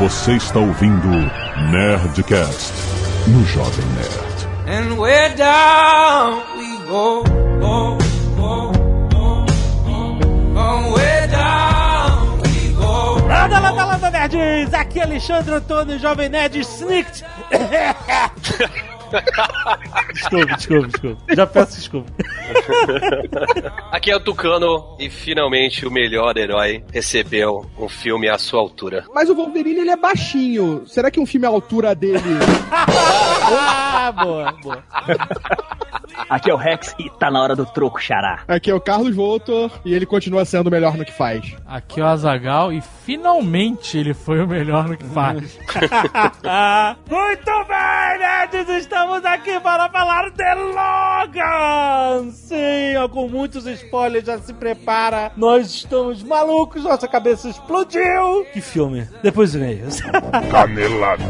Você está ouvindo Nerdcast no Jovem Nerd. And way down we go, go, go, go, go, go, way down we go. Landa, landa, landa, nerds! Aqui é Alexandre Antônio, Jovem Nerd Snicked. desculpa, desculpa, desculpa. Já peço desculpa. Aqui é o Tucano e finalmente o melhor herói recebeu um filme à sua altura. Mas o Wolverine ele é baixinho. Será que um filme à altura dele. ah, boa, boa. Aqui é o Rex e tá na hora do troco, xará. Aqui é o Carlos Voltor e ele continua sendo o melhor no que faz. Aqui é o Azagal e finalmente ele foi o melhor no que faz. Muito bem, nerds! Estamos aqui para falar de Logan! Sim, com muitos spoilers, já se prepara. Nós estamos malucos, nossa cabeça explodiu. Que filme? Depois e-mails. Canelada.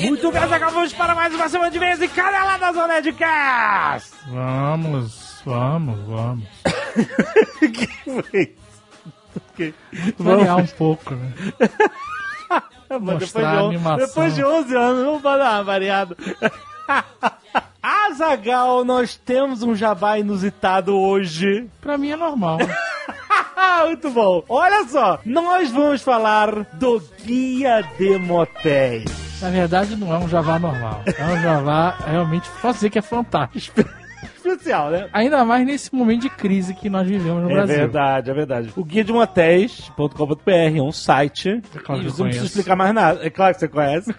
Muito bem, acabamos para mais uma semana de vez e canela da Zona de Cast! Vamos, vamos, vamos. que foi? Que- Variar um pouco, né? Mas depois, de, a on- animação. depois de 11 anos, vamos dar uma variada. Azagal, nós temos um jabá inusitado hoje. Pra mim é normal. Muito bom. Olha só, nós vamos falar do Guia de Motéis. Na verdade, não é um Javá normal. É um Javá realmente, posso dizer que é fantástico. Especial, né? Ainda mais nesse momento de crise que nós vivemos no É Brasil. verdade, é verdade. O guia de motéis.com.br é um site. É claro que eu não precisa conheço. explicar mais nada. É claro que você conhece.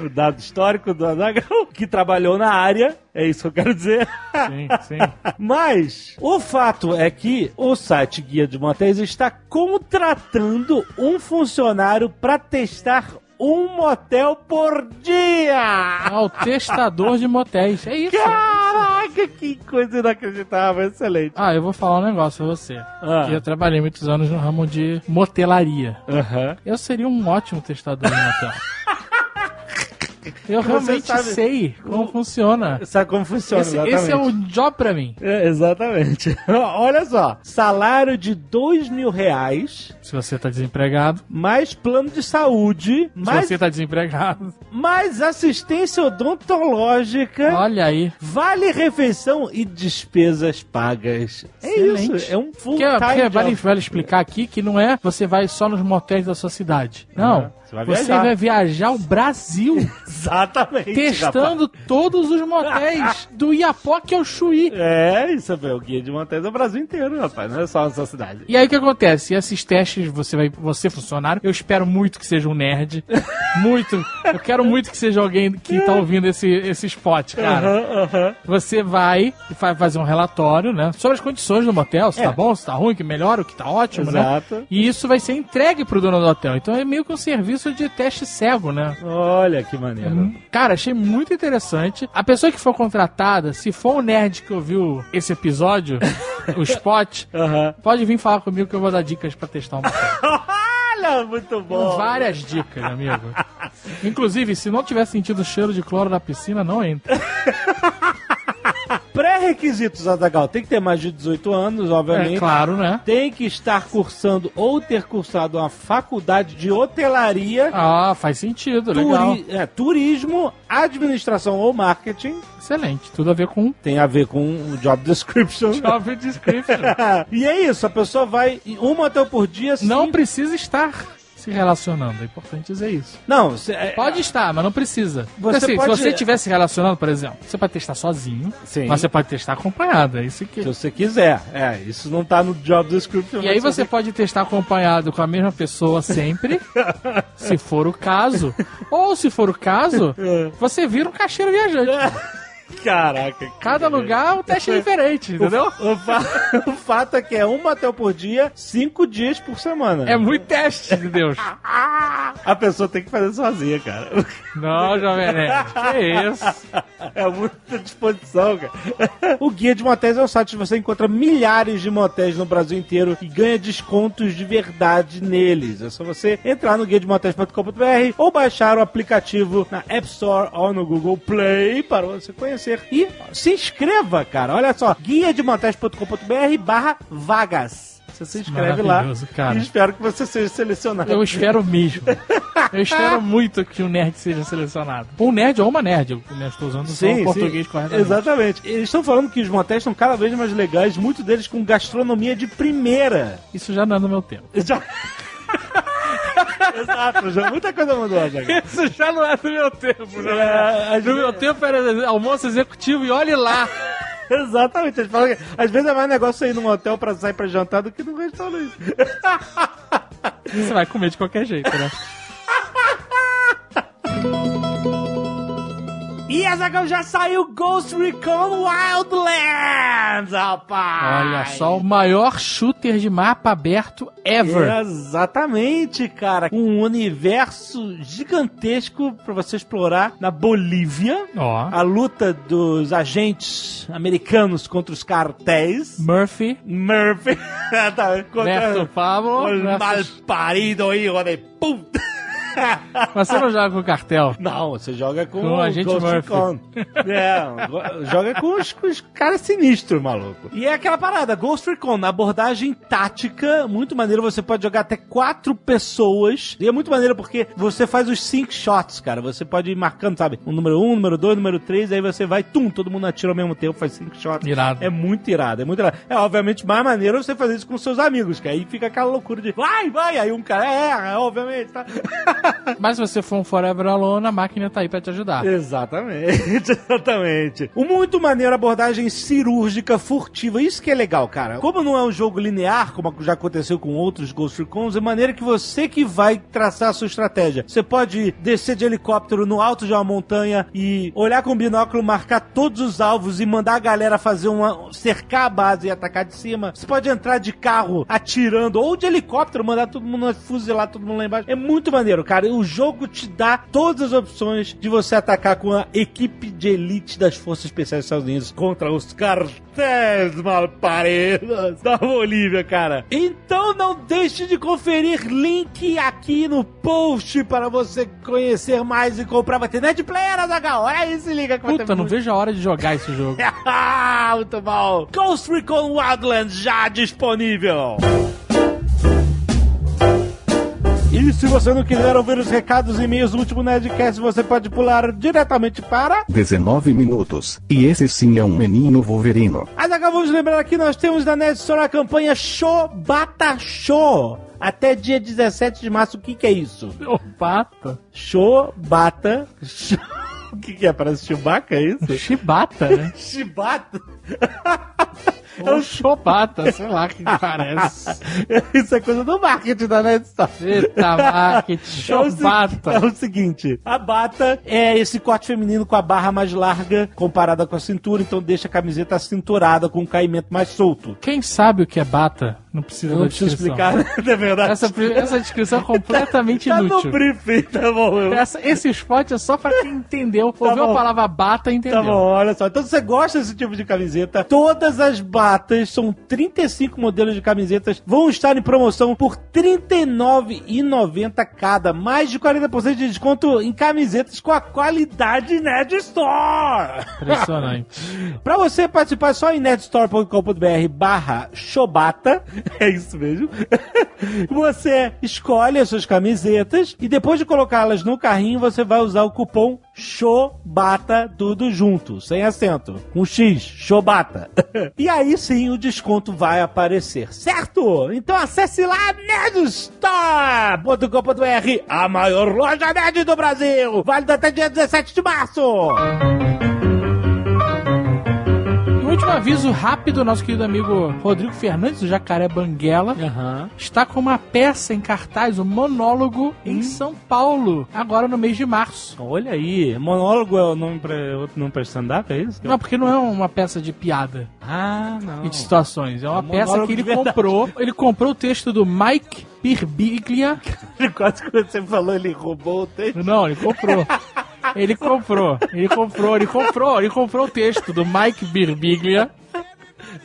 o dado histórico do Azaghal, que trabalhou na área. É isso que eu quero dizer. Sim, sim. Mas o fato é que o site Guia de Motéis está contratando um funcionário para testar um motel por dia. É o testador de motéis. É isso. Caraca, que coisa inacreditável, excelente. Ah, eu vou falar um negócio pra você. Ah. Eu trabalhei muitos anos no ramo de motelaria. Aham. Eu seria um ótimo testador de motel. Eu realmente sabe- sei como funciona. Sabe como funciona, Esse, esse é o job pra mim. É, exatamente. Olha só, salário de dois mil reais, Se você tá desempregado, mais plano de saúde, se mais, você tá desempregado, mais assistência odontológica, olha aí. vale refeição e despesas pagas. É Excelente. isso, é um full porque time vale, job. vale explicar aqui que não é você vai só nos motéis da sua cidade. Não. Uhum. Você vai Você viajar. vai viajar o Brasil Exatamente. testando todos os motéis do Iapoque ao Chuí. rapaz. É, isso é o guia de motéis é o Brasil inteiro, rapaz, não é só a sua cidade. E aí o que acontece? Esses testes, você vai, você funcionário, eu espero muito que seja um nerd. muito. Eu quero muito que seja alguém que tá ouvindo esse, esse spot, cara. Aham, aham. Você vai e vai fazer um relatório, né? Sobre as condições do motel, se É. tá bom, se tá ruim, que melhora, o que tá ótimo, né? Exato. E isso vai ser entregue pro dono do hotel. Então é meio que um serviço de teste cego, né? Olha que maneiro. Cara, achei muito interessante. A pessoa que for contratada, se for um nerd que ouviu esse episódio, o spot, Aham. pode vir falar comigo que eu vou dar dicas pra testar um. Olha, muito bom. Várias dicas, amigo. Inclusive, se não tiver sentido o cheiro de cloro da piscina, não entra. Pré-requisitos, Azagal. Tem que ter mais de 18 anos, obviamente. É claro, né? Tem que estar cursando ou ter cursado uma faculdade de hotelaria, Ah, faz sentido, legal. turi- é, turismo, administração ou marketing. Excelente. Tudo a ver com Tem a ver com o job description. job description. e é isso, a pessoa vai um motel por dia. Não sim- precisa estar se relacionando, é importante dizer isso. Não, cê- é- Pode estar, mas não precisa. Você assim, pode- Se você estiver se relacionando, por exemplo, você pode testar sozinho, Sim. mas você pode testar acompanhado. É isso que... se você quiser. É, isso não tá no job description. E aí você pode testar acompanhado com a mesma pessoa sempre, se for o caso. Ou se for o caso, você vira um caixeiro viajante. Caraca. Cada lugar um teste diferente, entendeu? O, fa- o fato é que é um motel por dia, cinco dias por semana. É muito teste de Deus. A pessoa tem que fazer sozinha, cara. Não, Jovem Nerd. Que isso? É muita disposição, cara. O Guia de Motéis é um site onde você encontra milhares de motéis no Brasil inteiro e ganha descontos de verdade neles. É só você entrar no guia de motéis.com.br ou baixar o aplicativo na App Store ou no Google Play para você conhecer conhecer. E se inscreva, cara. Olha só, guia de montagem.com.br barra vagas. Você se inscreve lá cara. e espero que você seja selecionado. Eu espero mesmo. Eu espero muito que o nerd seja selecionado. Um nerd ou uma nerd. Eu estou usando só o português corretamente. Exatamente. Eles estão falando que os motéis estão cada vez mais legais, muitos deles com gastronomia de primeira. Isso já não é no meu tempo. Já... Exato, já muita coisa mudou, já. Isso já não é do meu tempo, né? É, No meu tempo era almoço executivo e olhe lá. Exatamente, eles falam que às vezes é mais negócio ir num hotel pra sair pra jantar do que num restaurante. Você vai comer de qualquer jeito, né? E Azaghal já saiu Ghost Recon Wildlands, rapaz! Olha só, o maior shooter de mapa aberto ever. Exatamente, cara. Um universo gigantesco pra você explorar na Bolívia. Ó. A luta dos agentes americanos contra os cartéis. Murphy Murphy. tá, contra versus Pablo. o versus- malparido hijo de puta. Você não joga com cartel. Não, você joga com, Com o o agente Ghost Murphy. Recon. É, go- joga com os, com os caras sinistros, maluco. E é aquela parada, Ghost Recon, na abordagem tática, muito maneiro, você pode jogar até quatro pessoas. E é muito maneiro porque você faz os sync shots, cara. Você pode ir marcando, sabe? O número um, número dois, número três, aí você vai, tum, todo mundo atira ao mesmo tempo, faz sync shots. Irado. É muito irado, é muito irado. É, obviamente, mais maneiro você fazer isso com seus amigos, que aí fica aquela loucura de vai, vai, aí um cara, é, é obviamente, tá? Mas se você for um Forever Alone, a máquina tá aí pra te ajudar. Exatamente, exatamente. O muito maneiro abordagem cirúrgica furtiva, isso que é legal, cara. Como não é um jogo linear, como já aconteceu com outros Ghost Recons, é maneira que você que vai traçar a sua estratégia. Você pode descer de helicóptero no alto de uma montanha e olhar com o binóculo, marcar todos os alvos e mandar a galera fazer uma cercar a base e atacar de cima. Você pode entrar de carro atirando ou de helicóptero, mandar todo mundo fuzilar todo mundo lá embaixo. É muito maneiro, cara. O jogo te dá todas as opções de você atacar com a equipe de elite das Forças Especiais dos Estados Unidos contra os cartéis malparidos da Bolívia, cara. Então não deixe de conferir link aqui no post para você conhecer mais e comprar. Vai ter Nerd Player, Azaghal. Aí, se liga Puta, não muito- vejo a hora de jogar esse jogo. muito bom. Ghost Recon Wildlands já disponível. E se você não quiser ouvir os recados e e-mails do último Nerdcast, você pode pular diretamente para... 19 minutos. E esse sim é um menino Wolverino. Mas acabamos de lembrar aqui, nós temos na Nerd Store a campanha Show Bata Show. Até dia 17 de março, o que que é isso? Ô, pata. Show Bata Show. O que que é? Parece Chewbacca, é isso? Chibata, né? Chibata? Ou chobata, sei lá o que parece. Isso é coisa do marketing da Nerd Store. Eita, marketing, É chobata. É o seguinte, a bata é esse corte feminino com a barra mais larga comparada com a cintura, então deixa a camiseta cinturada com um caimento mais solto. Quem sabe o que é bata, não precisa Eu não preciso explicar, não é verdade? Essa, essa descrição é completamente tá no inútil. briefing, tá bom. Eu... Essa- esse spot é só pra quem entendeu. Ouviu bom. a palavra bata e entendeu. Tá bom, olha só. Então, se você gosta desse tipo de camiseta, todas as batas, são 35 modelos de camisetas, vão estar em promoção por R$ 39,90 cada. Mais de 40% de desconto em camisetas com a qualidade Nerd Store. Impressionante. Pra você participar, é só em nerdstore.com.br barra Shobata. É isso mesmo. Você escolhe as suas camisetas e depois de colocá-las no carrinho, você vai usar o cupom Shobata, tudo junto, sem acento, com X, Shobata. E aí sim o desconto vai aparecer, certo? Então acesse lá nerdstore.com.br, a maior loja nerd do Brasil. Válido até dia 17 de março. Último aviso rápido, nosso querido amigo Rodrigo Fernandes, do Jacaré Banguela, Aham. está com uma peça em cartaz, um monólogo Hum. em São Paulo, agora no mês de março. Olha aí, monólogo é o nome pra, outro nome pra stand-up, é isso? Não, porque não é uma peça de piada Ah, não. e de situações. É uma É peça que ele comprou. Ele comprou o texto do Mike Birbiglia. Quase que você falou, ele roubou o texto. Não, ele comprou. Ele comprou, ele comprou, ele comprou, ele comprou o texto do Mike Birbiglia.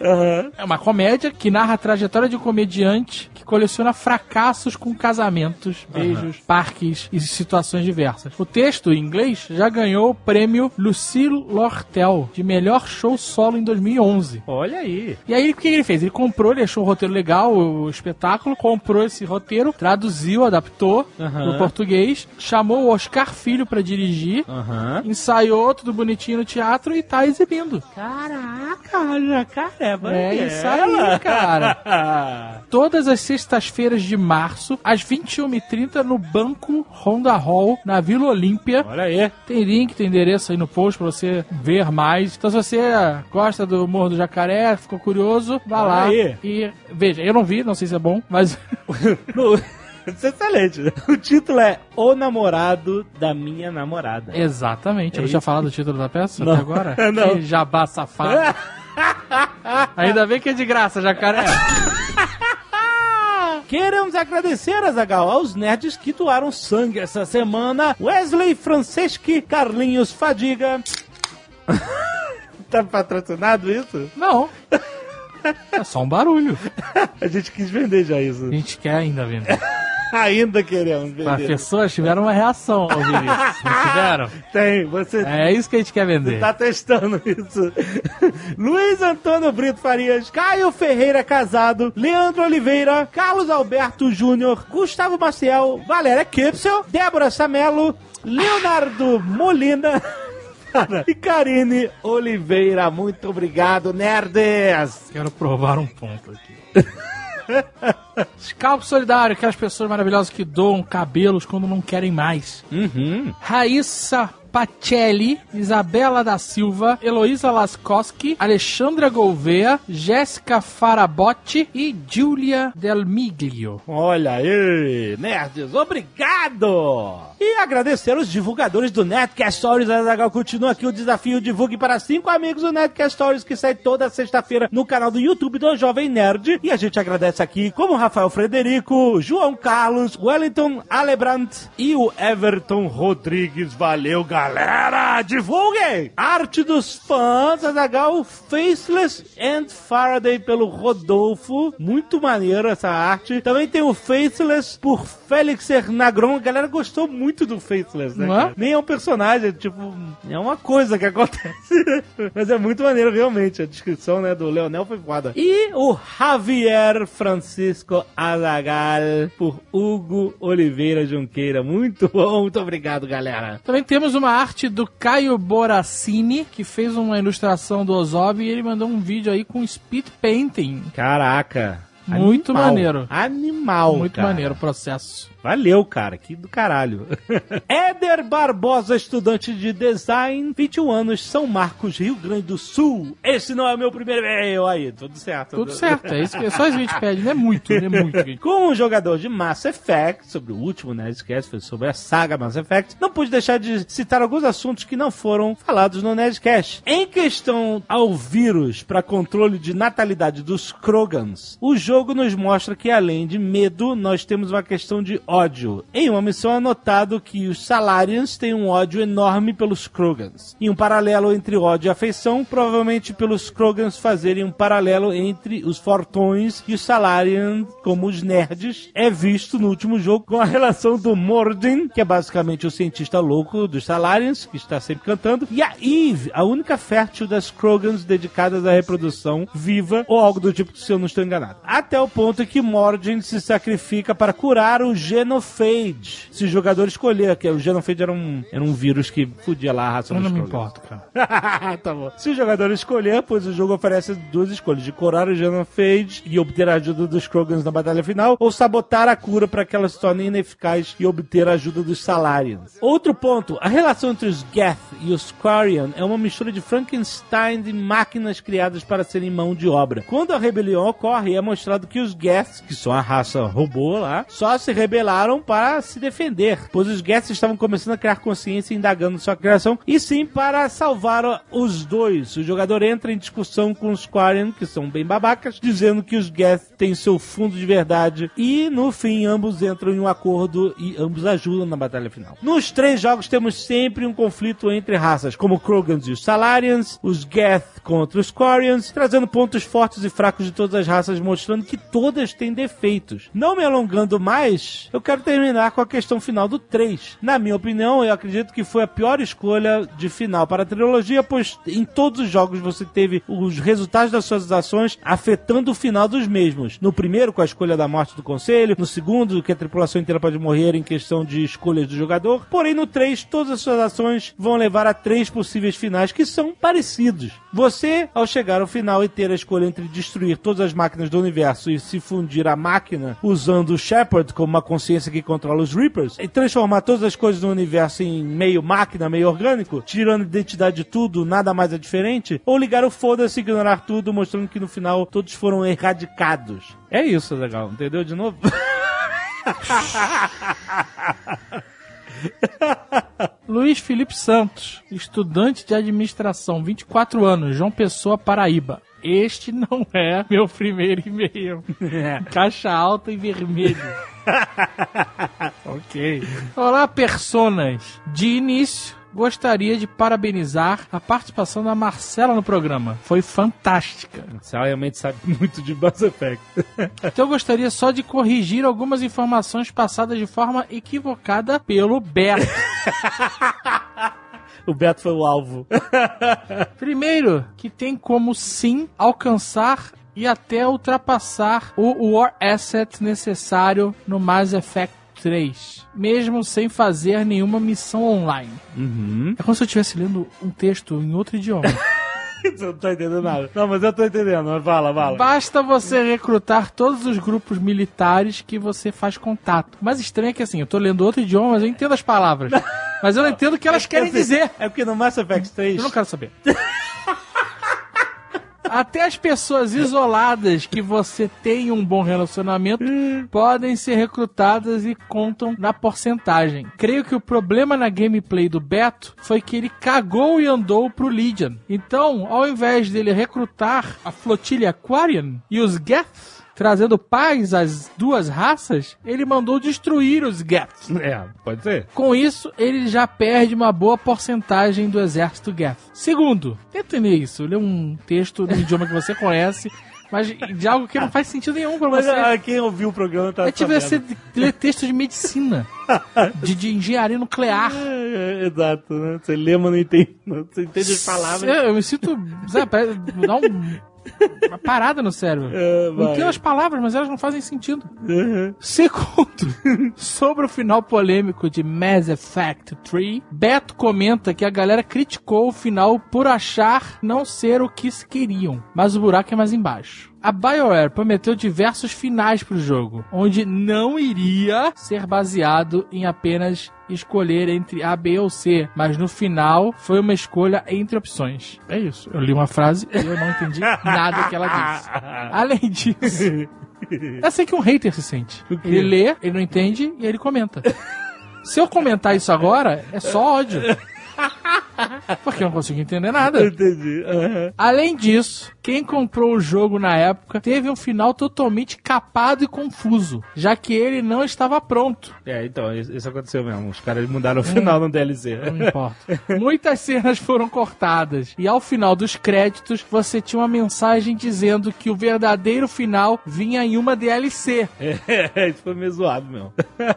Aham. É uma comédia que narra a trajetória de um comediante que coleciona fracassos com casamentos, beijos, parques e situações diversas. O texto, em inglês, já ganhou o prêmio Lucille Lortel de melhor show solo em 2011. Olha aí. E aí, o que ele fez? Ele comprou, ele achou o roteiro legal, o espetáculo, comprou esse roteiro, traduziu, adaptou Aham. pro português, chamou o Oscar Filho pra dirigir, Aham. ensaiou tudo bonitinho no teatro e tá exibindo. Caraca, jacaré, É isso aí, cara. Todas as sextas-feiras de março, às 21h30, no Banco Honda Hall, na Vila Olímpia. Olha aí. Tem link, tem endereço aí no post pra você ver mais. Então, se você gosta do Morro do Jacaré, ficou curioso, vá Olha lá aí. e veja. Eu não vi, não sei se é bom, mas Isso é excelente. O título é O Namorado da Minha Namorada. exatamente. Eu É já isso. falado do título da peça Não. até agora? Não. Que jabá safado. Ainda bem que é de graça, Jacaré. Queremos agradecer, Azagal, aos nerds que doaram sangue essa semana. Wesley Franceschi, Carlinhos Fadiga. tá patrocinado isso? Não. É só um barulho. A gente quis vender já isso. A gente quer ainda vender. Ainda queremos As vender. pessoas tiveram uma reação ao ouvir isso. Não tiveram? Tem, você É isso que a gente quer vender. tá testando isso. Luiz Antônio Brito Farias, Caio Ferreira Casado, Leandro Oliveira, Carlos Alberto Júnior, Gustavo Maciel, Valéria Kipsel, Débora Samelo, Leonardo Molina. E Karine Oliveira, muito obrigado, nerds! Quero provar um ponto aqui. Scalpo solidário, aquelas pessoas maravilhosas que doam cabelos quando não querem mais. Uhum. Raíssa Pacelli, Isabela da Silva, Heloísa Laskowski, Alexandra Gouveia, Jéssica Farabotti e Giulia Del Miglio. Olha aí, nerds, obrigado! E agradecer os divulgadores do Nerdcast Stories. Azaghal continua aqui o desafio Divulgue para cinco amigos do Nerdcast Stories que sai toda sexta-feira no canal do YouTube do Jovem Nerd. E a gente agradece aqui como Rafael Frederico, João Carlos, Wellington Alebrant e o Everton Rodrigues. Valeu, galera! Divulguem! Arte dos fãs, Azaghal Faceless and Faraday pelo Rodolfo. Muito maneiro essa arte. Também tem o Faceless por Félix Hernagron. A galera gostou muito do Faceless, né? Não é? cara? Nem é um personagem, é tipo, é uma coisa que acontece. Mas é muito maneiro, realmente. A descrição, né, do Leonel foi foda. E o Javier Francisco Azagal por Hugo Oliveira Junqueira. Muito bom, muito obrigado, galera. Também temos uma arte do Caio Boracini, que fez uma ilustração do Ozob e ele mandou um vídeo aí com speed painting. Caraca. Muito Animal. maneiro. Animal. Muito cara. maneiro o processo. Valeu, cara, que do caralho. Éder Barbosa, estudante de design, 21 anos, São Marcos, Rio Grande do Sul. Esse não é o meu primeiro e-mail aí, tudo certo. Tudo certo, é isso que é só isso que a gente pede, não é muito, não é muito. Como um jogador de Mass Effect, sobre o último Nerdcast, foi sobre a saga Mass Effect, não pude deixar de citar alguns assuntos que não foram falados no Nerdcast. Em questão ao vírus para controle de natalidade dos Krogans, o jogo nos mostra que além de medo, nós temos uma questão de ódio. Em uma missão é notado que os Salarians têm um ódio enorme pelos Krogans. E um paralelo entre ódio e afeição, provavelmente pelos Krogans fazerem um paralelo entre os Fortões e os Salarians, como os nerds, é visto no último jogo com a relação do Mordin, que é basicamente o cientista louco dos Salarians, que está sempre cantando, e a Eve, a única fértil das Krogans dedicadas à reprodução viva, ou algo do tipo, se eu não estou enganado. Até o ponto que Mordin se sacrifica para curar o Genophage. Se o jogador escolher, que o Genophage era um, era um vírus que fudia lá a raça Eu dos não me importo, cara. tá bom. Se o jogador escolher, pois o jogo oferece duas escolhas: de curar o Genophage e obter a ajuda dos Krogans na batalha final, ou sabotar a cura para que ela se torne ineficaz e obter a ajuda dos Salarians. Outro ponto: a relação entre os Geth e os Quarian é uma mistura de Frankenstein e máquinas criadas para serem mão de obra. Quando a rebelião ocorre, é mostrado que os Geth, que são a raça robô lá, só se rebelaram para se defender, pois os Geth estavam começando a criar consciência indagando sua criação, e sim para salvar os dois. O jogador entra em discussão com os Quarian, que são bem babacas, dizendo que os Geth têm seu fundo de verdade, e no fim ambos entram em um acordo e ambos ajudam na batalha final. Nos três jogos temos sempre um conflito entre raças, como Krogans e os Salarians, os Geth contra os Quarians, trazendo pontos fortes e fracos de todas as raças, mostrando que todas têm defeitos. Não me alongando mais, eu quero terminar com a questão final do 3. Na minha opinião, eu acredito que foi a pior escolha de final para a trilogia, pois em todos os jogos você teve os resultados das suas ações afetando o final dos mesmos. No primeiro, com a escolha da morte do conselho, no segundo, que a tripulação inteira pode morrer em questão de escolhas do jogador. Porém, no 3, todas as suas ações vão levar a três possíveis finais que são parecidos. Você, ao chegar ao final e ter a escolha entre destruir todas as máquinas do universo e se fundir a máquina usando o Shepard como uma consciência que controla os Reapers, e transformar todas as coisas do universo em meio máquina, meio orgânico, tirando a identidade de tudo, nada mais é diferente, ou ligar o foda-se e ignorar tudo, mostrando que no final todos foram erradicados. É isso, legal, entendeu de novo? Luiz Felipe Santos, estudante de administração, 24 anos, João Pessoa, Paraíba. Este não é meu primeiro e-mail. Caixa alta e vermelho. ok. Olá, personas. De início, gostaria de parabenizar a participação da Marcela no programa. Foi fantástica. Você realmente sabe muito de Mass Effect. Então eu gostaria só de corrigir algumas informações passadas de forma equivocada pelo Beto. O Beto foi o alvo. Primeiro, que tem como sim alcançar e até ultrapassar o War Asset necessário no Mass Effect 3, mesmo sem fazer nenhuma missão online. Uhum. É como se eu estivesse lendo um texto em outro idioma. Você não tá entendendo nada. Não, mas eu tô entendendo. Mas fala, fala. Basta você recrutar todos os grupos militares que você faz contato. O mais estranho é que assim, eu tô lendo outro idioma, mas eu entendo as palavras. Mas eu não entendo o que elas querem Assim, dizer. É porque no Mass Effect 3. Eu não quero saber. Até as pessoas isoladas que você tem um bom relacionamento podem ser recrutadas e contam na porcentagem. Creio que o problema na gameplay do Beto foi que ele cagou e andou pro Legion. Então, ao invés dele recrutar a flotilha Aquarian e os Geths, trazendo paz às duas raças, ele mandou destruir os Geths. É, pode ser. Com isso, ele já perde uma boa porcentagem do exército Geth. Segundo, tenta entender isso. Lê um texto no idioma que você conhece, mas de algo que não faz sentido nenhum pra Mas você. ah, quem ouviu o programa tá É tipo você ler texto de medicina, de, de engenharia nuclear. É, é, exato, né? Você lê, mas não entende. não- Você entende as palavras. Eu, eu me sinto, sabe, dá um- uma parada no cérebro. É, vai. entendo as palavras, mas elas não fazem sentido. Uhum. Segundo, sobre o final polêmico de Mass Effect 3, Beto comenta que a galera criticou o final por achar não ser o que se queriam, mas o buraco é mais embaixo. A BioWare prometeu diversos finais pro jogo, onde não iria ser baseado em apenas escolher entre A, B ou C, mas no final foi uma escolha entre opções. É isso. Eu li uma frase e eu não entendi nada que ela disse. Além disso, é assim que um hater se sente. Ele lê, ele não entende e ele comenta. Se eu comentar isso agora, é só ódio. Porque eu não consigo entender nada. Entendi. Uhum. Além disso, quem comprou o jogo na época teve um final totalmente capado e confuso, já que ele não estava pronto. É, então, isso aconteceu mesmo. Os caras mudaram o final no DLC. Não importa. Muitas cenas foram cortadas e ao final dos créditos você tinha uma mensagem dizendo que o verdadeiro final vinha em uma DLC. É, isso foi meio zoado mesmo.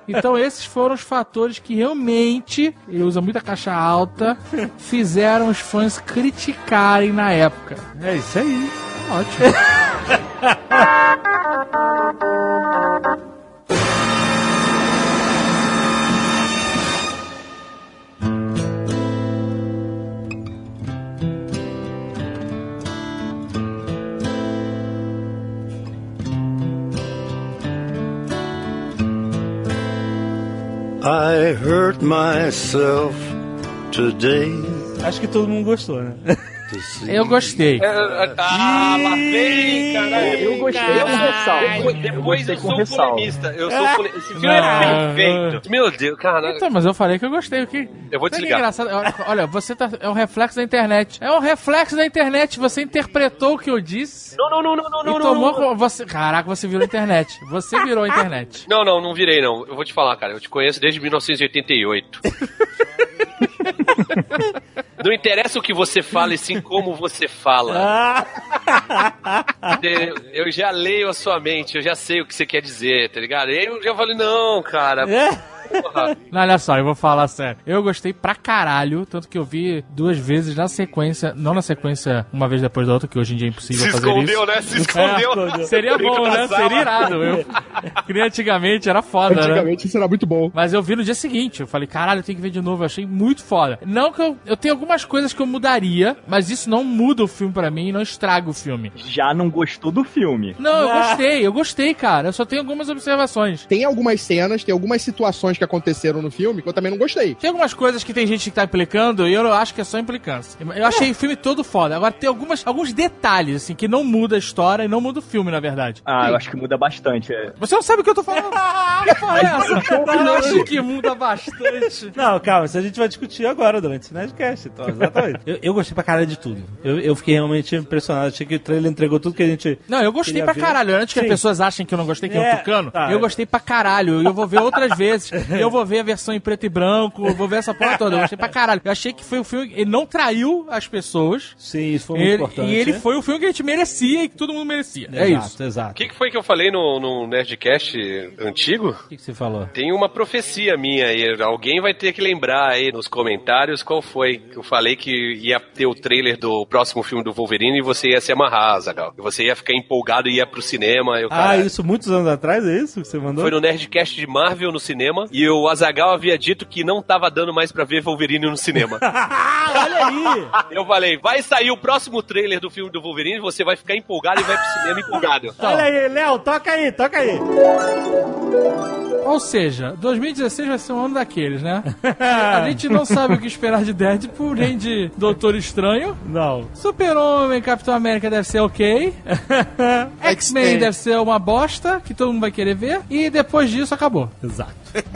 Então esses foram os fatores que realmente, ele usa muita caixa alta, fizeram os fãs criticarem na época. É isso aí. Ótimo. I hurt myself. Acho que todo mundo gostou, né? Eu gostei. É, Ah, lá vem, caralho. Eu gostei com ressalva. Eu Depois eu com sou polemista. Eu sou pole... Esse filme Não. é perfeito. Meu Deus, cara. Então, mas eu falei que eu gostei. O que... Eu vou desligar. é engraçado? Olha, você tá. É um reflexo da internet. É um reflexo da internet. Você interpretou o que eu disse. Não, não, não, não, não, e não, tomou. não, não. com- Você... Caraca, você virou a internet. Você virou a internet. Não, não, não virei, não. Eu vou te falar, cara. Eu te conheço desde 1988. Não interessa o que você fala, e sim como você fala. Você- Eu já leio a sua mente, eu já sei o que você quer dizer, tá ligado? E aí eu já falei, não, cara. Porra. Não, olha só, eu vou falar sério. Eu gostei pra caralho, tanto que eu vi duas vezes na sequência, não na sequência uma vez depois da outra, que hoje em dia é impossível Se fazer escondeu, isso. né? Se escondeu. É, seria bom, né? Seria irado. Eu, que nem antigamente era foda, né? Antigamente isso era muito bom. Mas eu vi no dia seguinte. Eu falei, caralho, eu tenho que ver de novo. Eu achei muito foda. Não que eu, eu tenho algumas coisas que eu mudaria, mas isso não muda o filme pra mim e não estraga o filme. Já não gostou do filme. Não, eu gostei, eu gostei, cara. Eu só tenho algumas observações. Tem algumas cenas, tem algumas situações que aconteceram no filme que eu também não gostei. Tem algumas coisas que tem gente que tá implicando e eu acho que é só implicância. Eu achei o filme todo foda. Agora tem algumas, alguns detalhes, assim, que não muda a história e não muda o filme, na verdade. Ah, eu acho que muda bastante. é. Você não sabe o que eu tô falando? que porra é essa? Eu acho que muda bastante. Não, calma, isso a gente vai discutir agora durante esse Nerdcast, então, exatamente. eu, eu gostei pra caralho de tudo. Eu, eu fiquei realmente impressionado. Achei que o trailer entregou tudo que a gente. Não, eu gostei pra ver. caralho. Antes que as Sim. pessoas achem que eu não gostei, que é, É, um tucano, tá. eu gostei pra caralho. E eu vou ver outras vezes. eu vou ver a versão em preto e branco, eu vou ver essa porra toda. Eu gostei pra caralho. Eu achei que foi um filme. Ele não traiu as pessoas. Sim, isso foi muito Ele- importante. e ele né? foi o filme que a gente merecia e que todo mundo merecia. é Exato, isso. O Exato. que, que foi que eu falei no, no Nerdcast antigo? O que, que você falou? Tem uma profecia minha aí. Alguém vai ter que lembrar aí nos comentários qual foi. Que eu falei que ia ter o trailer do próximo filme do Wolverine e você ia se amarrar, Zagal. E você ia ficar empolgado e ia pro cinema. Eu, Ah, cara, isso muitos anos atrás, é isso que você mandou? Foi no Nerdcast de Marvel no cinema e o Azagal havia dito que não tava dando mais pra ver Wolverine no cinema. Ah, olha aí! Eu falei, vai sair o próximo trailer do filme do Wolverine, você vai ficar empolgado e vai pro cinema empolgado. Olha aí, Léo, toca aí, toca aí. Ou seja, 2016 vai ser um ano daqueles, né? A gente não sabe o que esperar de Deadpool, nem de Doutor Estranho. Não. Super-Homem, Capitão América deve ser ok. X-Men. deve ser uma bosta, que todo mundo vai querer ver. E depois disso, acabou. Exato.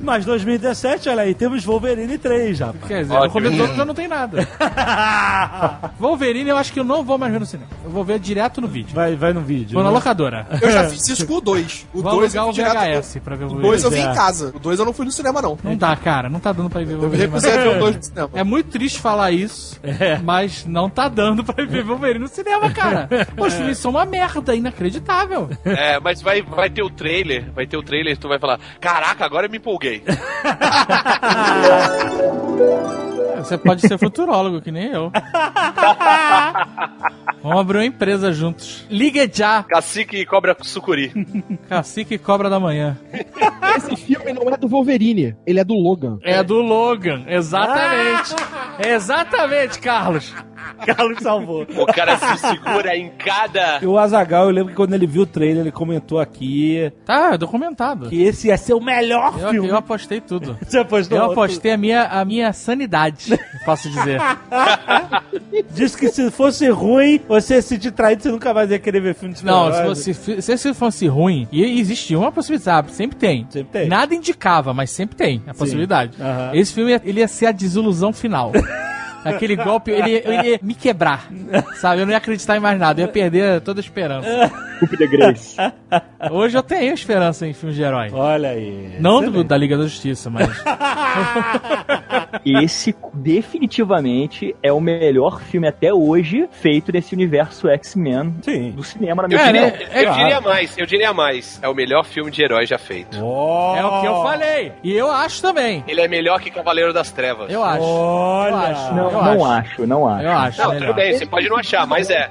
Mas 2017, olha aí, temos Wolverine 3 já. Quer dizer, Ótimo. no começo do ano já não tem nada. Wolverine eu acho que eu não vou mais ver no cinema. Eu vou ver direto no vídeo. Vai, vai no vídeo. Vou na né? locadora. Eu já fiz isso com o 2. O Vou 2 alugar eu o fui direto. VHS pra ver o O 2 eu vi É. em casa. O 2 eu não fui no cinema, não. Não dá, cara. Não tá dando pra ir ver o Eu Wolverine. a ver o 2 no cinema. É muito triste falar isso, mas não tá dando pra ir ver Wolverine no cinema, cara. Os filmes são uma merda, inacreditável. É, mas vai, vai ter o trailer, vai ter o trailer, tu vai falar, caraca, agora eu me empolguei. Você pode ser futurólogo, que nem eu. Vamos abrir uma empresa juntos. Liga já, Cacique e cobra sucuri. Cacique e Cobra da Manhã. Esse filme não é do Wolverine, ele é do Logan. É do Logan, exatamente. Exatamente, Carlos. Carlos salvou. O cara se segura em cada... E o Azagal, eu lembro que quando ele viu o trailer, ele comentou aqui Tá, documentado. que esse ia ser o melhor Eu, filme. eu apostei tudo. Você apostou? Eu apostei a minha, a minha sanidade, posso dizer. Disse que se fosse ruim, você se sentir traído, você nunca mais ia querer ver filme de Não, se, fosse, se esse fosse ruim, e existia uma possibilidade, sempre tem. Sempre tem. Nada indicava, mas sempre tem a possibilidade. Aham. Esse filme ele ia ser a desilusão final. Aquele golpe, ele, ia- ele ia me quebrar, sabe? Eu não ia acreditar em mais nada, eu ia perder toda a esperança. De Grace. Hoje eu tenho esperança em filmes de herói. Olha aí. Não do, da Liga da Justiça, mas. Esse definitivamente é o melhor filme até hoje feito nesse universo X-Men Sim. do cinema, na minha É, opinião. né? É, Eu diria mais, eu diria mais. É o melhor filme de herói já feito. é o que eu falei. E eu acho também. Ele é melhor que Cavaleiro das Trevas. Eu acho. Olha. Eu acho. Não, eu não acho. acho, não acho. Eu acho. Não, melhor. tudo bem, você pode não achar, mas é.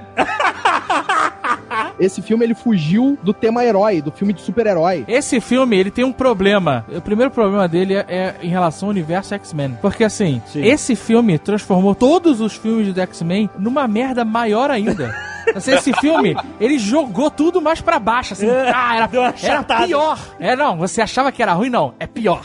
Esse filme ele fugiu do tema herói, do filme de super-herói. Esse filme, ele tem um problema. O primeiro problema dele é, é em relação ao universo X-Men. Porque assim, Sim. esse filme transformou todos os filmes do X-Men numa merda maior ainda. Assim, esse filme, ele jogou tudo mais pra baixo, assim. Ah, era, era pior. É, não, você achava que era ruim, não. É pior.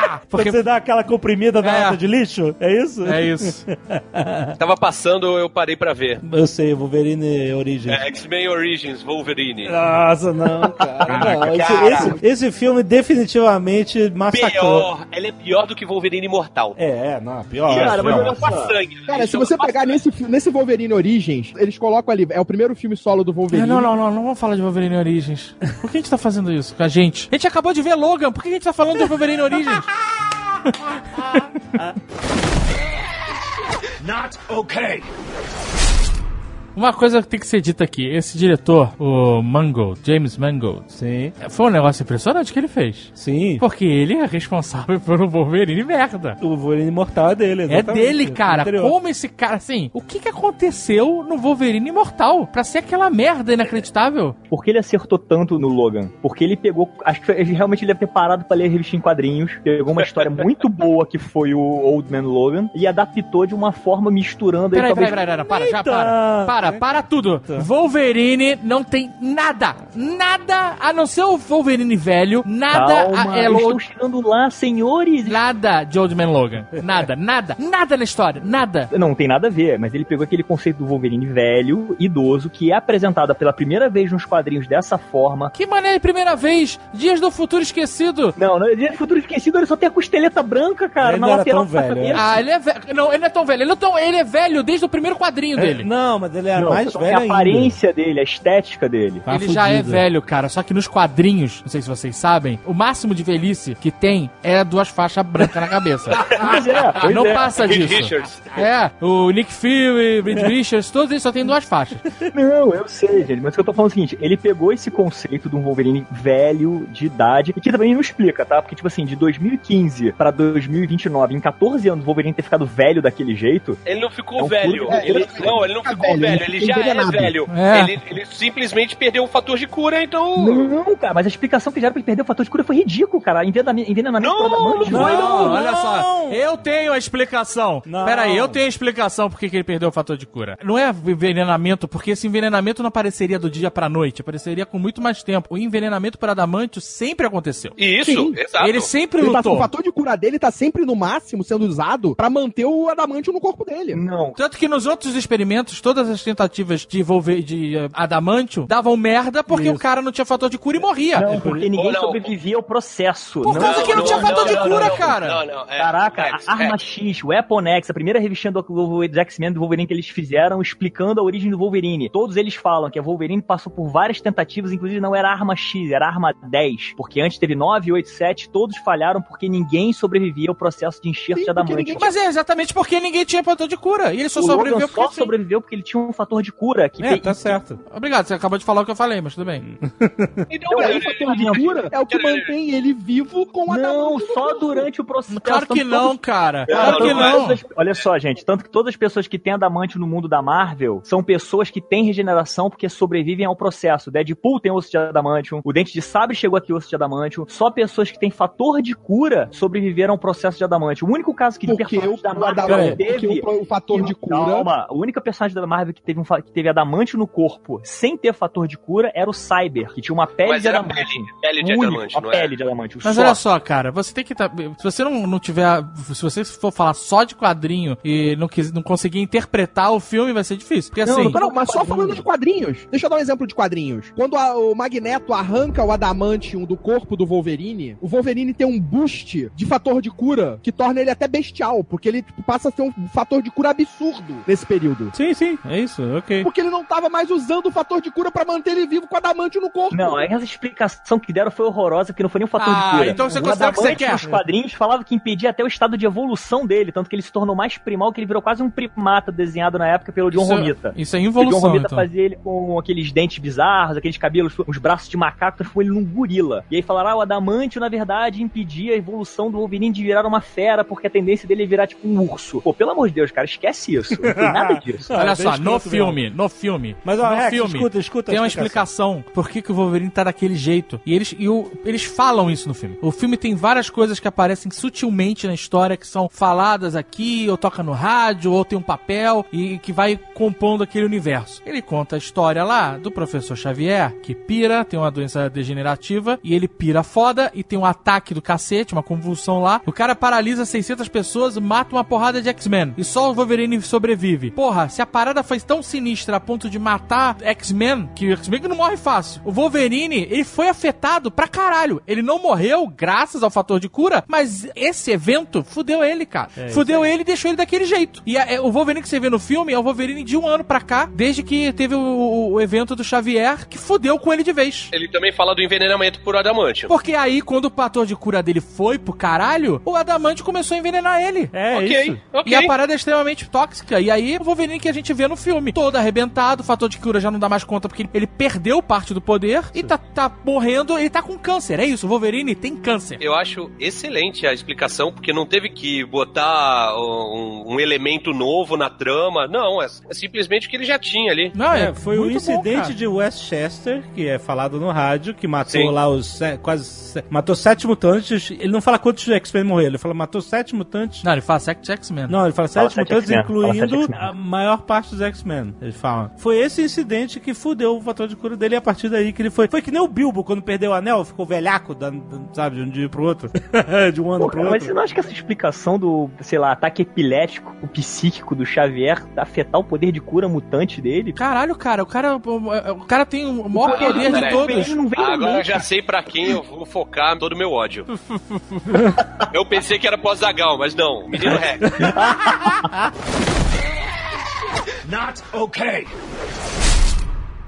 Tá, porque... Você dá aquela comprimida na É. lata de lixo? É isso? É isso. Tava passando, eu parei pra ver. Eu sei, Wolverine Origins. É, X-Men Origins, Wolverine. Nossa, não, cara. Não, esse, esse- esse filme definitivamente massacrou. Pior, ele é pior do que Wolverine Imortal. É, é, não, pior. Cara, mas pior. olha sangue. Cara, se você pegar nesse, nesse Wolverine Origins, eles colocam ali, é o primeiro filme solo do É, Wolverine. não, não, não, não vamos falar de Wolverine Origins. Por que a gente tá fazendo isso com a gente? A gente acabou de ver Logan, por que a gente tá falando de Wolverine Origins? not okay. Uma coisa que tem que ser dita aqui: esse diretor, o Mangold, James Mangold, Sim, foi um negócio impressionante que ele fez. sim. Porque ele é responsável por um Wolverine merda. O Wolverine Imortal é dele, É exatamente. dele, cara. Como esse cara, assim, o que que aconteceu no Wolverine Imortal pra ser aquela merda inacreditável? Por que ele acertou tanto no Logan? Porque ele pegou. Acho que realmente ele deve ter parado pra ler a revista em quadrinhos. Pegou uma história muito boa que foi o Old Man Logan e adaptou de uma forma misturando aí Peraí, talvez. peraí, peraí, peraí, para, já, Eita! para. Para, para tudo. Wolverine não tem nada, nada, a não ser o Wolverine velho, nada Calma, a, é, estão chegando lá, senhores. nada de Old Man Logan. Nada, nada, nada na história, nada. Não tem nada a ver, mas ele pegou aquele conceito do Wolverine velho, idoso, que é apresentado pela primeira vez nos quadrinhos dessa forma. Que maneira, primeira vez, Dias do Futuro Esquecido. Não, no Dia do Futuro Esquecido ele só tem a costeleta branca, cara, Ele na não era lateral tão da velho, cabeça. Ah, ele é velho. Não, ele não é tão velho. Ele, não é tão- ele é velho desde o primeiro quadrinho É, dele. Não, mas ele é Não, mais só velho que a ainda. aparência dele, a estética dele. Tá ele já é fudido. velho, cara. Só que nos quadrinhos, não sei se vocês sabem, o máximo de velhice que tem é duas faixas brancas na cabeça. Pois é, pois não é. passa Reed disso. Richards. É, o Nick Fury, Reed Richards, todos eles só tem duas faixas. Não, eu sei, gente, mas o que eu tô falando é o seguinte, ele pegou esse conceito de um Wolverine velho, de idade, e que também não explica, tá? Porque, tipo assim, de 2015 pra 2029, em 14 anos, o Wolverine ter ficado velho daquele jeito, Ele não ficou É um velho. Ele- é, não, ele não ficou velho, velho. Ele já é envenenado. velho. É. Ele, ele simplesmente perdeu o fator de cura, então. Não, cara, mas a explicação que já era pra ele perder o fator de cura foi ridículo, cara. Envenenamento, Não, não foi, não. olha só. Eu tenho a explicação. Não. Pera aí, eu tenho a explicação por que ele perdeu o fator de cura. Não é envenenamento, porque esse envenenamento não apareceria do dia pra noite, apareceria com muito mais tempo. O envenenamento por adamantio sempre aconteceu. Isso, Sim. exato. Ele sempre Ele tá, lutou. o fator de cura dele tá sempre no máximo sendo usado pra manter o adamante no corpo dele. Não. Tanto que nos outros experimentos, todas as tentativas de envolver de eh, adamantio davam merda porque Isso. o cara não tinha fator de cura e morria. Não, porque ninguém não. sobrevivia ao processo. Por Não- causa que não tinha fator de cura, não, cara. Não, não, é, Caraca, X, a Arma X. X, Weapon X, a primeira revistinha do, do, X-Men do Wolverine que eles fizeram explicando a origem do Wolverine. Todos eles falam que a Wolverine passou por várias tentativas, inclusive não era Arma X, era Arma 10. Porque antes teve 9, 8, 7, todos falharam porque ninguém sobrevivia ao processo de enxerto Sim, de adamante. ninguém Mas é exatamente porque ninguém tinha fator de cura. E ele só o sobreviveu Logan porque só sobreviveu porque ele tinha um fator de cura. Que É, tem- tá certo. Obrigado, você acabou de falar o que eu falei, mas tudo bem. Então, Então, peraí, o fator de cura é o que mantém ele vivo com o Não, só durante o processo. Claro que não, todos- cara. Não, Claro que não é. Todas- Olha só, gente, tanto que todas as pessoas que têm adamante no mundo da Marvel são pessoas que têm regeneração porque sobrevivem ao processo. Deadpool tem osso de adamantium, o Dente de Sabre chegou a ter osso de adamantium. Só pessoas que têm fator de cura sobreviveram ao processo de adamantium. O único caso que Porque, o, da o Marvel adamante, teve... porque o, o fator de cura. Calma, a única personagem da Marvel que teve, um, que teve adamante no corpo sem ter fator de cura era o Cyber, que tinha uma pele Mas de era adamante. pele, pele de Único, adamante, uma não pele é? de adamante. Mas só. olha só, cara, você tem que tá, se você não, não tiver, se você for falar só de quadrinho e não, quis, não conseguir interpretar o filme, vai ser difícil. Porque Não, assim, Não, não, mas só Quadrinhos. falando de quadrinhos. Deixa eu dar um exemplo de quadrinhos. Quando a- o Magneto arranca o adamantium do corpo do Wolverine, o Wolverine tem um boost de fator de cura que torna ele até bestial, porque ele tipo, passa a ter um fator de cura absurdo nesse período. Sim, sim, é isso, ok. Porque ele não tava mais usando o fator de cura pra manter ele vivo com o adamantium no corpo. Não, essa explicação que deram foi horrorosa, porque não foi nem um fator Ah, de cura. então você o considera que você Adamante quer. nos quadrinhos falava que impedia até o estado de evolução dele, tanto que ele se tornou mais primal, que ele virou quase um primata desenhado na época pelo John isso, Romita. isso é O John involução, Romita então. fazia ele com aqueles dentes bizarros, aqueles cabelos, os braços de macaco, transformou ele num gorila. E aí falaram, ah, o Adamantio, na verdade, impedia a evolução do Wolverine de virar uma fera, porque a tendência dele é virar tipo um urso. Pô, pelo amor de Deus, cara, esquece isso. Não tem nada disso. Olha é só, no filme, no filme, Mas, ó, no Rex, filme, escuta, escuta tem uma explicação. explicação por que, que o Wolverine tá daquele jeito. E eles, e o, eles falam isso no filme. O filme tem várias coisas que aparecem sutilmente na história, que são faladas aqui, ou toca no rádio, ou tem um papel, e que vai compondo aquele universo. Ele conta a história lá do professor Xavier, que pira, tem uma doença degenerativa, e ele pira foda, e tem um ataque do cacete, uma convulsão lá. O cara paralisa 600 pessoas, mata uma porrada de X-Men, e só o Wolverine sobrevive. Porra, se a parada foi tão tão sinistra a ponto de matar X-Men, que o X-Men não morre fácil. O Wolverine, ele foi afetado pra caralho. Ele não morreu graças ao fator de cura, mas esse evento fudeu ele, cara. É, fudeu ele e deixou ele daquele jeito. E a- é, o Wolverine que você vê no filme é o Wolverine de um ano pra cá, desde que teve o, o evento do Xavier, que fudeu com ele de vez. Ele também fala do envenenamento por adamantium. Porque aí, quando o fator de cura dele foi pro caralho, o Adamante começou a envenenar ele. É Ok, isso. ok. E a parada é extremamente tóxica. E aí, o Wolverine que a gente vê no filme, todo arrebentado, o fator de cura já não dá mais conta porque ele, perdeu parte do poder e tá, tá morrendo, ele tá com câncer. É isso, o Wolverine tem câncer. Eu acho excelente a explicação, porque não teve que botar um, um elemento novo na trama. Não, é, é simplesmente o que ele já tinha ali. Não, É, foi o bom, incidente cara. de Westchester, que é falado no rádio, que matou Sim. lá os se- quase. se- matou sete mutantes. Ele não fala quantos X-Men morreram, ele fala matou sete mutantes. Não, ele fala Sect X-Men. Não, ele fala Fala sete sete mutantes, sete incluindo X-Men. a maior parte dos X-Men. Eles falam. Foi esse incidente que fudeu o fator de cura dele e a partir daí que ele foi. Foi que nem o Bilbo quando perdeu o anel, ficou velhaco, da- sabe, de um dia pro outro. de um ano Pô, pro cara, mas você outro. não acha que essa explicação do, sei lá, ataque epilético, o psíquico do Xavier, afetar o poder de cura mutante dele? Caralho, cara, o cara, o, cara tem o maior poder de todos. Ele não vem Agora eu já sei pra quem eu vou focar todo o meu ódio. eu pensei que era pro Azagal, mas não. Menino Rex. Not okay.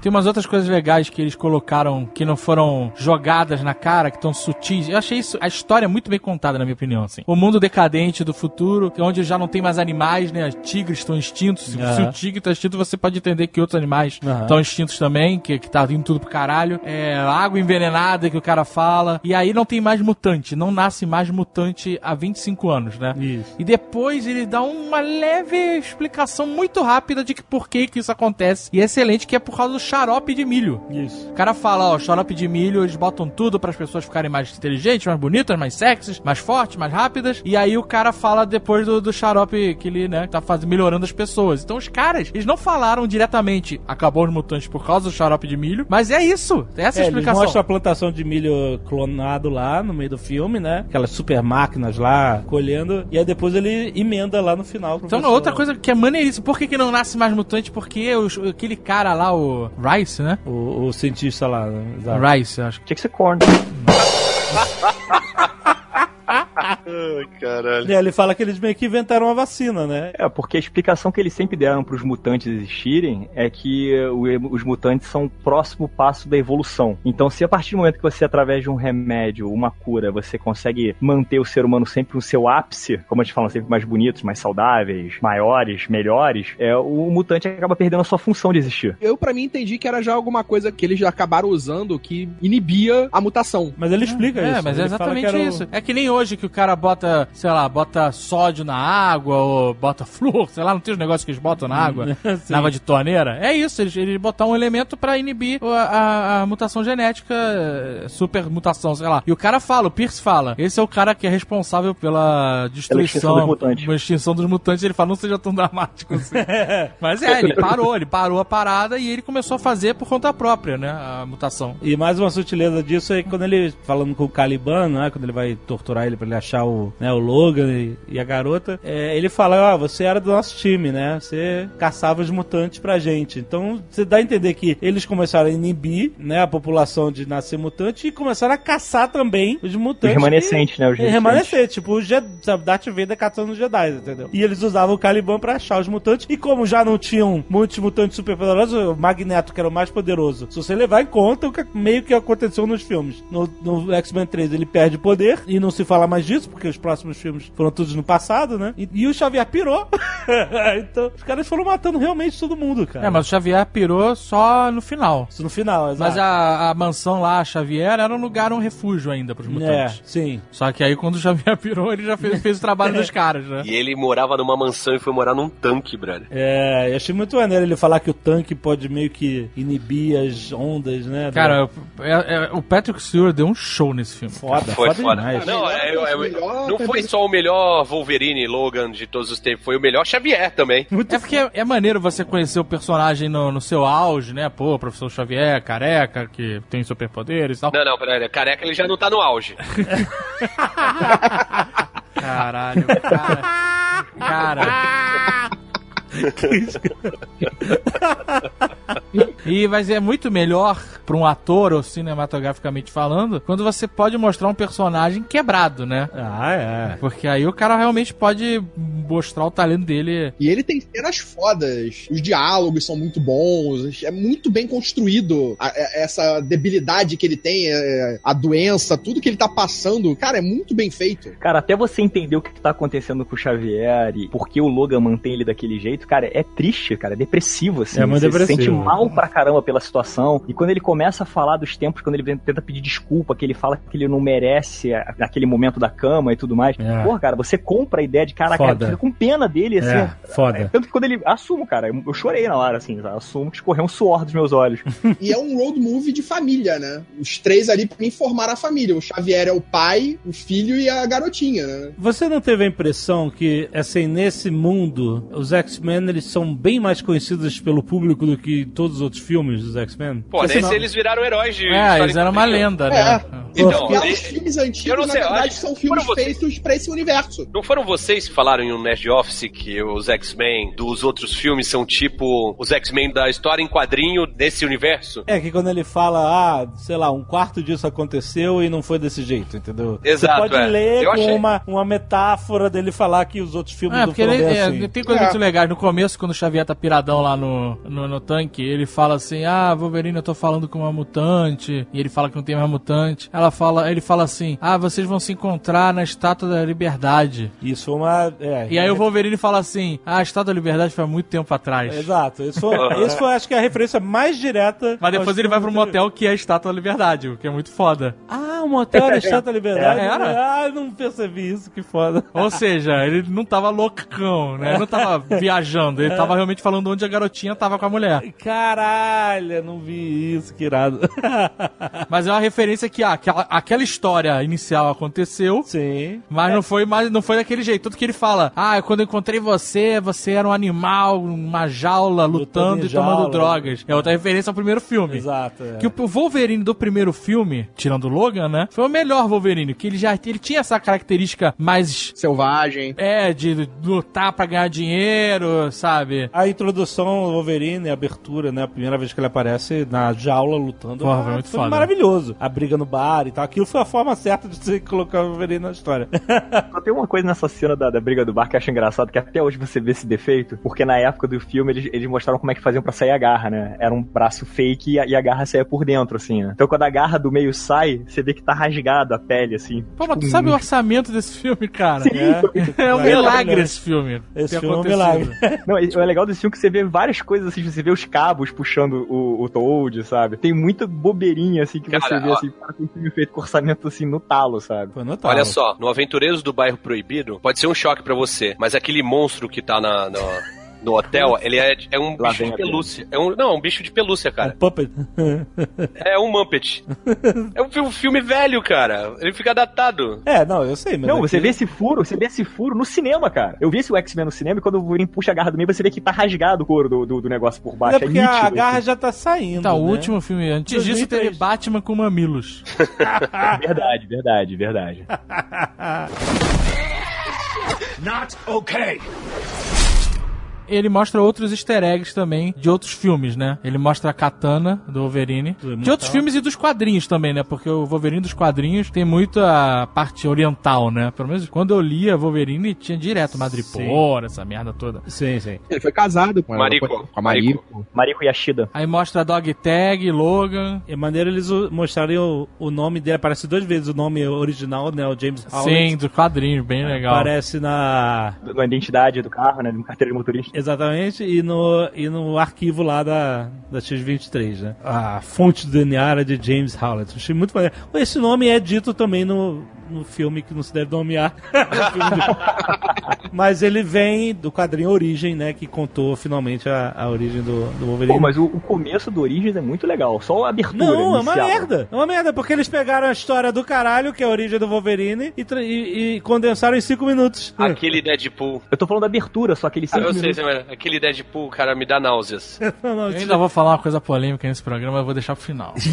Tem umas outras coisas legais que eles colocaram que não foram jogadas na cara, que estão sutis. Eu achei isso, a história muito bem contada, na minha opinião, assim. O mundo decadente do futuro, é onde já não tem mais animais, né? Tigres estão extintos. Se, Aham. se o tigre tá extinto, você pode entender que outros animais estão extintos também, que, que tá vindo tudo pro caralho. É, água envenenada que o cara fala. E aí não tem mais mutante, não nasce mais mutante há 25 anos, né? Isso. E depois ele dá uma leve explicação muito rápida de que por que que isso acontece. E é excelente que é por causa do xarope de milho. Isso. O cara fala, ó, xarope de milho, eles botam tudo para as pessoas ficarem mais inteligentes, mais bonitas, mais sexys, mais fortes, mais rápidas. E aí o cara fala depois do, do xarope que ele, né, tá faz, melhorando as pessoas. Então os caras, eles não falaram diretamente, acabou os mutantes por causa do xarope de milho, mas é isso. É essa a É, explicação. mostram a plantação de milho clonado lá no meio do filme, né? Aquelas super máquinas lá colhendo. E aí depois ele emenda lá no final. Então, outra coisa que é maneiríssima, por que, que não nasce mais mutante? Porque os- aquele cara lá, o Rice, né? O, o cientista lá. né? Exato. Rice, acho. Tinha que ser corno. Ai, caralho. E aí ele fala que eles meio que inventaram a vacina, né? É, porque a explicação que eles sempre deram para os mutantes existirem é que eh, os mutantes são o próximo passo da evolução. Então, se a partir do momento que você, através de um remédio, uma cura, você consegue manter o ser humano sempre no seu ápice, como a gente fala, sempre mais bonitos, mais saudáveis, maiores, melhores, é, o mutante acaba perdendo a sua função de existir. Eu, pra mim, entendi que era já alguma coisa que eles já acabaram usando que inibia a mutação. Mas ele explica É, isso. mas é Ele fala exatamente era o- isso. É que nem hoje que o cara bota, sei lá, bota sódio na água, ou bota flúor, sei lá, não tem os negócios que eles botam na água, na água de torneira. É isso, eles, eles botam um elemento pra inibir a, a- a mutação genética, super mutação, sei lá. E o cara fala, o Pierce fala, esse é o cara que é responsável pela destruição, extinção dos mutantes. pela extinção dos mutantes. Ele fala, não seja tão dramático assim. mas é, ele parou, ele parou a parada e ele começou a fazer por conta própria, né, a mutação. E mais uma sutileza disso é quando ele, falando com o Caliban, né, quando ele vai torturar ele pra ele achar o, né, o Logan e, e a garota, é, ele fala, ah, você era do nosso time, né, você caçava os mutantes pra gente. Então, você dá a entender que eles começaram a inibir, né, a população de nascer mutante e começaram a caçar também os Os mutantes. remanescentes, né? Os É, remanescente, tipo o Jedi, Darth Vader caçando os Jedi, entendeu? E eles usavam o Caliban pra achar os mutantes, e como já não tinham muitos mutantes super poderosos, o Magneto, que era o mais poderoso, se você levar em conta o que meio que aconteceu nos filmes. No, no X-Men 3 ele perde poder, e não se fala mais disso, porque os próximos filmes foram todos no passado, né? E, e o Xavier pirou. então, os caras foram matando realmente todo mundo, cara. É, mas o Xavier pirou só no final. Isso no final, exato. Mas a, a mansão lá, a Xavier, era um lugar, um refúgio ainda pros É, mutantes. sim. Só que aí quando o Xavier pirou, ele já fez, fez o trabalho dos caras, né? E ele morava numa mansão e foi morar num tanque, brother. É, eu achei muito maneiro ele falar que o tanque pode meio que inibir as ondas, né? Cara, é- é- o Patrick Stewart deu um show nesse filme. foda, Foi foda, foda. demais. Não, é- é- é- Melhor não foi só o melhor Wolverine Logan de todos os tempos, foi o melhor Xavier também. É porque é, é maneiro você conhecer o personagem no, no seu auge, né? Pô, professor Xavier, careca, que tem superpoderes e tal. Não, não, peraí, careca ele já não tá no auge. Caralho, cara. Cara. E mas é muito melhor pra um ator, ou cinematograficamente falando, quando você pode mostrar um personagem quebrado, né? Ah, é. Porque aí o cara realmente pode mostrar o talento dele. E ele tem cenas fodas, os diálogos são muito bons, é muito bem construído a- a- essa debilidade que ele tem, é, a doença, tudo que ele tá passando, cara, é muito bem feito. Cara, até você entender o que que tá acontecendo com o Xavier e por que o Logan mantém ele daquele jeito, cara, é triste, cara, é depressivo, assim. É muito você depressivo. se sente mal pra caramba pela situação. E quando ele começa a falar dos tempos, quando ele tenta pedir desculpa, que ele fala que ele não merece aquele momento da cama e tudo mais. É. Pô, cara, você compra a ideia de caraca, Foda. fica com pena dele, assim. É, foda. Tanto que quando ele. Assumo, cara, eu eu chorei na hora, assim, assumo que escorreu um suor dos meus olhos. E é um road movie de família, né? Os três ali pra mim formaram a família. O Xavier é o pai, o filho e a garotinha, né? Você não teve a impressão que, assim, nesse mundo, os X-Men eles são bem mais conhecidos pelo público do que todos os outros filmes dos X-Men? Pô, nesse não- eles viraram heróis de. É, eles eram uma lenda, É. né? Então, E eu- os filmes eu antigos, não na sei, verdade, acho- são filmes foram vocês- feitos pra esse universo. Não foram vocês que falaram em um Nerd Office que os X-Men dos outros filmes são tipo os X-Men da história em quadrinho desse universo? É que quando ele fala, ah, sei lá, um quarto disso aconteceu e não foi desse jeito, entendeu? Exato, Você pode é. ler Eu com achei. uma, uma metáfora dele falar que os outros filmes É, não foram ele, bem é, assim. tem coisas É. muito legais. No começo, quando o Xavier tá piradão lá no, no, no tanque, ele fala assim: Ah, Wolverine, eu tô falando com uma mutante. E ele fala que não tem mais mutante. Ela fala, ele fala assim: Ah, vocês vão se encontrar na Estátua da Liberdade. Isso foi uma... É, E aí o Wolverine fala assim: Ah, a Estátua da Liberdade foi há muito tempo atrás. Exato. Isso foi, isso foi, acho que, a referência mais direta. Mas depois ele vai pro motel que é a Estátua da Liberdade, o que é muito foda. Ah, o motel era Estátua da Liberdade? É, era. Ah, eu não percebi isso, que foda. Ou seja, ele não tava loucão, né? Ele não tava viajando, ele tava realmente falando onde a garotinha tava com a mulher. Caralho, não vi isso, que irado. Mas é uma referência que ah, aquela, aquela história inicial aconteceu, Sim. mas não foi mais, não foi daquele jeito. Tanto que ele fala: Ah, quando eu encontrei você, você era um animal, uma jaula, lutando e tomando jaula. drogas. É outra referência ao primeiro filme. Exato. é. Que o Wolverine do primeiro filme, tirando o Logan, né? Foi o melhor Wolverine, que ele já ele tinha essa característica mais Selvagem. é de lutar pra ganhar dinheiro, sabe? A introdução do Wolverine, a abertura, né? A primeira vez que ele aparece na jaula lutando. Porra, ah, foi muito foi foda. maravilhoso. A briga no bar e tal. Aquilo foi a forma certa de você colocar o Wolverine na história. Só tem uma coisa nessa cena da, da briga do bar que eu acho engraçado, que até hoje você vê esse defeito, porque na época do filme eles, eles mostraram como é que faziam pra sair a garra, né? Era um braço fake e a, e a garra saía por dentro, assim, né? Então quando a garra do meio sai, você vê que tá rasgado a pele, assim. Pô, mas tu Tipo, sabe o orçamento desse filme, cara? É. É um milagre esse filme. Esse filme é um milagre. Não, o legal desse filme é que você vê várias coisas assim, você vê os cabos puxando o, o Toad, sabe? Tem muita bobeirinha assim que Cara, você vê ó. assim, com um filme feito com orçamento assim no talo, sabe? Foi notado. Olha só, no Aventureiros do Bairro Proibido, pode ser um choque pra você, mas aquele monstro que tá na, no, no hotel, ele é, é um Lá bicho de pelúcia. É um, não, um bicho de pelúcia, Um cara. puppet. É um Muppet. É um fi- um filme velho, cara. Ele fica datado. É, não, eu sei, mas. Não, você aqui- vê esse furo, você vê esse furo no cinema, cara. Eu vi esse X-Men no cinema e quando o Wolverine puxa a garra do meio, você vê que tá rasgado o couro do, do, do negócio por baixo. é porque nítido, a garra assim. já tá saindo. Tá, o né? último filme. Antes disso 2003. teve Batman com mamilos. Verdade, verdade, verdade. Ele mostra outros easter eggs também de outros filmes, né? Ele mostra a katana do Wolverine. Do De outros filmes e dos quadrinhos também, né? Porque o Wolverine dos quadrinhos tem muito a parte oriental, né? Pelo menos quando eu lia Wolverine, tinha direto Madripoor, essa merda toda. Sim, sim. Ele foi casado com ela. Marico. Com a Mariko. Mariko Yashida. Aí mostra Dog Tag, Logan. É maneiro eles mostrarem o, o nome dele. Aparece duas vezes o nome original, né? O James Howlett. Sim, do quadrinho, bem legal. Aparece na. Na identidade do carro, né? No carteira de motorista. Exatamente, e no, e no arquivo lá da, da X23, né? A fonte do DNA era de James Howlett. Achei muito maneiro. Esse nome é dito também no, no filme que não se deve nomear. De- Mas ele vem do quadrinho Origem, né? Que contou finalmente a, a origem do, do Wolverine. Pô, mas o, o começo do Origins é muito legal. Só a abertura Não, é uma inicial. merda. É uma merda, porque eles pegaram a história do caralho, que é a origem do Wolverine, e, e- e condensaram em cinco minutos. Aquele Deadpool. Eu tô falando da abertura, só aquele Ah, cinco eu sei, minutos. mas aquele Deadpool, cara, me dá náuseas. Não, não, Eu ainda vou falar uma coisa polêmica nesse programa, eu vou deixar pro final.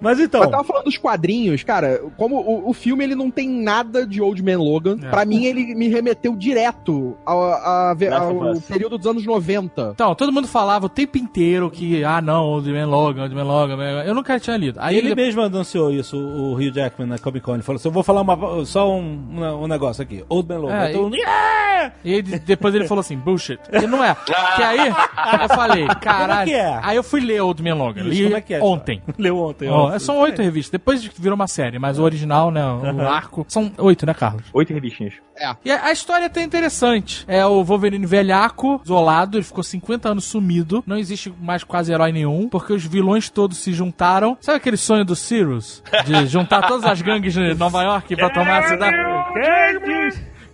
Mas então. Eu tava falando dos quadrinhos quadrinhos, cara, como o, o filme ele não tem nada de Old Man Logan, É. pra mim ele me remeteu direto ao, ao Us. período dos anos 90. Então, todo mundo falava o tempo inteiro que, ah, não, Old Man Logan, Old Man Logan. Eu nunca tinha lido. Aí Ele ele, mesmo anunciou isso, o Hugh Jackman na Comic Con. Ele falou assim: eu vou falar uma- só um, um negócio aqui. Old Man Logan. É, Todo mundo, "Yeah!" E depois ele falou assim, bullshit. E não é. Que aí eu falei, caralho. que é? Aí eu fui ler Old Man Logan. Isso, li como é que é? ontem. Leu ontem. Ó, ó. são oito revistas. Depois virou uma série, mas o original, né? O arco. São oito, né, Carlos? Oito revistinhas. E a, a história é até interessante. É o Wolverine velhaco, isolado, ele ficou 50 anos sumido. Não existe mais quase herói nenhum, porque os vilões todos se juntaram. Sabe aquele sonho do Cyrus? De juntar todas as gangues de Nova York pra tomar a cidade?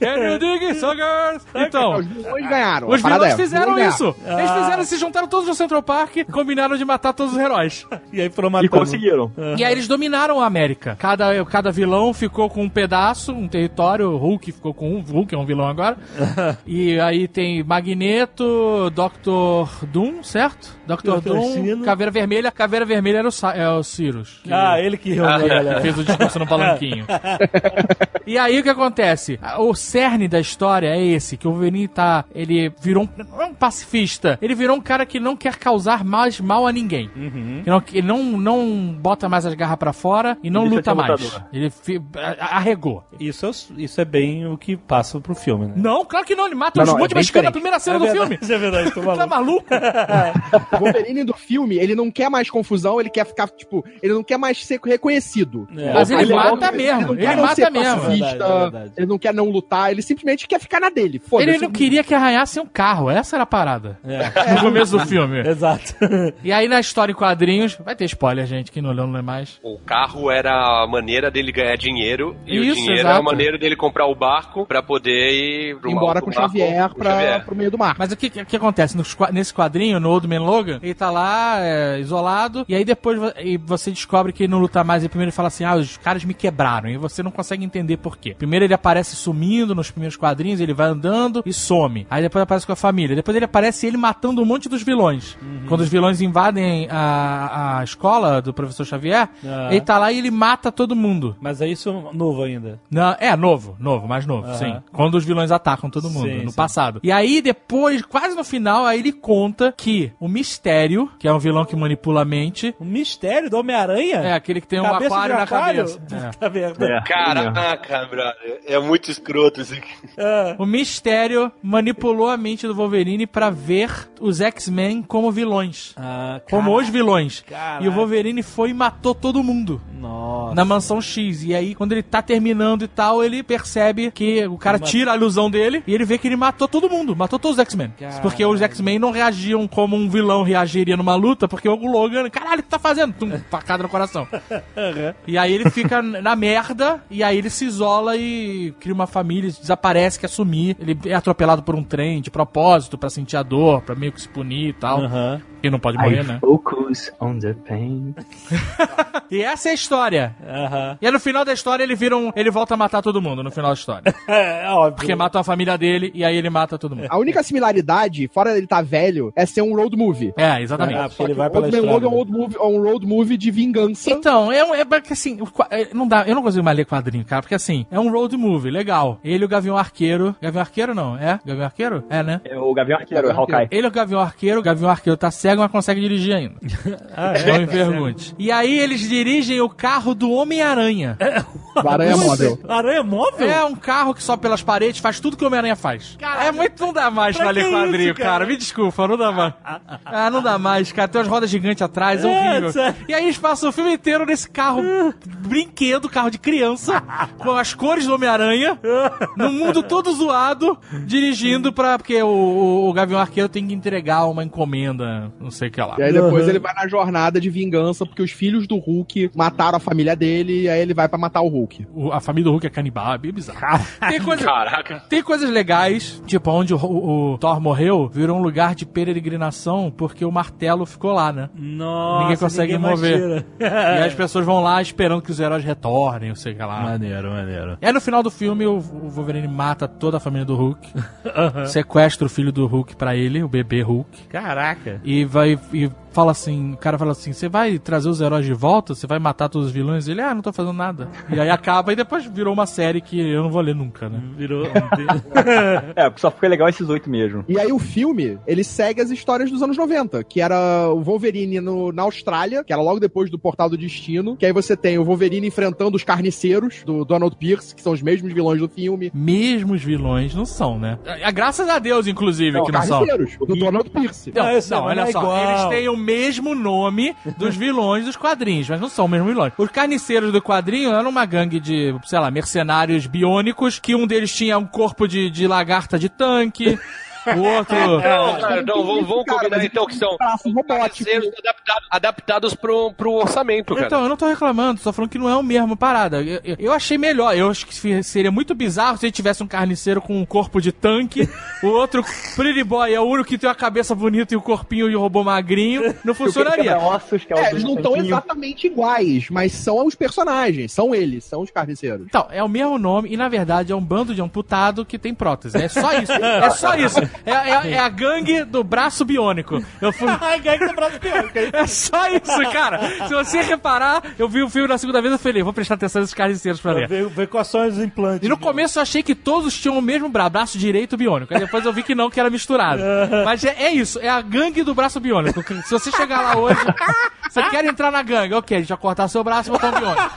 Can you dig it, suckers? Então, Os vilões ganharam. os vilões é, fizeram isso. Eles fizeram, se juntaram todos no Central Park, combinaram de matar todos os heróis. E aí foram E matando. conseguiram. E aí eles dominaram a América. Cada, cada vilão ficou com um pedaço, um território. Hulk ficou com um. Hulk é um vilão agora. e aí tem Magneto, Dr. Doom, certo? Dr. Doom. Caveira Vermelha. Caveira Vermelha era o, Sa- é o Cyrus. que- Ah, ele que reuniu a que galera. fez o discurso no palanquinho. e aí o que acontece? O cerne da história é esse, que o Wolverine tá. Ele virou um, não é um pacifista. Ele virou um cara que não quer causar mais mal a ninguém. Uhum. Que não, ele não, não bota mais as garras pra fora e não Ele luta mais. lutador. Ele fi- a- arregou. Isso, é isso é bem o que passa pro filme, né? Não, claro que não. Ele mata Não, é monte de mexicano na primeira cena é do verdade, filme. Isso é verdade, tô Tá maluco. O Wolverine do filme, ele não quer mais confusão, ele quer ficar, tipo, ele não quer mais ser reconhecido. É. Mas ele Ele mata não- mesmo. Ele quer não mata ser mesmo. pacifista, Verdade, é verdade. ele não quer não lutar, ele simplesmente quer ficar na dele. Ele não queria que arranhasse um carro. Essa era a parada. É. No começo do filme. Exato. E aí na história em quadrinhos, vai ter spoiler, gente, quem não leu não lê mais. O carro era a maneira dele ganhar dinheiro e Isso, o dinheiro exato. era a maneira dele comprar o barco pra poder ir pro Embora com o Xavier com o pra, Xavier. pro meio do mar. Mas o que, que acontece? Nos nesse quadrinho, no Old Man Logan, ele tá lá, é, isolado, e aí depois e você descobre que ele não luta mais, e primeiro ele fala assim, ah, os caras me quebraram, e você não consegue entender por quê. Primeiro ele aparece sumindo nos primeiros quadrinhos, ele vai andando e some. Aí depois aparece com a família. Depois ele aparece ele matando um monte dos vilões. Quando os vilões invadem a, a escola do professor Xavier, Ah. ele tá lá e ele mata todo mundo. Mas é isso novo ainda. Não, é, novo, novo, mais novo, Aham. sim. Quando os vilões atacam todo mundo, Sim, no sim. passado. E aí, depois, quase no final, aí ele conta que o Mistério, que é um vilão que manipula a mente, O mistério do Homem-Aranha? é aquele que tem um Cabeça de aquário na aquário? cabeça. É. Tá vendo? É. Caraca, brother. É muito escroto isso aqui. O Mistério manipulou a mente do Wolverine pra ver os X-Men como vilões. Ah, Como os vilões. Caraca. E o Wolverine foi e matou todo mundo. Nossa. na mansão X. E aí, quando ele tá terminando e tal, ele percebe que o cara tira a ilusão dele e ele vê que ele matou todo mundo, matou todos os X-Men. Porque os X-Men não reagiam como um vilão reagiria numa luta, porque o Logan, caralho, o que tá fazendo? Tum, facada no coração. E aí ele fica na merda, e aí ele se isola e cria uma família, desaparece, quer sumir. Ele é atropelado por um trem de propósito, pra sentir a dor, pra meio que se punir e tal. Aham. E não pode morrer, I né? focus on the pain. E essa é a história. Aham. E aí, no final da história ele vira um. Ele volta a matar todo mundo no final da história. É, óbvio. Porque matam a família dele e aí ele mata todo mundo. A única similaridade, fora dele estar velho, é ser um road movie. É, exatamente. Ah, porque ele vai o pela Old Man estrada. Logan é um road movie, é um road movie de vingança. Então, é, um- é porque assim, é, não dá, eu não consigo mais ler quadrinho, cara, porque assim, é um road movie, legal. Ele e o Gavião Arqueiro. Gavião Arqueiro não, é? Gavião Arqueiro? É, né? É o Gavião Arqueiro, é Hawkeye. Ele é o Gavião Arqueiro, o Gavião Arqueiro tá cego, mas consegue dirigir ainda. Ah, é? Não me pergunte. E aí eles dirigem o carro do Homem-Aranha. O Aranha Móvel. Aranha móvel? É um carro que sobe pelas paredes, faz tudo que o Homem-Aranha faz. é muito, não dá mais pra, ler quadrinho, cara? cara? Me desculpa, não dá mais. Ah, não dá mais, cara. Tem umas rodas gigantes atrás, é, É, horrível. sério. E aí eles passam o filme inteiro nesse carro brinquedo, carro de criança, com as cores do Homem-Aranha, no mundo todo zoado, dirigindo pra. Porque o, o, o Gavião Arqueiro tem que entregar uma encomenda, não sei o que lá. E aí depois ele vai na jornada de vingança, porque os filhos do Hulk mataram a família dele, e aí ele vai pra matar o Hulk. O- a família do Hulk é canibal, é bem bizarro. Tem coisa, Caraca. Tem coisas legais, tipo, onde o, o- o Thor morreu, virou um lugar de peregrinação porque o martelo ficou lá, né? Nossa, Ninguém consegue mais mover. E aí as pessoas vão lá esperando que os heróis retornem, não sei o que lá. Maneiro, maneiro. E aí no final do filme o, o Wolverine mata toda a família do Hulk, sequestra o filho do Hulk pra ele, o bebê Hulk, Caraca. e vai e fala assim, o cara fala assim, você vai trazer os heróis de volta? Você vai matar todos os vilões? Ele, ah, não tô fazendo nada. E aí acaba e depois virou uma série que eu não vou ler nunca, né? Virou. É, porque só foi legal esses oito mesmo. E aí o filme, ele segue as histórias dos anos 90, que era o Wolverine no- na Austrália, que era logo depois do Portal do Destino, que aí você tem o Wolverine enfrentando os carniceiros do Donald Pierce, que são os mesmos vilões do filme. Mesmos vilões não são, né? Ah, Graças a Deus, inclusive, que não são. carniceiros, do Donald Pierce. Não, não, mas olha não é só, igual. eles têm o mesmo nome dos vilões dos quadrinhos, mas não são os mesmos vilões. Os carniceiros do quadrinho eram uma gangue de, sei lá, mercenários biônicos, que um deles tinha um corpo de, de lagarta de tanque, o outro... Não, cara, não, vamos, combinar então que são parceiros adaptados, adaptados pro, pro orçamento, cara. Então, eu não tô reclamando, só falando que não é o mesmo parada. Eu, eu- eu achei melhor. Eu acho que seria muito bizarro se a gente tivesse um carniceiro com um corpo de tanque, o outro, Pretty Boy, é o único que tem uma cabeça bonita e o corpinho de robô magrinho. Não funcionaria. Ossos, que é, o É, eles não estão exatamente iguais, mas são os personagens, são eles, são os carniceiros. Então, é o mesmo nome e na verdade é um bando de amputado que tem prótese. É só isso. É só isso. É, é- é a gangue do braço biônico. Eu fui. Ai, gangue do braço biônico. É só isso, cara. Se você reparar, eu vi o filme na segunda vez eu falei, vou prestar atenção nesses carniceiros pra. Ver, ver quais são os implantes. E no começo eu achei que todos tinham o mesmo braço, braço direito biônico. Aí depois eu vi que não, que era misturado. Mas é, é isso, é a gangue do braço biônico. Se você chegar lá hoje, você quer entrar na gangue, ok, a gente vai cortar seu braço e botar um biônico.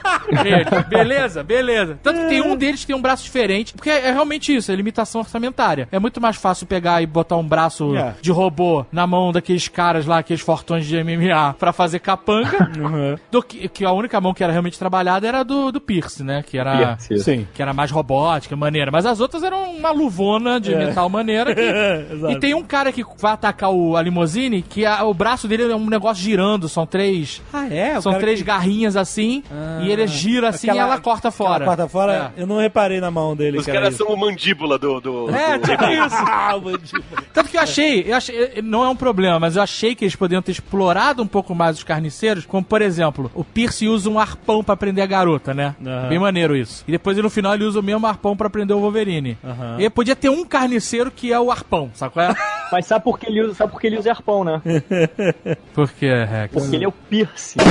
Ele, beleza, beleza. Tanto que tem um deles que tem um braço diferente, porque é, é realmente isso, é limitação orçamentária. É muito mais fácil pegar e botar um braço É. de robô na mão daqueles caras lá, aqueles fortões de MMA, pra fazer capanga, do que, que a única mão que era realmente trabalhada era a do, do Pierce, né? Que era Pierce. Sim. que era mais robótica, maneira. Mas as outras eram uma luvona de metal maneira. que-. E tem um cara que vai atacar o, a limusine que a- o braço dele é um negócio girando. São três. Ah, é? O São três que- garrinhas assim. e ele gira assim Aquela- e ela corta fora. Corta fora, eu não reparei na mão dele. Os caras são o mandíbula do. do, É, do- tipo isso. O mandíbula. Tanto que eu achei, eu achei, não é um problema, mas eu achei que eles poderiam ter explorado um pouco mais os carniceiros, como por exemplo, o Pierce usa um arpão pra prender a garota, né? Aham. Bem maneiro isso. E depois no final ele usa o mesmo arpão pra prender o Wolverine. Aham. E podia ter um carniceiro que é o arpão, sabe qual é? Mas sabe por que ele usa, sabe por que ele usa arpão, né? Por que, Rex? Porque ele é o Pierce.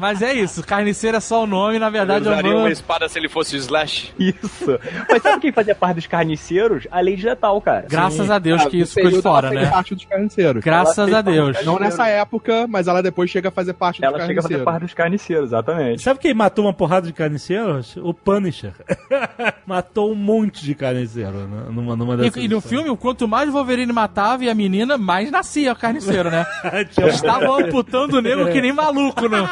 Mas é isso, carniceiro é só o nome, na Ele verdade é um usaria uma bando... espada se ele fosse o Slash. Isso. Mas sabe quem fazia parte dos carniceiros? A Lady Letal, cara. Graças a Deus Ah, que isso ficou de período fora, ela fez né? parte dos carniceiros. Graças Ela a Deus. Não nessa época, mas ela depois chega a fazer parte dos Ela chega a fazer carniceiros. parte dos carniceiros, exatamente. Sabe quem matou uma porrada de carniceiros? O Punisher. matou um monte de carniceiro né, numa, numa dessas E, e no filme, quanto mais Wolverine matava e a menina, mais nascia o carniceiro, né? Estavam amputando o nego que nem maluco, não.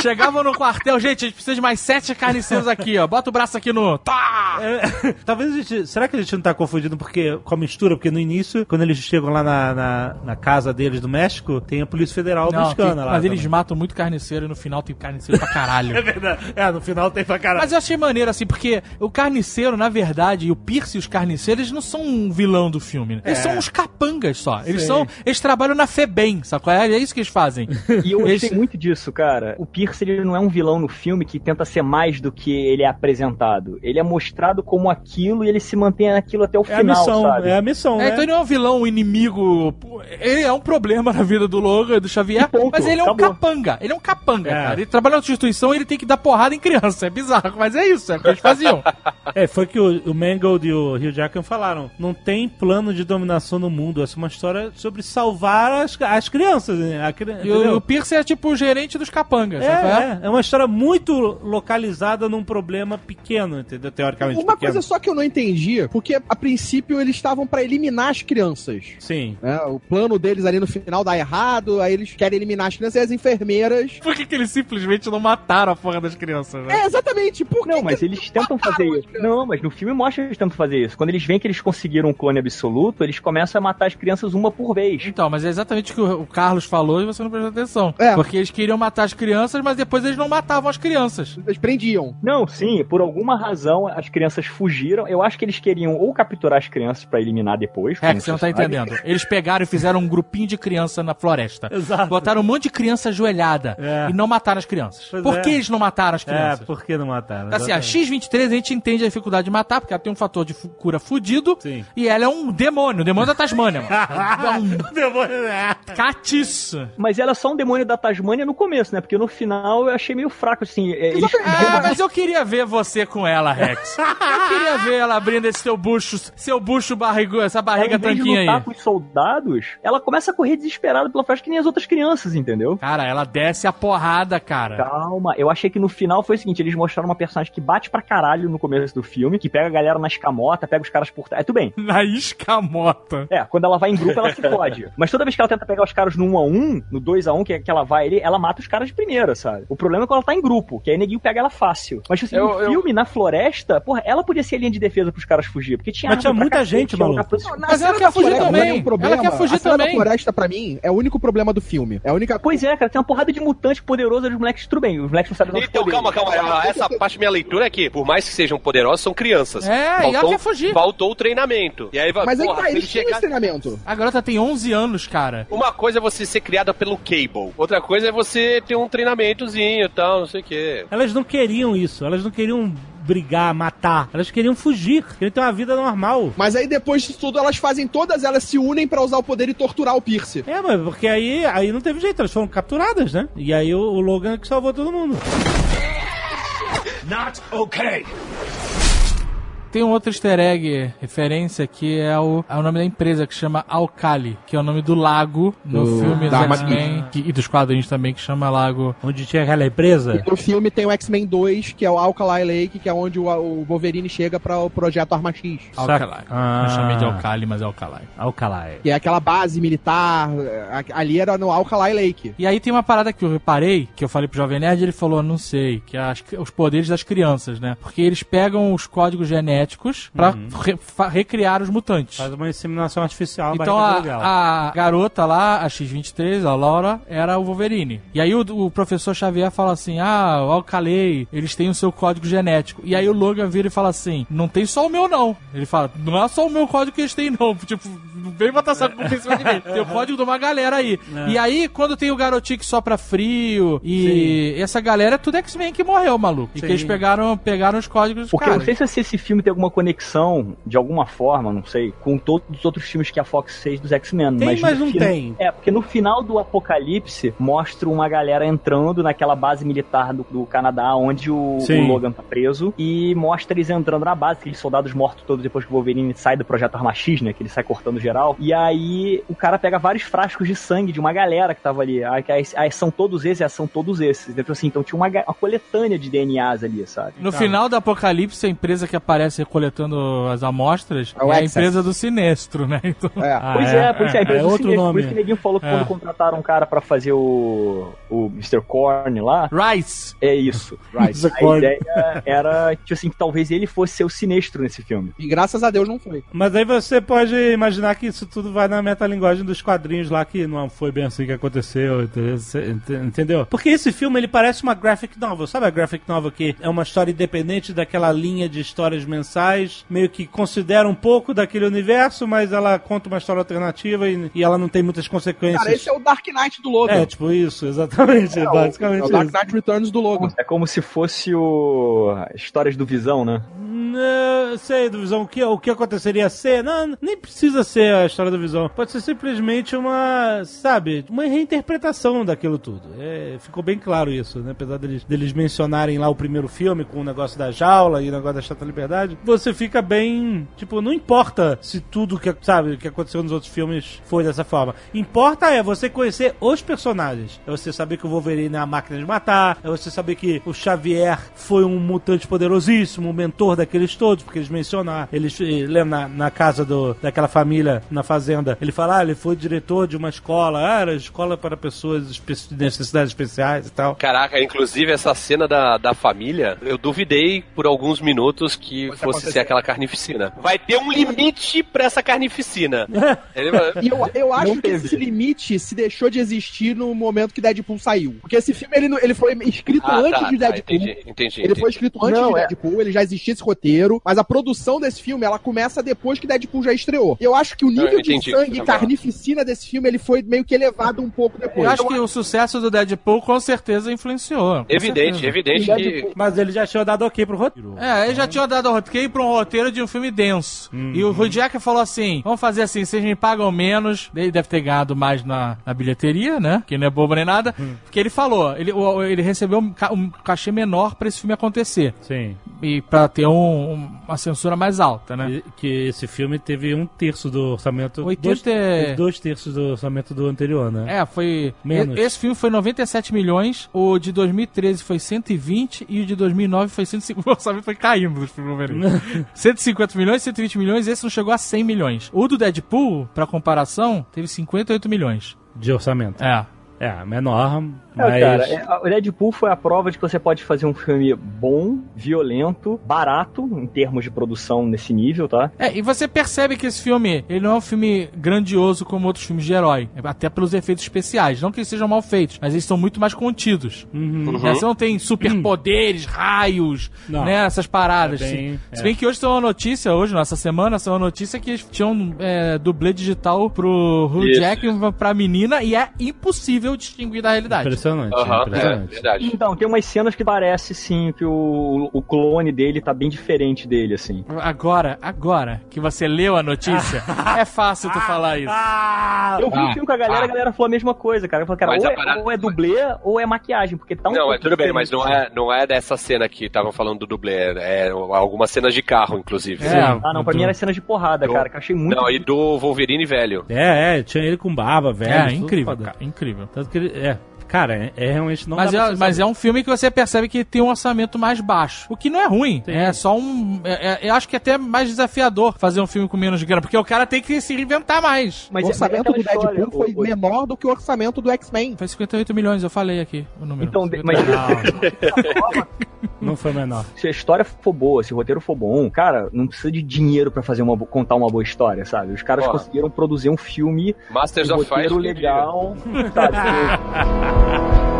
Chegavam no quartel, gente, a gente precisa de mais sete carniceiros aqui, ó. Bota o braço aqui no. Tá! É, talvez a gente. Será que a gente não tá confundindo porque, com a mistura? Porque no início, quando eles chegam lá na, na, na casa deles do México, tem a Polícia Federal Não, buscando tem- lá. mas eles também. matam muito carniceiro e no final tem carniceiro pra caralho. É verdade. É, no final tem pra caralho. Mas eu achei maneiro, assim, porque o carniceiro, na verdade, e o Pierce e os carniceiros, eles não são um vilão do filme. né? Eles É. são uns capangas só. Eles Sim. são. Eles trabalham na FEBEM, sacou? É, é isso que eles fazem. E eu gostei Esse- muito disso, cara. O Pierce, ele não é um vilão no filme que tenta ser mais do que ele é apresentado. Ele é mostrado como aquilo e ele se mantém naquilo até o É a final, missão, sabe? é a missão, É, né? então ele não é um vilão, um inimigo. Ele é um problema na vida do Logan e do Xavier, ponto, mas ele é um acabou. capanga. Ele é um capanga, É. cara. Ele trabalha na instituição e ele tem que dar porrada em criança. É bizarro, mas é isso, é o que eles faziam. É, foi que o, o Mangold e o Hugh Jackman falaram. Não tem plano de dominação no mundo. Essa é uma história sobre salvar as, as crianças. né? A E o, o Pierce é tipo o gerente dos capangas, É, é? é, é uma história muito localizada num problema pequeno, entendeu? Teoricamente Uma pequeno. coisa só que eu não entendi, porque a princípio eles estavam pra eliminar as crianças. Sim. né? O plano deles ali no final dá errado, aí eles querem eliminar as crianças e as enfermeiras. Por que, que eles simplesmente não mataram a porra das crianças, né? É, exatamente. Por Não, que mas que eles tentam fazer isso. Não, mas no filme mostra que eles tentam fazer isso. Quando eles veem que eles conseguiram um clone absoluto, eles começam a matar as crianças uma por vez. Então, mas é exatamente que o o Carlos falou e você não prestou atenção. É. Porque eles queriam matar as crianças, mas depois eles não matavam as crianças. Eles prendiam. Não, sim, por alguma razão as crianças fugiram. Eu acho que eles queriam ou capturar as crianças pra eliminar depois. É, que você não tá sabe. entendendo. Eles pegaram e fizeram um grupinho de criança na floresta. Exato. Botaram um monte de criança ajoelhada É. e não mataram as crianças. Pois Por é. que eles não mataram as É, crianças? por que não mataram? Assim, a Exatamente. X-23 a gente entende a dificuldade de matar, porque ela tem um fator de cura fudido. Sim. E ela é um demônio, o demônio da Tasmânia, mano. É um Demônio, é. catiço. Mas ela é só um demônio da Tasmânia no começo, né? Porque no final eu achei meio fraco, assim. é, Eles Ah, mas eu queria ver você com ela, Rex. Eu queria ver ela abrindo esse seu bucho, seu bucho barrigu, essa barriga Ela, vez de tanquinha lutar aí. com os soldados, ela começa a correr desesperada pela floresta que nem as outras crianças, entendeu? Cara, ela desce a porrada, cara. Calma, eu achei que no final foi o seguinte: eles mostraram uma personagem que bate pra caralho no começo do filme, que pega a galera na escamota, pega os caras por trás. É, tudo bem. Na escamota. É, quando ela vai em grupo, ela se fode. Mas toda vez que ela tenta pegar os caras no 1 a 1 no 2 a 1 que, que ela vai ali, ela mata os caras de primeira, sabe? O problema é quando ela tá em grupo, que aí neguinho pega ela fácil. Mas assim, Eu- no eu- filme, na floresta, porra, ela podia ser a linha de defesa pros caras fugir, porque tinha Mas tinha muita cacete, gente, maluco. Mas ela quer fugir floresta também. é um problema. Ela quer fugir a cena também. da floresta, pra mim, é o único problema do filme. É a única Pois é, cara, tem uma porrada de mutante poderoso, os moleques tudo bem, os moleques não sabem Então, calma, calma. Essa parte da minha leitura é que, por mais que sejam poderosos, são crianças. É, e ela quer fugir. Faltou o treinamento. E aí, vai, Mas aí porra, tá, se eles chegar... treinamento. A garota tem 11 anos, cara. Uma coisa é você ser criada pelo Cable. Outra coisa é você ter um treinamentozinho e tal, não sei o quê. Elas não queriam isso, elas não queriam brigar, matar. Elas queriam fugir, queriam ter uma vida normal. Mas aí depois disso tudo, elas fazem todas, elas se unem pra usar o poder e torturar o Pierce. É, mas porque aí, aí não teve jeito, elas foram capturadas, né? E aí o, o Logan que salvou todo mundo. Tem um outro easter egg, referência, que é o, é o nome da empresa, que chama Alkali, que é o nome do lago no Do- filme da dos X-Men, e dos quadrinhos também, que chama Lago... Onde tinha aquela empresa. E no filme tem o X-Men 2, que é o Alkali Lake, que é onde o, o Wolverine chega para o projeto Arma X. Alkali. Ah. Eu chamei de Alkali, mas é Alkali. Alcalai. Que é aquela base militar. Ali era no Alkali Lake. E aí tem uma parada que eu reparei, que eu falei pro Jovem Nerd, ele falou, não sei, que é as- os poderes das crianças, né? Porque eles pegam os códigos genéticos pra re- fa- recriar os mutantes. Faz uma inseminação artificial. Então a, a garota lá, a X-23, a Laura, era o Wolverine. E aí o, o professor Xavier fala assim: Ah, o Alcalei, eles têm o seu código genético. E aí o Logan vira e fala assim: Não tem só o meu, não. Ele fala: Não é só o meu código que eles têm, não. Tipo, vem botar essa culpa em cima de mim. Tem o código de uma galera aí. É. E aí, quando tem o garotinho que sopra frio, e essa galera é tudo X-Men que morreu, maluco. E que Sim. eles pegaram, pegaram os códigos dos Porque eu caras. não sei se esse filme tem alguma conexão, de alguma forma, não sei, com todos os outros filmes que a Fox fez dos X-Men. Tem, mas no não fina- tem. É, porque no final do Apocalipse mostra uma galera entrando naquela base militar do, do Canadá, onde o, o Logan tá preso, e mostra eles entrando na base, aqueles soldados mortos todos depois que o Wolverine sai do projeto Arma X, né? Que ele sai cortando geral. E aí o cara pega vários frascos de sangue de uma galera que tava ali. Aí, aí- aí são todos esses, aí são todos esses. Então, assim, então tinha uma, uma coletânea de DNAs ali, sabe? No final do Apocalipse, a empresa que aparece coletando as amostras É é a empresa do Sinestro, né? Então, É. Ah, Pois é, pois é, é, é outro mesmo, nome. Por isso que ninguém falou que É. quando contrataram um cara pra fazer o, o Mr. Corn lá, Rice. é isso. Mr. A ideia era, tipo assim, que talvez ele fosse ser o sinistro nesse filme. E graças a Deus não foi. Mas aí você pode imaginar que isso tudo vai na metalinguagem dos quadrinhos lá, que não foi bem assim que aconteceu, entendeu? Porque esse filme, ele parece uma graphic novel, sabe a graphic novel que é uma história independente daquela linha de histórias mensais, meio que considera um pouco daquele universo, mas ela conta uma história alternativa e, e ela não tem muitas consequências. Cara, esse é o Dark Knight do Logan. É, tipo isso, exatamente, É o- basicamente é o Dark isso. Knight Returns do Logan. É como se fosse o Histórias do Visão, né? Não, sei, do Visão, o que, o que aconteceria ser? Não, nem precisa ser a história do Visão. Pode ser simplesmente uma, sabe, uma reinterpretação daquilo tudo. É, ficou bem claro isso, né? Apesar deles, deles mencionarem lá o primeiro filme com o negócio da jaula e o negócio da Chata Liberdade, você fica bem, tipo, não importa se tudo que, sabe, que aconteceu nos outros filmes foi dessa forma. Importa é você conhecer os personagens. É você saber que o Wolverine é a máquina de matar, é você saber que o Xavier foi um mutante poderosíssimo, um mentor daqueles todos, porque eles mencionaram, eles eh, lembra na, na casa do, daquela família na fazenda. Ele fala, ah, ele foi diretor de uma escola, ah, era escola para pessoas de necessidades especiais e tal. Caraca, inclusive essa cena da, da família, eu duvidei por alguns minutos que Fosse ser aquela carnificina. Vai ter um limite pra essa carnificina. E eu, eu acho Não que teve. esse limite se deixou de existir no momento que Deadpool saiu. Porque esse filme ele, ele foi escrito Ah, antes tá, de tá, Deadpool. entendi, entendi. Ele foi escrito antes Não, de é- Deadpool, ele já existia esse roteiro, mas a produção desse filme, ela começa depois que Deadpool já estreou. Eu acho que o nível de entendi. sangue e Tá carnificina desse filme, ele foi meio que elevado um pouco depois. Eu acho que o sucesso do Deadpool com certeza influenciou. com Evidente, certeza. evidente que. Mas ele já tinha dado ok pro roteiro. É, ele já tinha dado ok pra um roteiro de um filme denso. E o Hugh Jackman falou assim: vamos fazer assim, vocês me pagam menos. Ele deve ter ganhado mais na, na bilheteria, né? Que não é bobo nem nada. Porque ele falou, ele, o- ele recebeu um, ca- um cachê menor pra esse filme acontecer. Sim. E pra ter um- um- uma censura mais alta, né? E- Que esse filme teve um terço do orçamento. 80 Dois, dois terços do orçamento do anterior, né? É, foi. Menos. Esse filme foi 97 milhões, o de 2013 foi 120 e o de 2009 foi 150. O orçamento foi caindo dos filmes. 150 milhões, 120 milhões, esse não chegou a 100 milhões. O do Deadpool, pra comparação, teve 58 milhões. De orçamento. É. É, menor, É, mas. cara, é, o Deadpool foi a prova de que você pode fazer um filme bom, violento, barato, em termos de produção nesse nível, tá? É, e você percebe que esse filme, ele não é um filme grandioso como outros filmes de herói. Até pelos efeitos especiais. Não que eles sejam mal feitos, mas eles são muito mais contidos. Uhum. Né? Você não tem superpoderes, raios, Não. né? Essas paradas. É bem- Se bem que hoje tem uma notícia, hoje, nessa semana, saiu uma notícia que eles tinham é, dublê digital pro Hugh. Jackman pra menina e é impossível distinguir da realidade. Impressionante, Aham, é, impressionante. verdade. Então, tem umas cenas que parece, sim, que o, o clone dele tá bem diferente dele, assim. Agora, agora que você leu a notícia, é fácil tu falar isso. Eu vi o filme com a galera, a galera falou a mesma coisa, cara. Eu falei, cara, Mas ou é, parada- ou é dublê ou é maquiagem, porque tá um Não, é tudo bem, mas não é, não é dessa cena que estavam falando do dublê. É algumas cenas de carro, inclusive. É. Ah, não, pra mim era cenas de porrada, Do- cara, que eu achei muito... Não, e do Wolverine velho. É, é, tinha ele com barba, velho. É, incrível, cara, incrível. Tanto que ele. É, cara, é, é realmente não Mas dá é, mas é um filme que você percebe que tem um orçamento mais baixo. O que não é ruim. É só um. é- é- eu acho que é até mais desafiador fazer um filme com menos grana, porque o cara tem que se reinventar mais. Mas o é- orçamento é do Deadpool história, foi o- menor do que o orçamento do X-Men. Foi 58 milhões, eu falei aqui o número. Então, 58 mas Não, não foi menor. se a história for boa, se o roteiro for bom, cara, não precisa de dinheiro pra fazer uma contar uma boa história, sabe? Os caras Porra. conseguiram produzir um filme, Masters um of Fire. roteiro legal, sabe? ha ha ha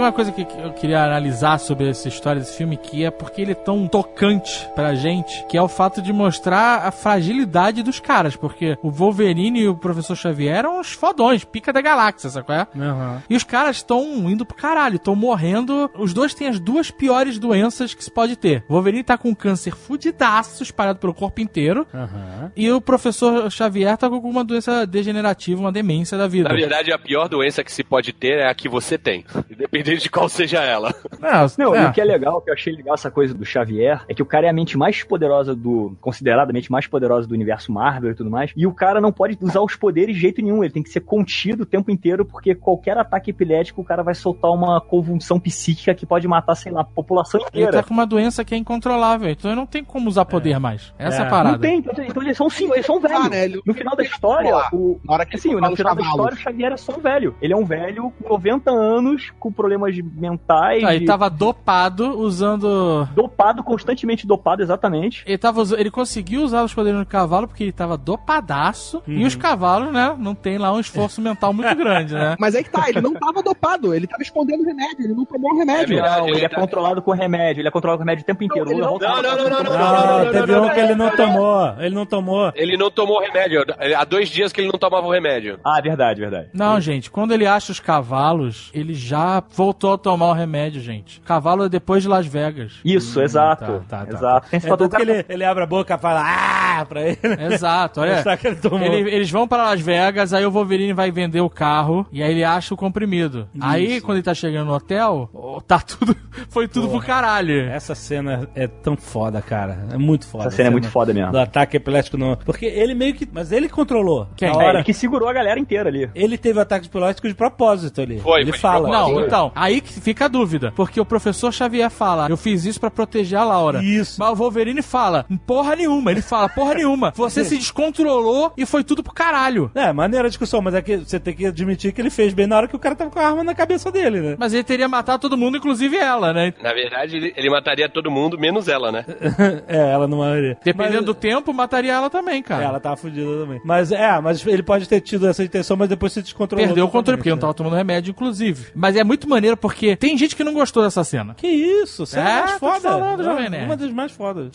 Tem uma coisa que eu queria analisar sobre essa história desse filme, que é porque ele é tão tocante pra gente, que é o fato de mostrar a fragilidade dos caras, porque o Wolverine e o Professor Xavier eram os fodões, pica da galáxia, sabe qual é? Aham. E os caras estão indo pro caralho, estão morrendo. Os dois têm as duas piores doenças que se pode ter. O Wolverine tá com câncer fudidaço, espalhado pelo corpo inteiro. Aham. E o professor Xavier tá com uma doença degenerativa, uma demência da vida. Na verdade, a pior doença que se pode ter é a que você tem. Independente de qual seja ela. Não, Não, é. e o que é legal, o que eu achei legal essa coisa do Xavier, é que o cara é a mente mais poderosa do. consideradamente mais poderosa do universo Marvel e tudo mais. E o cara não pode usar os poderes de jeito nenhum. Ele tem que ser contido o tempo inteiro, porque qualquer ataque epilético, o cara vai soltar uma convulsão psíquica que pode matar, sei lá, a população Ele inteira. tá com uma doença que é incontrolável, então ele não tem como usar poder mais. Essa é, É. a parada. Não tem, então, então eles são sim, eles são velhos. Ah, né, ele- No final da história, o, Na hora que Assim, ele no final da história, o Xavier é só um velho. Ele é um velho com 90 anos, com problemas mentais, Ah, ele de- tava dopado usando. dopado, constantemente dopado, exatamente. Ele, tava, ele conseguiu usar os poderes do cavalo porque ele tava dopadaço. Uhum. E os cavalos, né? Não tem lá um esforço mental muito grande, né? Mas aí que tá, ele não tava dopado, ele tava escondendo o remédio, ele não tomou o remédio. É verdade. Não, ele ele é tá- controlado com remédio, ele é controlado com remédio o tempo inteiro. ele não- Não, não, não, não, não, Não, teve um que ele não tomou. Ele não tomou. Ele não tomou remédio. Há dois dias que ele não tomava o remédio. Ah, verdade, verdade. Não, gente, quando ele acha os cavalos, ele já Ah, voltou a tomar o remédio, gente. Cavalo é depois de Las Vegas. Isso, exato. tá, tá, exato. Tem esse É tanto que ele, ele abre a boca e fala ah pra ele. Exato, olha. Mostrar que ele tomou. Ele- eles vão para Las Vegas, aí o Wolverine vai vender o carro e aí ele acha o comprimido. Aí, quando ele tá chegando no hotel, tá tudo. Foi tudo pro caralho. Essa cena é tão foda, cara. É muito foda. Essa cena é muito foda mesmo. Do ataque epilético no. Porque ele meio que. Mas ele controlou. Quem? É, hora. ele que segurou a galera inteira ali. Ele teve ataque epilético de propósito ali. Foi, ele foi de fala. propósito. Não, então, aí que fica a dúvida. Porque o professor Xavier fala, eu fiz isso pra proteger a Laura. Isso. Mas o Wolverine fala, porra nenhuma. Ele fala, porra nenhuma. Você se descontrolou e foi tudo pro caralho. É, maneira a discussão, mas é que você tem que admitir que ele fez bem na hora que o cara tava com a arma na cabeça dele, né? Mas ele teria matado todo mundo, inclusive ela, né? Na verdade, ele, ele mataria todo mundo, menos ela, né? é, ela não maioria. Dependendo Mas- do tempo, mataria ela também, cara. É, ela tava fudida também. Mas é, mas ele pode ter tido essa intenção, mas depois se descontrolou. Perdeu o controle, porque não totalmente, tava tomando remédio, inclusive. Mas é muito maneiro porque tem gente que não gostou dessa cena. Que isso, cena É, mais foda. falando, É, Jovem Nerd. Uma das mais fodas.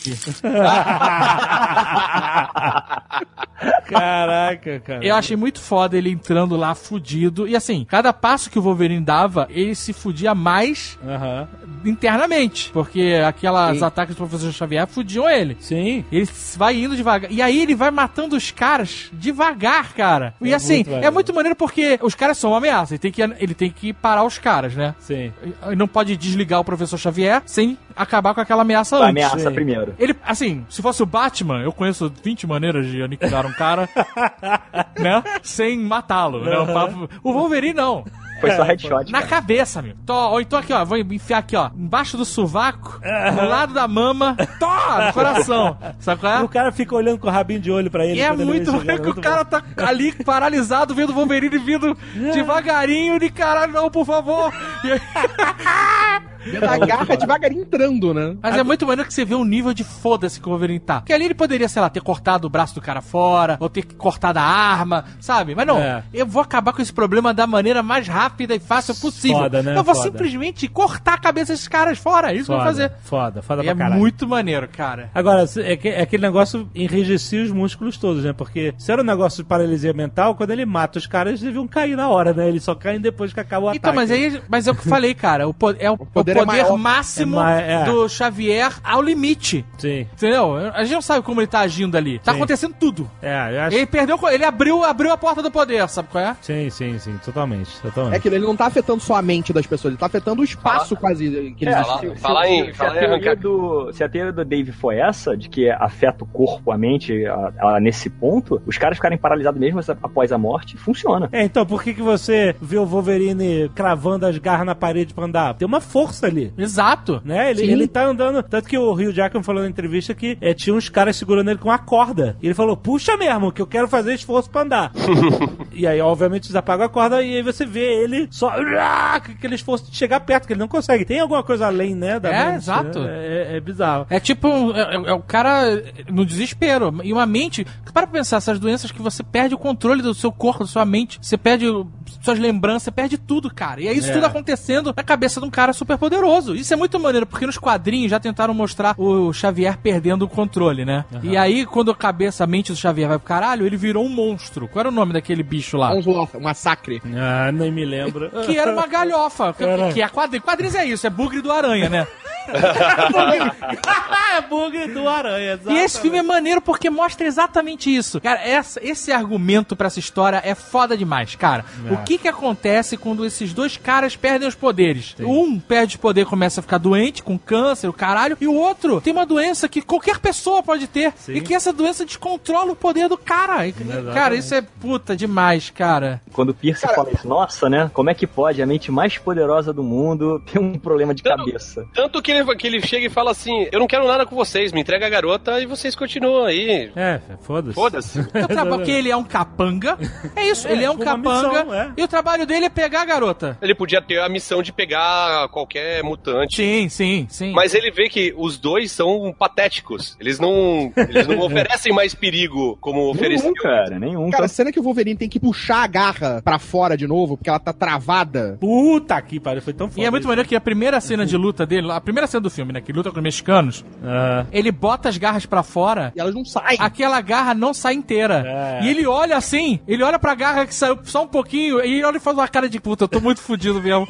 Caraca, cara. Eu achei muito foda ele entrando lá fudido. E assim, cada passo que o Wolverine dava, ele se fudia mais Aham. Internamente. Porque aquelas ataques do professor Xavier fudiam ele. Sim. Ele vai indo devagar. E aí ele vai matando os caras devagar, cara. E É assim, muito é muito maneiro porque os caras são uma ameaça. Ele tem que, ele tem que parar os caras, né? Sim. Ele não pode desligar o professor Xavier sem acabar com aquela ameaça A antes. ameaça sim. primeiro. Ele, assim, se fosse o Batman, eu conheço 20 maneiras de aniquilar um cara, né? Sem matá-lo, né? O Wolverine não. Foi só headshot. Na cara. cabeça, meu. Tó, ou então aqui, ó. Vou enfiar aqui, ó. Embaixo do sovaco, no lado da mama. Tó, no coração. Sabe qual E é? o cara fica olhando com o rabinho de olho pra ele. E é muito vem ruim chegando, que o cara tá ali paralisado, vendo o Wolverine vindo devagarinho de caralho, não, por favor. E aí- a garra devagarinho entrando, né? Mas é muito maneiro que você vê o nível de foda-se que o Wolverine tá. Porque ali ele poderia, sei lá, ter cortado o braço do cara fora, ou ter cortado a arma, sabe? Mas não, É. eu vou acabar com esse problema da maneira mais rápida e fácil possível. Foda, né? Eu vou Foda. simplesmente cortar a cabeça desses caras fora. É isso que eu vou Foda, fazer. foda, foda E pra é caralho. muito maneiro, cara. Agora, se- é, que- é aquele negócio enrijecer os músculos todos, né? Porque se era um negócio de paralisia mental, quando ele mata os caras, eles deviam cair na hora, né? Eles só caem depois que acaba o Então, ataque. mas aí, mas é o que eu falei, cara. O, é o, o poder, poder é maior. máximo É é. do Xavier ao limite. Sim. Entendeu? A gente não sabe como ele tá agindo ali. Tá Sim. acontecendo tudo. É, eu acho. Ele perdeu, ele abriu, abriu a porta do poder, sabe qual é? Sim, sim, sim, totalmente. totalmente. É que ele não tá afetando só a mente das pessoas, ele tá afetando o espaço quase que eles É, Falar- se, falar se- em- se falar a em teoria arrancar- do, se a teoria do Dave foi essa, de que afeta o corpo, a mente, a- a- nesse ponto, os caras ficarem paralisados mesmo após a morte, funciona. É, então por que, que você vê o Wolverine cravando as garras na parede pra andar? Tem uma força ali. Exato. Né? Ele, Sim. ele tá andando. Tanto que o Rio Jackman falou na entrevista que é, tinha uns caras segurando ele com uma corda. E ele falou: puxa mesmo, que eu quero fazer esforço pra andar. e aí, obviamente, eles apagam a corda e aí você vê ele só. ah, aquele esforço de chegar perto, que ele não consegue. Tem alguma coisa além, né? Da É, mente, exato. né? É, é bizarro. É tipo, um- é, é- é o cara no desespero. E uma mente. Para pra pensar, essas doenças que você perde o controle do seu corpo, da sua mente. Você perde suas lembranças, você perde tudo, cara. E é isso É. tudo acontecendo na cabeça de um cara super poderoso. Isso é muito maneiro, porque nos quadrinhos já tentaram mostrar o Xavier perdendo o controle, né? E aí, quando a cabeça, a mente do Xavier vai pro caralho, ele virou um monstro. Qual era o nome daquele bicho lá? Onslaught, um massacre. Ah, nem me lembro. Que era uma galhofa. que-. Que é quadrinhos. Quadrinhos é isso, é bugre do aranha, né? é bug do aranha, E esse filme é maneiro porque mostra exatamente isso. Cara, essa- esse argumento pra essa história é foda demais, cara. É. O que que acontece quando esses dois caras perdem os poderes? Um perde o poder, começa a ficar doente, com câncer, o caralho, e o outro tem uma doença que qualquer pessoa pode ter. Sim. E que essa doença descontrola o poder do cara. E, Cara, isso é puta demais, cara. Quando o Pierce fala isso, nossa, né? Como é que pode a mente mais poderosa do mundo ter um problema de Tanto- cabeça? Tanto que ele, que ele chega e fala assim: Eu não quero nada com vocês, me entrega a garota e vocês continuam aí. É, foda-se. Foda-se. O trabalho porque ele é um capanga. É isso, É, ele é um uma capanga. missão, é. E o trabalho dele é pegar a garota. Ele podia ter a missão de pegar qualquer mutante. Sim, sim, sim. Mas ele vê que os dois são patéticos. Eles não, eles não oferecem mais perigo como ofereciam. Nenhum, cara, nenhum. Cara, a cena que o Wolverine tem que puxar a garra pra fora de novo, porque ela tá travada. Puta que pariu, foi tão foda. E é muito maneiro que a primeira cena de luta dele, a primeira cena do filme, né? Que luta com os mexicanos. Ele bota as garras pra fora. E elas não saem. Aquela garra não sai inteira. É. E ele olha assim, ele olha pra garra que saiu só um pouquinho, e ele olha e faz uma cara de puta, eu tô muito fudido mesmo.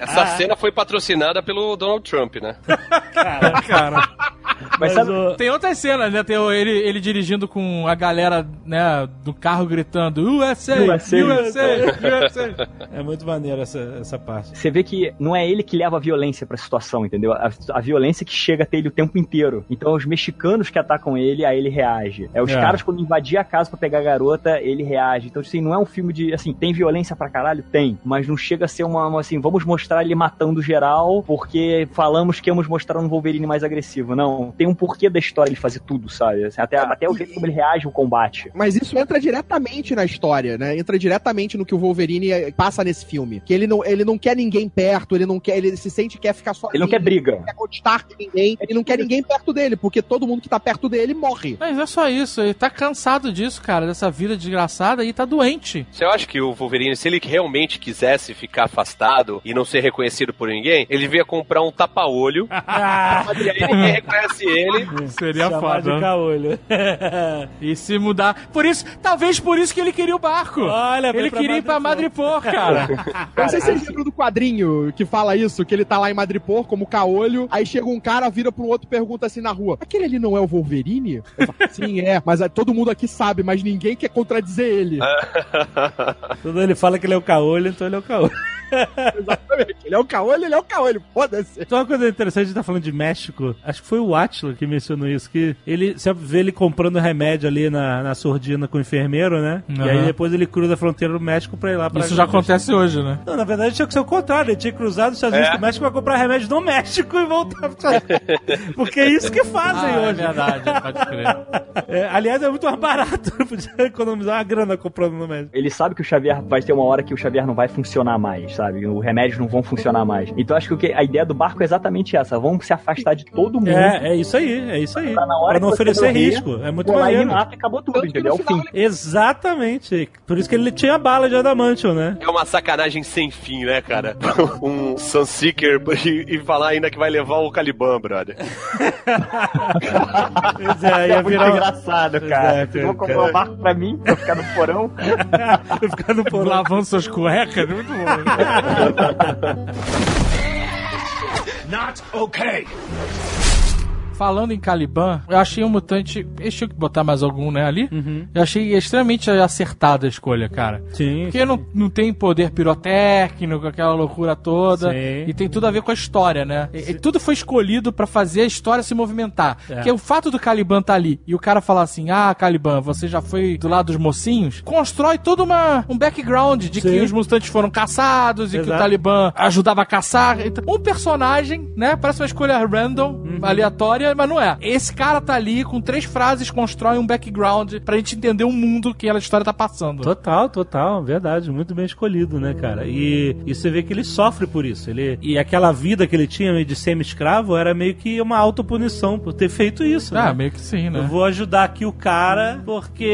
Essa cena foi patrocinada pelo Donald Trump, né? cara. Mas sabe, o- Tem outras cenas, né? Tem o- ele, ele dirigindo com a galera, né, do carro gritando USA, USA, USA. USA. É muito maneiro essa, essa parte. Você vê que não é ele que leva a violência pra situação, entendeu? A, a violência que chega até ele o tempo inteiro. Então, os mexicanos que atacam ele, aí ele reage. É os É. caras, quando invadir a casa pra pegar a garota, ele reage. Então, assim, não é um filme de. Assim, tem violência pra caralho? Tem. Mas não chega a ser uma. uma, assim, vamos mostrar ele matando geral porque falamos que íamos mostrar um Wolverine mais agressivo. Não. Tem um porquê da história ele fazer tudo, sabe? Assim, até, até o jeito como ele reage ao combate. Mas isso entra diretamente na história, né? Entra diretamente no que o Wolverine eh, passa nesse filme. Que ele não, ele não quer ninguém perto, ele não quer, ele se sente que quer ficar sozinho. Ele não quer briga. Ele não quer conquistar com ninguém, ele não quer ninguém perto dele, porque todo mundo que tá perto dele morre. Mas é só isso, ele tá cansado disso, cara, dessa vida desgraçada e tá doente. Você acha que o Wolverine, se ele realmente quisesse ficar afastado e não ser reconhecido por ninguém, ele devia comprar um tapa-olho. e aí ninguém reconhece ele. Seria Chamar foda. de caolho. E se mudar. Por isso, talvez por isso que ele queria o barco. Olha, ele pra queria ir pra Madripoor. Cara. Eu não sei se vocês lembram do quadrinho que fala isso, que ele tá lá em Madripoor como caolho, aí chega um cara, vira pro outro e pergunta assim na rua: aquele ali não é o Wolverine? Eu falo, Sim, é, mas ah, todo mundo aqui sabe, mas ninguém quer contradizer ele. Quando ele fala que ele é o caolho, então ele é o caolho. Exatamente. Ele é o caolho, ele é o caolho, foda-se. Então uma coisa interessante de tá falando de México, acho que foi o Atila que mencionou isso, que ele sempre vê ele comprando remédio ali na, na surdina com o enfermeiro, né? E Aham. aí depois ele cruza a fronteira do México pra ir lá pra Isso já acontece hoje, né? Não, na verdade tinha que ser o contrário, ele tinha que cruzar dos Estados Unidos É. com o México pra comprar remédio no México e voltar pra Porque é isso que fazem Ah, é hoje. verdade, pode crer. É, aliás, é muito mais barato. Podia economizar uma grana comprando no México. Ele sabe que o Xavier vai ter uma hora que o Xavier não vai funcionar mais, sabe? Os remédios não vão funcionar mais. Então acho que a ideia do barco é exatamente essa. Vamos se afastar de todo mundo. É, é isso aí, é isso aí. Pra Pra não oferecer morrer, risco. É muito maneiro. mata e acabou tudo, Tanto entendeu? É o fim. final Exatamente. Por isso que ele tinha bala de adamantium, né? É uma sacanagem sem fim, né, cara? um Sunseeker e, e falar ainda que vai levar o Caliban, brother. Pois é, É ia muito virar... engraçado, cara. Exato, Vocês vão cara. comprar um barco pra mim, pra ficar no porão. ficar no porão. Lavando suas cuecas, muito bom. Not okay. Falando em Caliban, eu achei um mutante. Eles tinham que botar mais algum, né, ali? Eu achei extremamente acertada a escolha, cara. Sim. Porque não, não tem poder pirotécnico, aquela loucura toda. Sim. E tem tudo a ver com a história, né? E, e tudo foi escolhido pra fazer a história se movimentar. É. Porque o fato do Caliban tá ali e o cara falar assim: Ah, Caliban, você já foi do lado dos mocinhos, constrói todo uma, um background de que Sim. os mutantes foram caçados e que o Exato. Talibã ajudava a caçar. Então, Um personagem, né? Parece uma escolha random, Uhum. aleatória, mas não é. Esse cara tá ali com três frases, constrói um background pra gente entender o mundo que aquela história tá passando. Total, total, verdade, muito bem escolhido, né, cara? E, e você vê que ele sofre por isso. Ele, e aquela vida que ele tinha de semi-escravo era meio que uma autopunição por ter feito isso, Ah, né? meio que sim, né? Eu vou ajudar aqui o cara porque.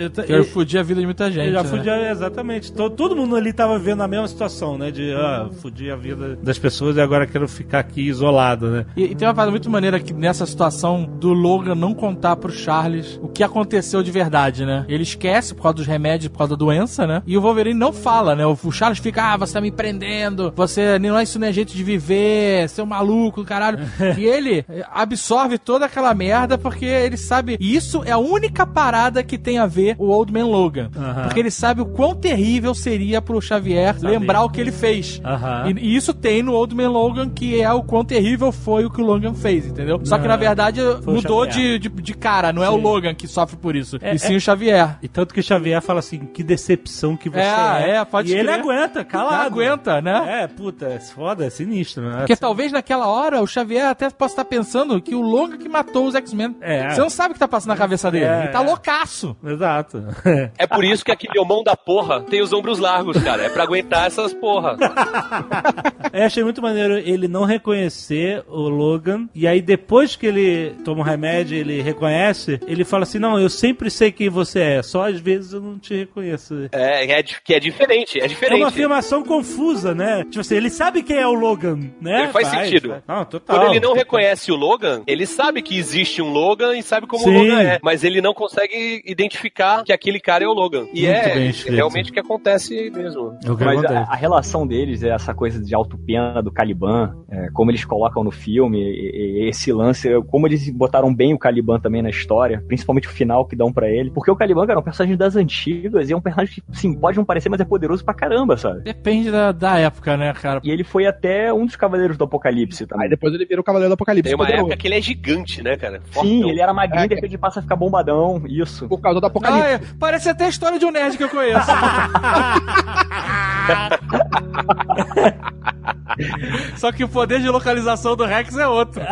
Eu, Que eu fudi a vida de muita gente. eu já né? fudi, a- exatamente. To- Todo mundo ali tava vendo a mesma situação, né? De, ah, fudi a vida das pessoas e agora quero ficar aqui isolado, né? E, e tem uma parada muito maneira que nessa situação do Logan não contar pro Charles o que aconteceu de verdade, né? Ele esquece por causa dos remédios, por causa da doença, né? E o Wolverine não fala, né? O, Charles fica, ah, você tá me prendendo, você não é isso não é jeito de viver, seu maluco, caralho. e ele eh, absorve toda aquela merda porque ele sabe. E isso é a única parada que tem a ver o Old Man Logan. Aham. Porque ele sabe o quão terrível seria pro Xavier lembrar o que ele fez. Aham. E, e isso tem no Old Man Logan, que é o quão terrível foi o que o Logan fez, entendeu? Só que na verdade mudou de, de, de cara, não é o. Logan que sofre por isso, É, e sim é- o Xavier. E tanto que o Xavier fala assim, que decepção que você É, é. é, pode E ele aguenta, calado. Aguenta, né? É, puta, é foda, é sinistro, né? Porque talvez naquela hora o Xavier até possa estar pensando que o Logan que matou os X-Men. É. Você não sabe o que tá passando na cabeça dele. É, ele tá é. loucaço. Exato. É por isso que aquele homão da porra tem os ombros largos, cara. É pra aguentar essas porra. Eu achei muito maneiro ele não reconhecer o Logan e E aí depois que ele toma o remédio, ele reconhece, ele fala assim: Não, eu sempre sei quem você é, só às vezes eu não te reconheço. É, é, que é diferente, é É diferente. uma afirmação confusa, né? Tipo assim, ele sabe quem é o Logan, né? Ele faz sentido. faz. Não, total. Quando ele não reconhece o Logan, ele sabe que existe um Logan e sabe como Sim. o Logan é, mas ele não consegue identificar que aquele cara é o Logan. E Muito é realmente o que acontece mesmo. É que Mas a, a relação deles é essa coisa de autopena do Caliban, é, como eles colocam no filme, e- e- esse lance, é, como eles botaram bem o Caliban também na história, principalmente o final que dão pra ele. Porque o Caliban, cara, é um personagem das antigas e é um personagem que, sim, pode não parecer, mas é poderoso pra caramba, sabe? Depende da, da época, né, cara? E ele foi até um dos Cavaleiros do Apocalipse também. Aí depois ele vira o Cavaleiro do Apocalipse. Tem uma poderoso. época que ele é gigante, né, cara? Sim, Fortão. ele era magrinho e de repente passa a ficar bombadão, isso. Por causa do Apocalipse. Ah, é, parece até a história de um nerd que eu conheço. Só que o poder de localização do Rex é outro.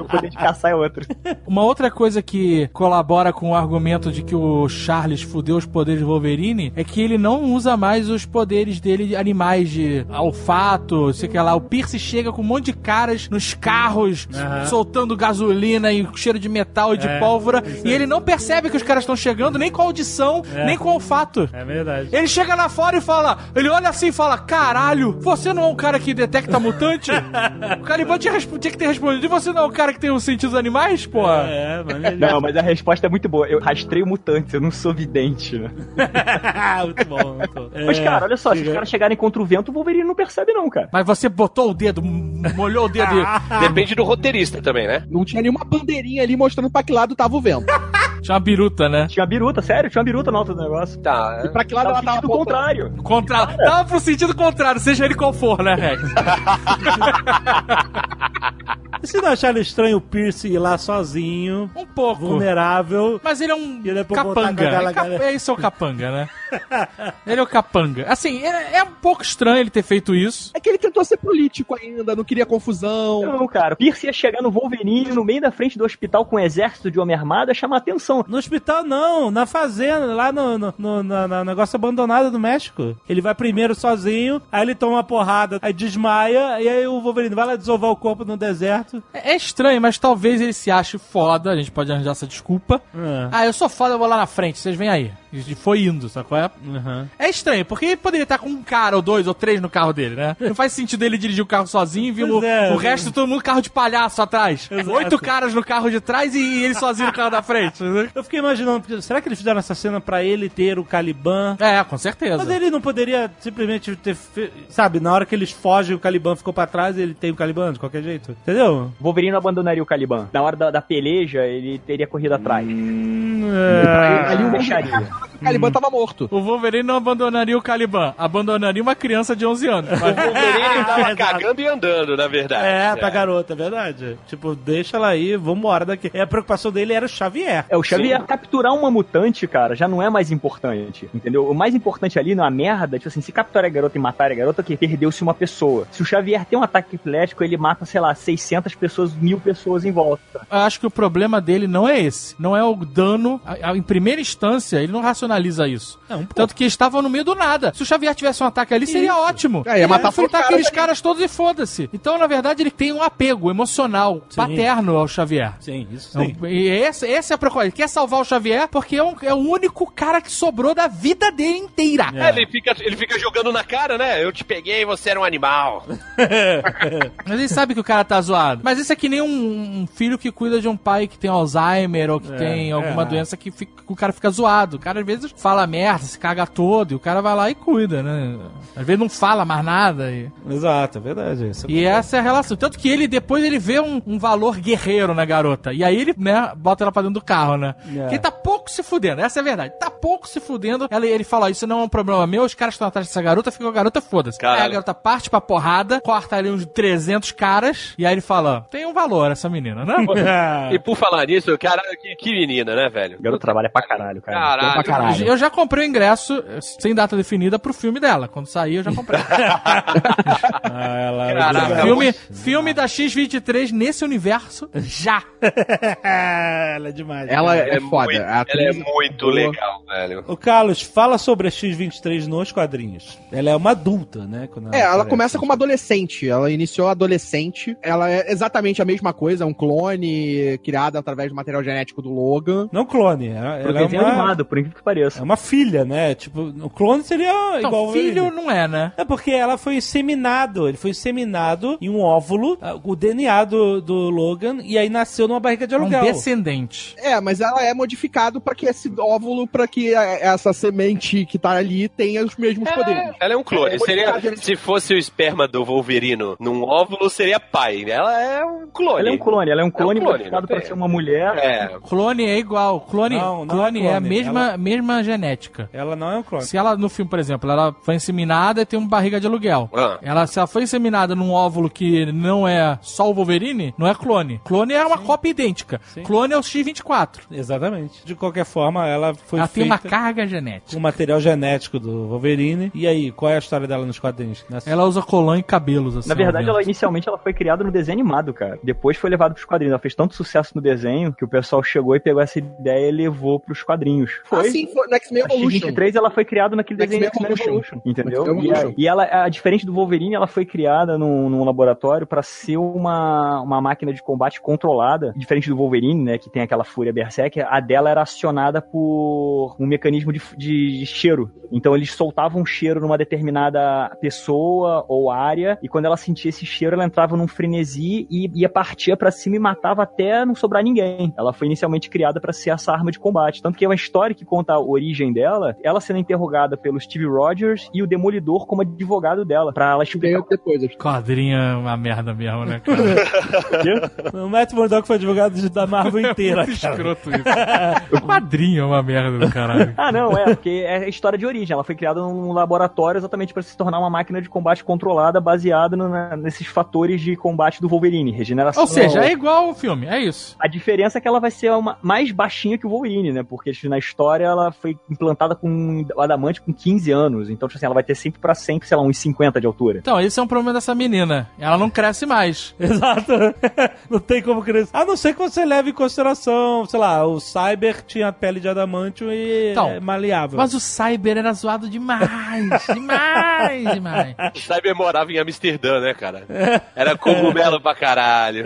O poder de caçar é outro. Uma outra coisa que colabora com o argumento de que o Charles fudeu os poderes do Wolverine é que ele não usa mais os poderes dele de animais de olfato, sei que lá. O Pierce chega com um monte de caras nos carros, Aham. soltando gasolina e cheiro de metal e de É, pólvora, e ele não percebe que os caras estão chegando nem com audição, É. nem com olfato. É verdade. Ele chega lá fora e fala, ele olha assim e fala, caralho, você não é um cara que detecta mutante? o Caliban tinha, tinha que ter respondido, e você não é um cara que tem os sentidos animais, pô? É, maneiro. Não, mas a resposta é muito boa. Eu rastreio mutantes, eu não sou vidente, né? muito bom, muito bom. Mas, É, cara, olha só, se os caras chegarem contra o vento, o Wolverine não percebe, não, cara. Mas você botou o dedo, molhou o dedo e... Depende do roteirista também, né? Não tinha nenhuma bandeirinha ali mostrando pra que lado tava o vento. Tinha uma biruta, né? Tinha uma biruta, sério, tinha uma biruta no alto do negócio. Tá. E pra que lado Tava ela tava sentido apontando? contrário. Contra... Tava pro sentido contrário, seja ele qual for, né, Rex? E se não acharam estranho o Pierce ir lá sozinho, Um pouco. vulnerável? Mas ele é um E voltar com capanga. É, cap... galera. é isso é o capanga, né? ele é o capanga. Assim, é, é um pouco estranho ele ter feito isso. É que ele tentou ser político ainda, não queria confusão. Não, cara. o Pierce ia chegar no Wolverine no meio da frente do hospital com um exército de homem armado ia chamar atenção. No hospital não, na fazenda, lá no, no, no- na- na negócio abandonado do México. Ele vai primeiro sozinho, aí ele toma uma porrada, aí desmaia, e aí o Wolverine vai lá desovar o corpo no deserto. É, é estranho, mas talvez ele se ache foda. A gente pode arranjar essa desculpa. É. Ah, eu sou foda, eu vou lá na frente, vocês vêm aí. E foi indo, sabe qual é? Uhum. É estranho, porque ele poderia estar com um cara ou dois ou três no carro dele, né? Não faz sentido ele dirigir o carro sozinho e vir o, é, o né? resto todo mundo carro de palhaço atrás. Exato. Oito caras no carro de trás e ele sozinho no carro da frente. Eu fiquei imaginando, será que eles fizeram essa cena pra ele ter o Caliban? É, com certeza. Mas ele não poderia simplesmente ter. fe- Sabe, na hora que eles fogem, o Caliban ficou pra trás e ele tem o Caliban de qualquer jeito. Entendeu? O Wolverine não abandonaria o Caliban. Na hora da, da peleja, ele teria corrido atrás. Hum, Ali o Deixaria. O Caliban tava morto. O Wolverine não abandonaria o Caliban, abandonaria uma criança de 11 anos. O Wolverine tava cagando e andando, na verdade. É, pra garota, é verdade. Tipo, deixa ela aí, vambora daqui. E a preocupação dele era o Xavier. É, o Xavier capturar uma mutante, cara, já não é mais importante, entendeu? O mais importante ali na merda, tipo assim, se capturar a garota e matar a garota, que perdeu-se uma pessoa. Se o Xavier tem um ataque epilético, ele mata, sei lá, 600 pessoas, mil pessoas em volta. Eu acho que o problema dele não é esse. Não é o dano. Em primeira instância, ele não racionaliza isso. É, um. Tanto que eles estavam no meio do nada. Se o Xavier tivesse um ataque ali, seria ótimo. É, ia matar enfrentar todos os aqueles caras caras todos e foda-se. Então, na verdade, ele tem um apego emocional, Sim. paterno ao Xavier. Sim, isso É sim. um- E esse, esse é a preocupação. Ele quer salvar o Xavier porque é, um- é o único cara que sobrou da vida dele inteira. É, ele, fica, ele fica jogando na cara, né? Eu te peguei, você era um animal. Mas ele sabe que o cara tá zoado. Mas isso é que nem um, um filho que cuida de um pai que tem Alzheimer ou que É, tem alguma é. doença que fica- o cara fica zoado. O cara às vezes fala merda, se caga todo, e o cara vai lá e cuida, né? Às vezes não fala mais nada. E, Exato, é verdade. Isso e essa é a relação. Tanto que ele depois ele vê um, um valor guerreiro na garota. E aí ele, né, bota ela pra dentro do carro, né? É. Que ele tá pouco se fudendo, essa é a verdade. Tá pouco se fudendo. Ela, ele fala: Isso não é um problema meu, os caras estão atrás dessa garota, fica com a garota, foda-se. Aí a garota parte pra porrada, corta ali uns 300 caras, e aí ele fala: Tem um valor essa menina, né? E por falar nisso, cara, que, que menina, né, velho? O garoto trabalha pra caralho, cara. Caralho. Caralho. Eu já comprei o ingresso, eh, sem data definida, pro filme dela. Quando sair, eu já comprei. Ah, ela... Caraca. filme, filme da X23 nesse universo, já. ela é demais. Ela cara. é, foda. muito, ela é atriz muito legal. velho. O Carlos, fala sobre a X-23 nos quadrinhos. Ela é uma adulta, né? quando É, ela aparece. começa como adolescente. Ela iniciou adolescente. Ela é exatamente a mesma coisa, é um clone criado através do material genético do Logan. Não clone, ela, Pro ela é uma... animado, por incrível que pareça. É uma filha, né? Tipo, o clone seria Então, igual... filho não é, né? É porque ela foi inseminado. Ele foi inseminado em um óvulo, ah, o DNA do, do Logan, e aí nasceu numa barriga de É um aluguel. descendente. É, mas ela é modificado pra que esse óvulo, pra que a- essa semente que tá ali tenha os mesmos poderes. Ela é um clone. É, seria, se fosse o esperma do Wolverino num óvulo, seria pai. Ela é um clone. Ela é um clone, ela é um clone, clone, modificado não pra ser uma mulher. É. Clone é igual. Clone, Não, não clone, é é a clone. mesma, mesma genética. Ela não é um clone. Se ela, no filme, por exemplo, ela foi inseminada e tem uma barriga de aluguel. Ah. Ela, se ela foi inseminada num óvulo que não é só o Wolverine, não é clone. Clone é uma cópia idêntica. Clone é o X-24. Exatamente. De qualquer forma, ela foi Ela tem uma feita carga genética. com material genético do Wolverine. E aí, qual é a história dela nos quadrinhos? Nessa- Ela usa colã e cabelos, assim. Na verdade, ela inicialmente ela foi criada no desenho animado, cara. Depois foi levado pros quadrinhos. Ela fez tanto sucesso no desenho que o pessoal chegou e pegou essa ideia e levou pros quadrinhos. Foi. Assim foi no X-Men A Evolution. X-23 ela foi criada naquele desenho X-Men Evolution. Evolution, entendeu? X-Men E, a, Evolution. e ela, a, diferente do Wolverine, ela foi criada num, num laboratório pra ser uma, uma máquina de combate controlada. Diferente do Wolverine, né, que tem aquela fúria berserker, a dela era acionada por um mecanismo de, de, de cheiro. Então eles soltavam um cheiro numa determinada pessoa ou área, e quando ela sentia esse cheiro, ela entrava num frenesi e ia partir pra cima e matava até não sobrar ninguém. Ela foi inicialmente criada pra ser essa arma de combate. Tanto que é uma história que conta a origem dela, ela sendo interrogada pelo Steve Rogers e o Demolidor como advogado dela, Pra ela explicar. Veio depois. acho. Quadrinho é uma merda mesmo, né, cara? O Matt Murdock foi advogado de- da Marvel inteira, Muito cara. escroto isso. Quadrinho é uma merda do caralho. Ah, não, é, porque é a história de origem. Ela foi criada num laboratório exatamente para se tornar uma máquina de combate controlada baseada no- na- nesses fatores de combate do Wolverine, regeneração. Ou seja, é igual o filme, é isso. A diferença é que ela vai ser uma, mais baixinha que o Wolverine, né? Porque na história ela foi implantada com o adamante com 15 anos. Então, tipo assim, ela vai ter sempre pra sempre, sei lá, uns 50 de altura. Então, esse é um problema dessa menina. Ela não cresce mais. Exato. não tem como crescer. A não ser que você leve em consideração, sei lá, o Cyber tinha pele de adamantio e Então, é maleável. Mas o Cyber era zoado demais. demais, demais. O Cyber morava em Amsterdã, né, cara? Era cogumelo pra caralho.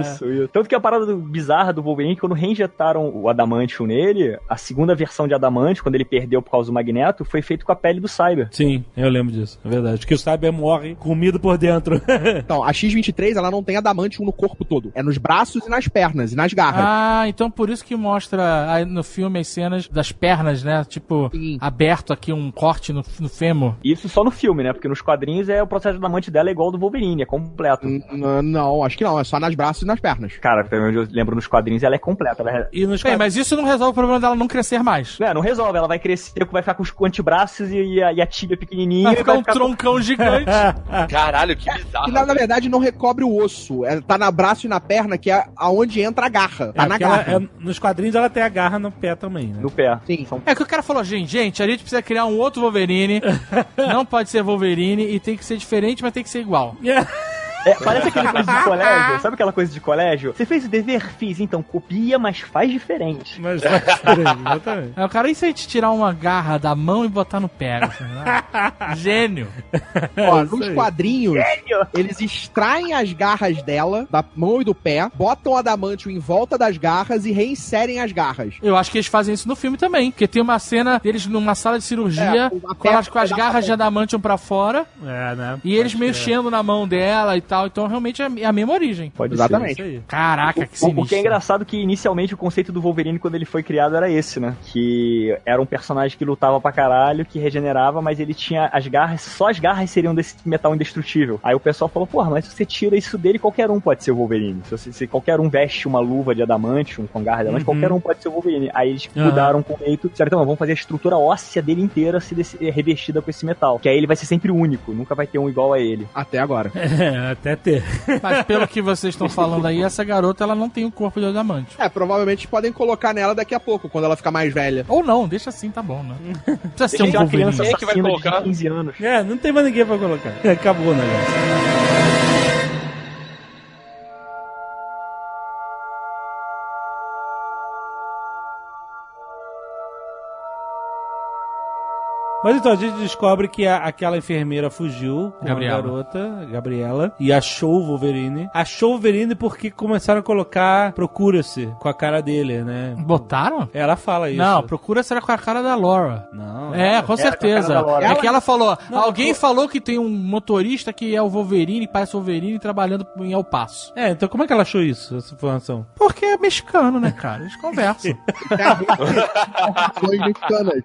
Isso, isso. Tanto que a parada do- bizarra do Wolverine, quando reinjetaram o Adamantium nele, a segunda versão de Adamantium, quando ele perdeu por causa do Magneto, foi feito com a pele do Cyber. Sim, eu lembro disso. É verdade. Que o Cyber morre comido por dentro. Então, a X-23, ela não tem adamantium no corpo todo. É nos braços e nas pernas e nas garras. Ah, então por isso que mostra aí no filme as cenas das pernas, né? Tipo, Sim. aberto aqui um corte no, no fêmur. Isso só no filme, né? Porque nos quadrinhos é o processo do adamante dela é igual ao do Wolverine, é completo. N- n- Não, acho que não. É só nas braços e nas pernas. Cara, pelo menos eu lembro nos quadrinhos, ela é completa. Ela é... e nos Bem, mas isso não resolve o problema dela não crescer mais. Não, não resolve, ela vai crescer, vai ficar com os antebraços e a, e a tibia pequenininha. Vai e ficar um com- troncão gigante. Caralho, que bizarro. Que na, na verdade não recobre o osso. É, tá na braço e na perna, que é aonde entra a garra. Tá É, na ela- garra. é- nos quadrinhos ela tem a garra no pé também, né? No pé. Sim. É que o cara falou, gente, gente, a gente precisa criar um outro Wolverine. não pode ser Wolverine e tem que ser diferente, mas tem que ser igual. É, parece aquela coisa de colégio. Sabe aquela coisa de colégio? Você fez o dever? Fiz, então copia, mas faz diferente. Mas faz diferente, exatamente. Aí o cara, e se a gente tirar uma garra da mão e botar no pé? assim, né? Gênio. Ó, isso nos aí. quadrinhos, eles extraem as garras dela, da mão e do pé, botam o adamantium em volta das garras e reinserem as garras. Eu acho que eles fazem isso no filme também, porque tem uma cena deles numa sala de cirurgia É, com, a perna as, com as garras de adamantium pra fora É, né? e eles crer. mexendo na mão dela e tal. Então realmente é é a mesma origem. Pode Exatamente. Isso aí. Caraca, que sinistro. o que é engraçado é que inicialmente o conceito do Wolverine quando ele foi criado era esse, né? Que era um personagem que lutava pra caralho, que regenerava, mas ele tinha as garras, só as garras seriam desse metal indestrutível. Aí o pessoal falou, porra, mas se você tira isso dele, qualquer um pode ser o Wolverine. Se, você- se qualquer um veste uma luva de adamantium com garra de adamante, Uhum. qualquer um pode ser o Wolverine. Aí eles Aham. mudaram o conceito, disseram, então vamos fazer a estrutura óssea dele inteira ser desse- revestida com esse metal. Que aí ele vai ser sempre único, nunca vai ter um igual a ele. Até agora. É, até ter. Mas pelo que vocês estão falando aí, essa garota ela não tem o corpo de adamante. É, provavelmente podem colocar nela daqui a pouco, quando ela ficar mais velha. Ou não, deixa assim, tá bom, né? Não precisa ser um Wolverine. criança Quem é que vai colocar? de 15 anos. É, não tem mais ninguém pra colocar. Acabou o negócio. Mas então a gente descobre que a- aquela enfermeira fugiu com Gabriela. a garota, Gabriela, e achou o Wolverine. Achou o Wolverine porque começaram a colocar procura-se com a cara dele, né? Botaram? Ela fala isso. Não, procura será com a cara da Laura. Não. É, com certeza. com. É que ela falou. Não, alguém eu- falou que tem um motorista que é o Wolverine, parece o Wolverine trabalhando em El Paso. É, então como é que ela achou isso, essa informação? Porque é mexicano, né, cara? Eles conversam.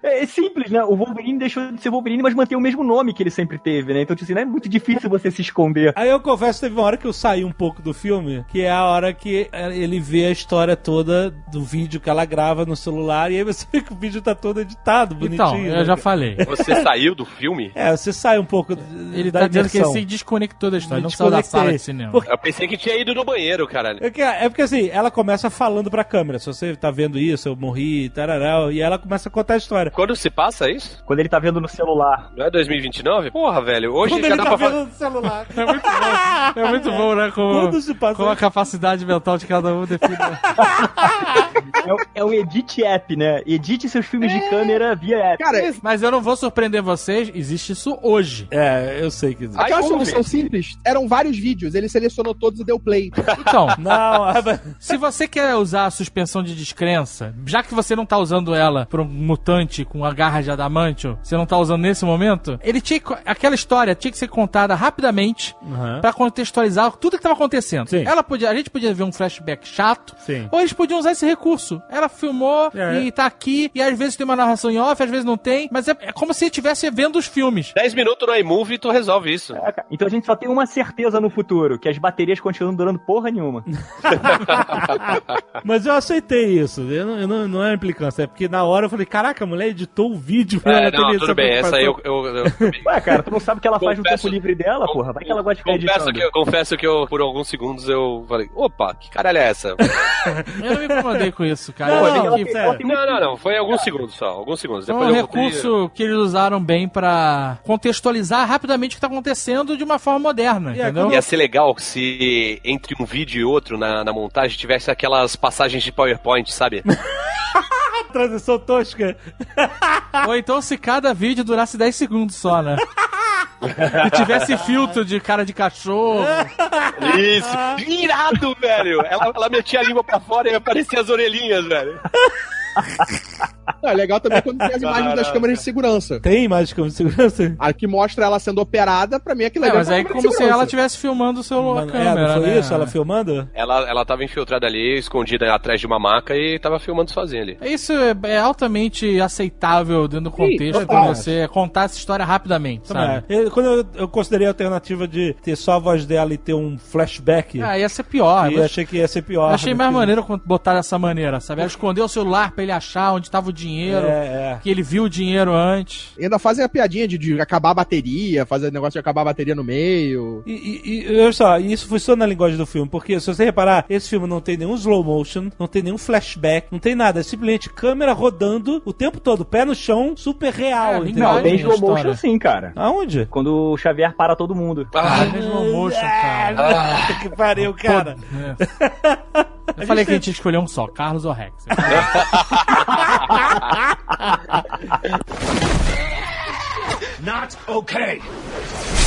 É, é simples, né? O Wolverine deixou de ser Wolverine, mas mantém o mesmo nome que ele sempre teve, né? Então, tipo assim, não é muito difícil você se esconder. Aí eu confesso, teve uma hora que eu saí um pouco do filme, que é a hora que eh, ele vê a história toda do vídeo que ela grava no celular, e aí você vê que o vídeo tá todo editado, bonitinho. então, eu né, já falei. Você saiu do filme? É, você sai um pouco Ele da tá dizendo que ele se desconectou da história, Me não saiu da sala de cinema. Porque- Eu pensei que tinha ido no banheiro, caralho. É, que- é porque assim, ela começa falando pra câmera. Se você tá vendo isso, eu morri, tararau, e ela começa a contar a história. Quando se passa isso? Quando ele tá vendo no celular. Não é 2029? Porra, velho. Hoje Quando já ele dá tá pra vendo no celular. É muito bom, é muito bom né? Como, Quando se passa como a capacidade mental de cada um. É, o- é o Edit App, né? Edite seus filmes de câmera via app. Cara, Mas eu não vou surpreender vocês, existe isso hoje. É, eu sei que existe. aquela solução simples, eram vários vídeos, ele selecionou todos e deu play. Então, Não, mas- se você quer usar a suspensão de descrença, já que você não tá usando ela pra um mutante com a garra de adamantio, você não tá usando nesse momento, ele tinha que- aquela história tinha que ser contada rapidamente Aham. pra contextualizar tudo que tava acontecendo. Sim. Ela podia, a gente podia ver um flashback chato, Sim. ou eles podiam usar esse recurso. Ela filmou É. e tá aqui, e às vezes tem uma narração em off, às vezes não tem, mas é, é como se estivesse vendo os filmes. 10 minutos no iMovie e tu resolve isso. Caraca, Então a gente só tem uma certeza no futuro, que as baterias continuam durando porra nenhuma. Mas eu aceitei isso. Eu não, eu não, não é implicância. É porque na hora eu falei, caraca, a mulher editou o vídeo. pra É, ela não, essa tudo bem. Essa aí eu. eu, eu- Ué, cara, tu não sabe o que ela faz no Confesso- tempo livre dela, porra? Vai que ela gosta de ficar confesso editando. que, eu, confesso que eu, por alguns segundos, eu falei: opa, que caralho é essa? Eu não me incomodei com isso, cara. Não, não, que tem Não, não, não. Foi alguns segundos só. Alguns segundos. Foi um voltei- recurso que eles usaram bem pra contextualizar rapidamente o que tá acontecendo de uma forma moderna, E é entendeu? Ia ser legal se entre um vídeo e outro na, na montagem tivesse aquelas passagens de PowerPoint, sabe? Transição tosca. Ou então se cada vídeo durasse 10 segundos só, né? e tivesse filtro de cara de cachorro. Isso! Irado, velho! Ela, ela metia a língua pra fora e aparecia as orelhinhas, velho. Não, é legal também quando tem as imagens das câmeras de segurança. Tem imagens como segurança? A que mostra ela sendo operada, pra mim aquilo É, ali mas uma aí câmera como de se ela estivesse filmando o seu Mano, é, câmera, não foi né? isso? Ela filmando? Ela, ela tava infiltrada ali, escondida atrás de uma maca e tava filmando sozinha ali. Isso é, é altamente aceitável dentro do contexto pra total. você contar essa história rapidamente, sabe? É. Eu- quando eu, eu considerei a alternativa de ter só a voz dela e ter um flashback, Ah, ia ser pior. e Eu achei que ia ser pior. achei mais que- maneiro botaram dessa maneira, sabe? Ela escondeu o celular pra ele achar onde tava o dinheiro, É, é. que ele viu o dinheiro antes. E ainda fazem a piadinha de, de acabar a bateria, fazer negócio de acabar a bateria no meio. E, e, e olha só, isso funciona na linguagem do filme, porque se você reparar, esse filme não tem nenhum slow motion, não tem nenhum flashback, não tem nada, é simplesmente câmera rodando o tempo todo, pé no chão, super real, É, entendeu? Não, tem slow história. motion sim, cara. Aonde? Quando o Xavier para todo mundo. Ah, é slow motion, cara. Ah, que pariu, cara. É. Eu falei que a gente ia escolher um só, Carlos ou Rex.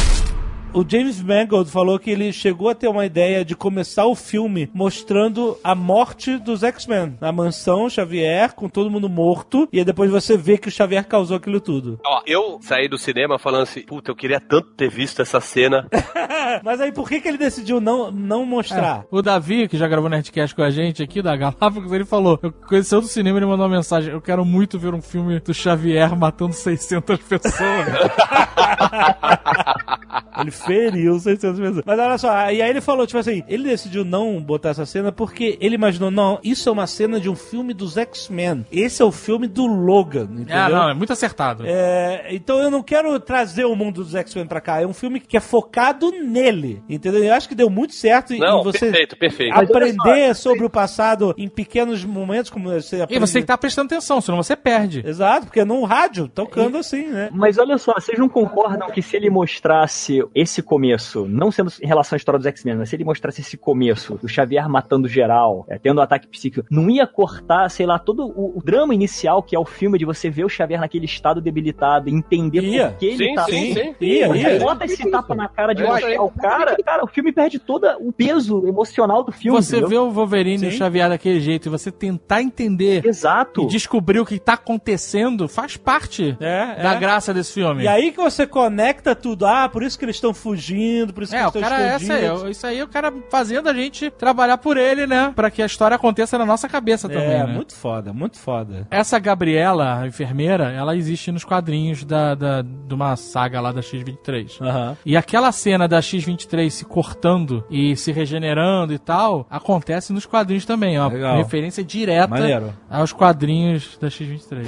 O James Mangold falou que ele chegou a ter uma ideia de começar o filme mostrando a morte dos X-Men na mansão Xavier, com todo mundo morto, e aí depois você vê que o Xavier causou aquilo tudo. Ó, eu saí do cinema falando assim, puta, eu queria tanto ter visto essa cena. Mas aí por que, que ele decidiu não, não mostrar? O Davi, que já gravou Nerdcast com a gente aqui da Galápagos, ele falou: Eu conheceu do cinema ele mandou uma mensagem. Eu quero muito ver um filme do Xavier matando 600 pessoas. Ele feriu 600 pessoas. Mas olha só, e aí ele falou, tipo assim, ele decidiu não botar essa cena porque ele imaginou, não, isso é uma cena de um filme dos X-Men. Esse é o filme do Logan, entendeu? ah, não, é muito acertado. É, então eu não quero trazer o mundo dos X-Men pra cá. É um filme que é focado nele, entendeu? Eu acho que deu muito certo e- Não, e você perfeito, perfeito. aprender sobre o passado em pequenos momentos, como você E aprende. você tem que estar prestando atenção, senão você perde. Exato, porque é no rádio, tocando assim, né? Mas olha só, vocês não concordam que se ele mostrasse esse começo, não sendo em relação à história dos X-Men, mas se ele mostrasse esse começo do Xavier matando geral, é, tendo um ataque psíquico, não ia cortar, sei lá, todo o, o drama inicial que é o filme de você ver o Xavier naquele estado debilitado, entender Ia. por que ele Sim, tá sim, sim. Ia, Você ia. bota esse tapa na cara de É isso machucar aí. o cara, cara, o filme perde todo o peso emocional do filme. Você entendeu? vê o Wolverine e o Sim. Xavier daquele jeito e você tentar entender Exato. e descobrir o que tá acontecendo faz parte É, da é. graça desse filme. E aí que você conecta tudo. Ah, por isso que eles estão fugindo, por isso que É, eles o estão cara, essa aí, escondidos. isso aí é o cara fazendo a gente trabalhar por ele, né? Pra que a história aconteça na nossa cabeça também, É, né? muito foda, muito foda. Essa Gabriela, a enfermeira, ela existe nos quadrinhos da, da, de uma saga lá da X-23. Aham. E aquela cena da X-23 se cortando e se regenerando e tal, acontece nos quadrinhos também, ó. Legal. Referência direta Maneiro. aos quadrinhos da X-23.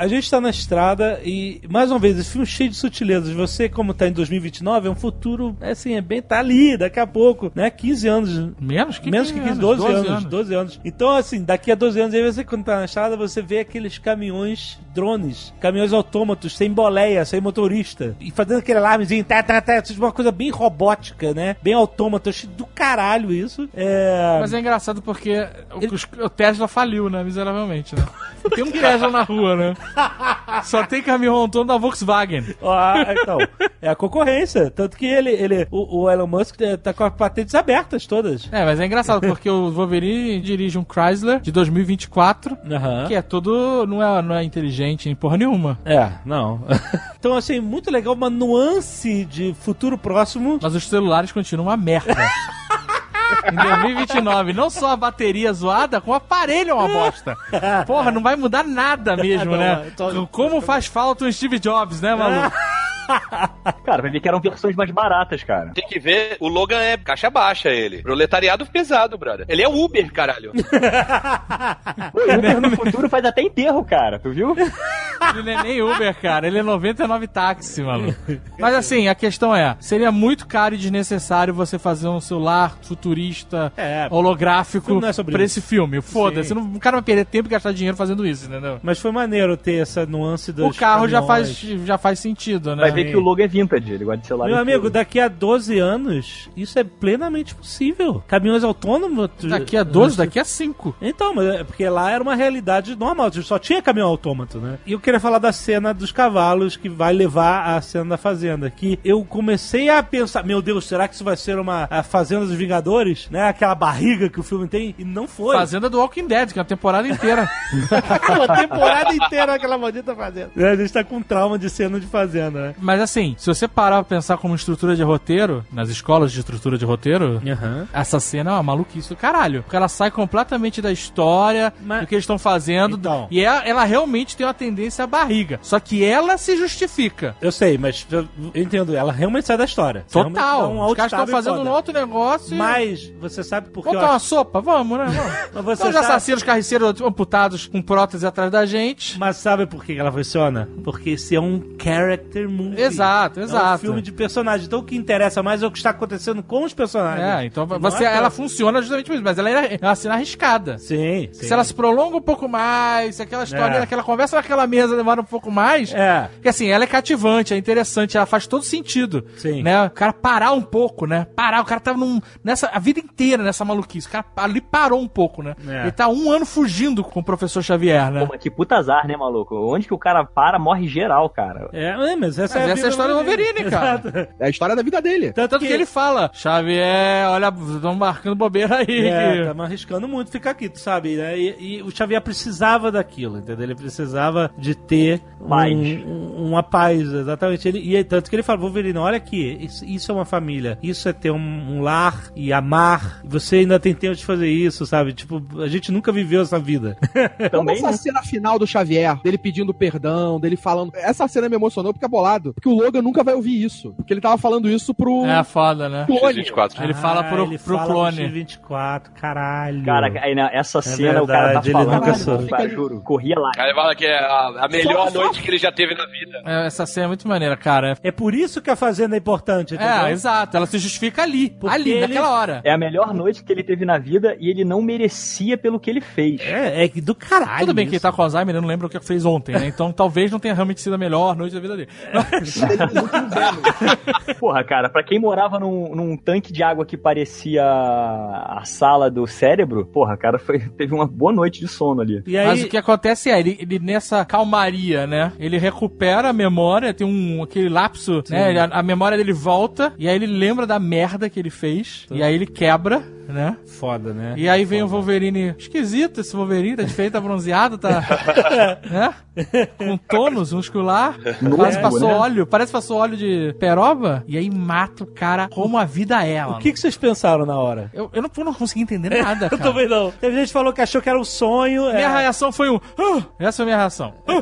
A gente tá na estrada e, mais uma vez, esse filme cheio de sutilezas. Você, como tá em 2029, é um futuro, é assim, é bem, tá ali, daqui a pouco, né? 15 anos. Menos que Menos que 15, 12, anos, 12 anos. Então, assim, daqui a 12 anos, aí você, quando tá na estrada, você vê aqueles caminhões drones, caminhões autômatos, sem boleia, sem motorista, e fazendo aquele alarmezinho, tá, tá, tá, tipo uma coisa bem robótica, né? Bem autômata, do caralho isso. É... Mas é engraçado porque o, os- o Tesla faliu, né? Miseravelmente, né? Tem um Tesla na rua, né? Só tem caminhão autônomo da Volkswagen. Ah, então, é a concorrência. Tanto que ele, ele o, o Elon Musk eh, tá com as patentes abertas todas. É, mas é engraçado porque o Wolverine dirige um Chrysler de 2024, Aham. que é todo. não é, não é inteligente em porra nenhuma. É, não. então, assim, muito legal, uma nuance de futuro próximo. Mas os celulares continuam uma merda. Em 2029, não só a bateria zoada, como o aparelho é uma bosta. Porra, não vai mudar nada mesmo, Não, né? Como faz falta o Steve Jobs, né, maluco? Cara, vai ver que eram versões mais baratas, cara. Tem que ver, o Logan é caixa baixa ele. Proletariado pesado, brother. Ele é Uber, caralho. Pô, e Uber no futuro faz até enterro, cara, tu viu? Ele não é nem Uber, cara. Ele é 99 táxi, maluco. Mas assim, a questão é: seria muito caro e desnecessário você fazer um celular futurista, É, holográfico é sobre pra isso. esse filme. Foda-se. O cara vai perder tempo e gastar dinheiro fazendo isso, entendeu? Mas foi maneiro ter essa nuance dos O carro já faz, já faz sentido, né? Que o logo é vintage, ele gosta de celular. Meu amigo, tudo. daqui a 12 anos, isso é plenamente possível. Caminhões autônomos. Daqui a 12, daqui a 5. Então, mas é porque lá era uma realidade normal, só tinha caminhão autômato, né? E eu queria falar da cena dos cavalos que vai levar a cena da fazenda. Que eu comecei a pensar, meu Deus, será que isso vai ser uma a Fazenda dos Vingadores? Né? Aquela barriga que o filme tem, e não foi. Fazenda do Walking Dead, que é a temporada inteira. uma temporada inteira aquela maldita fazenda. É, a gente tá com trauma de cena de fazenda, né? Mas assim, se você parar pra pensar como estrutura de roteiro, nas escolas de estrutura de roteiro, Aham. essa cena é uma maluquice do caralho. Porque ela sai completamente da história, Mas- do que eles estão fazendo. Então. E ela, ela realmente tem uma tendência à barriga. Só que ela se justifica. Eu sei, mas eu entendo, ela realmente sai da história. Total. um Os caras estão fazendo foda. um outro negócio. e- Mas você sabe por que Vamos uma acho... sopa? Vamos, né? Vamos. Mas você os sabe- assassinos carniceiros amputados com prótese atrás da gente. Mas sabe por que ela funciona? Porque esse é um character movie. Exato, É um exato. filme de personagem. Então o que interessa mais é o que está acontecendo com os personagens. É, então Não você, é ela pra- funciona justamente por isso, mas ela é uma cena arriscada. Sim, sim. Se ela se prolonga um pouco mais, se aquela história, É. aquela conversa naquela mesa demora um pouco mais, É. porque assim, ela é cativante, é interessante, ela faz todo sentido. Sim. Né? O cara parar um pouco, né? Parar, o cara tava num, nessa, a vida inteira nessa maluquice. O cara ali parou um pouco, né? É. Ele tá um ano fugindo com o professor Xavier, né? Pô, mas que puta azar, né, maluco? Onde que o cara para, morre geral, cara. É, é, mas essa, é, essa é a história do Wolverine, cara. Exato. É a história da vida dele. Tanto, Tanto que ele fala, Xavier, olha, estão marcando bobeira aí. É, que- tá me arriscando muito ficar aqui, tu sabe, né? E, e o Xavier precisava daquilo, entendeu? Ele precisava de ter Paz. um- uma paz, exatamente. Ele, e é tanto que ele fala, Wolverine, olha aqui, isso, isso é uma família, isso é ter um, um lar e amar. Você ainda tem tempo de fazer isso, sabe? Tipo, a gente nunca viveu essa vida. Como Também, essa né? cena final do Xavier, dele pedindo perdão, dele falando. Essa cena me emocionou porque é bolado. Porque o Logan nunca vai ouvir isso. Porque ele tava falando isso pro. É foda, né? clone. X24. Ele fala pro- Ah, ele pro fala clone. 24, caralho. Cara, aí, né, essa cena o cara tá verdade, ele falando, nunca cara, soube. cara, juro, corria lá. Aí ele fala que é a, A melhor Só- só- noite que ele já teve na vida. É, essa cena é muito maneira, cara. É por isso que a fazenda é importante, entendeu? É, exato. Ela se justifica ali. Porque ali, ele- naquela hora. É a melhor noite que ele teve na vida e ele não merecia pelo que ele fez. É, é que do caralho. Tudo bem que ele isso. tá com Alzheimer, ele não lembra o que fez ontem, né? Então talvez não tenha realmente sido a melhor noite da vida dele. Porra, cara, pra quem morava num, num tanque de água que parecia a sala do cérebro, porra, cara, foi, teve uma boa noite de sono ali. E aí, Mas o que acontece é, ele, ele nessa calmaria, né? Ele recupera a memória, tem um aquele lapso, né? Ele- A, a memória dele volta, e aí ele lembra da merda que ele fez, e aí ele quebra, né? foda, né? E aí vem o Wolverine. Esquisito esse Wolverine, tá diferente, tá bronzeado, tá. né? Com tônus muscular. Que passou né? óleo. Parece que passou óleo de peroba. E aí mata o cara como a vida é. O que, que vocês pensaram na hora? Eu, eu não, eu não consegui entender nada, Eu também não. Teve gente que falou que achou que era um sonho. Minha é. reação foi um. "Ah!" essa foi a minha reação.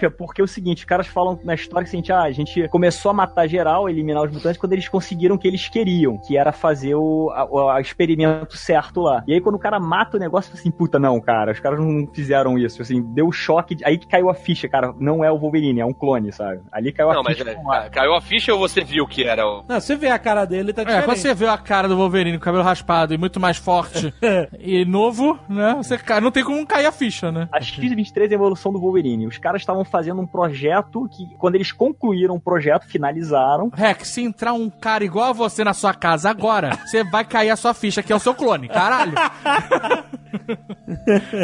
É Porque é o seguinte, os caras falam na história que assim, ah, a gente começou a matar geral, eliminar os mutantes quando eles conseguiram o que eles queriam, que era fazer o a- experimento certo lá. E aí quando o cara mata o negócio, assim, puta, não, cara, os caras não fizeram isso, assim, deu o choque, aí que caiu a ficha, cara, não é o Wolverine, é um clone, sabe? Ali caiu Não, a mas ficha. é, não é. caiu a ficha ou você viu que era o. Não, você vê a cara dele, tá É, diferente. quando você vê a cara do Wolverine com o cabelo raspado e muito mais forte e novo, né? Você cai, não tem como cair a ficha, né? A X-23 é a evolução do Wolverine. Os caras estavam fazendo um projeto que, quando eles concluíram o projeto, finalizaram, Rex, se entrar um cara igual a você na sua casa agora, você vai cair a sua ficha, que é o seu clone, caralho.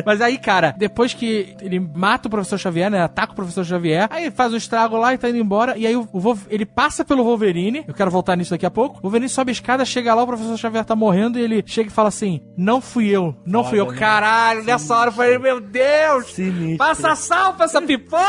Mas aí, cara, depois que ele mata o professor Xavier, né? Ataca o professor Xavier, aí ele faz um estrago lá e tá indo embora. E aí o, o ele passa pelo Wolverine. Eu quero voltar nisso daqui a pouco. O Wolverine sobe a escada, chega lá, o professor Xavier tá morrendo e ele chega e fala assim: Não fui eu, não fui eu. Né? Caralho, nessa hora eu falei: Meu Deus! Sinistro. Passa sal pra essa pipoca!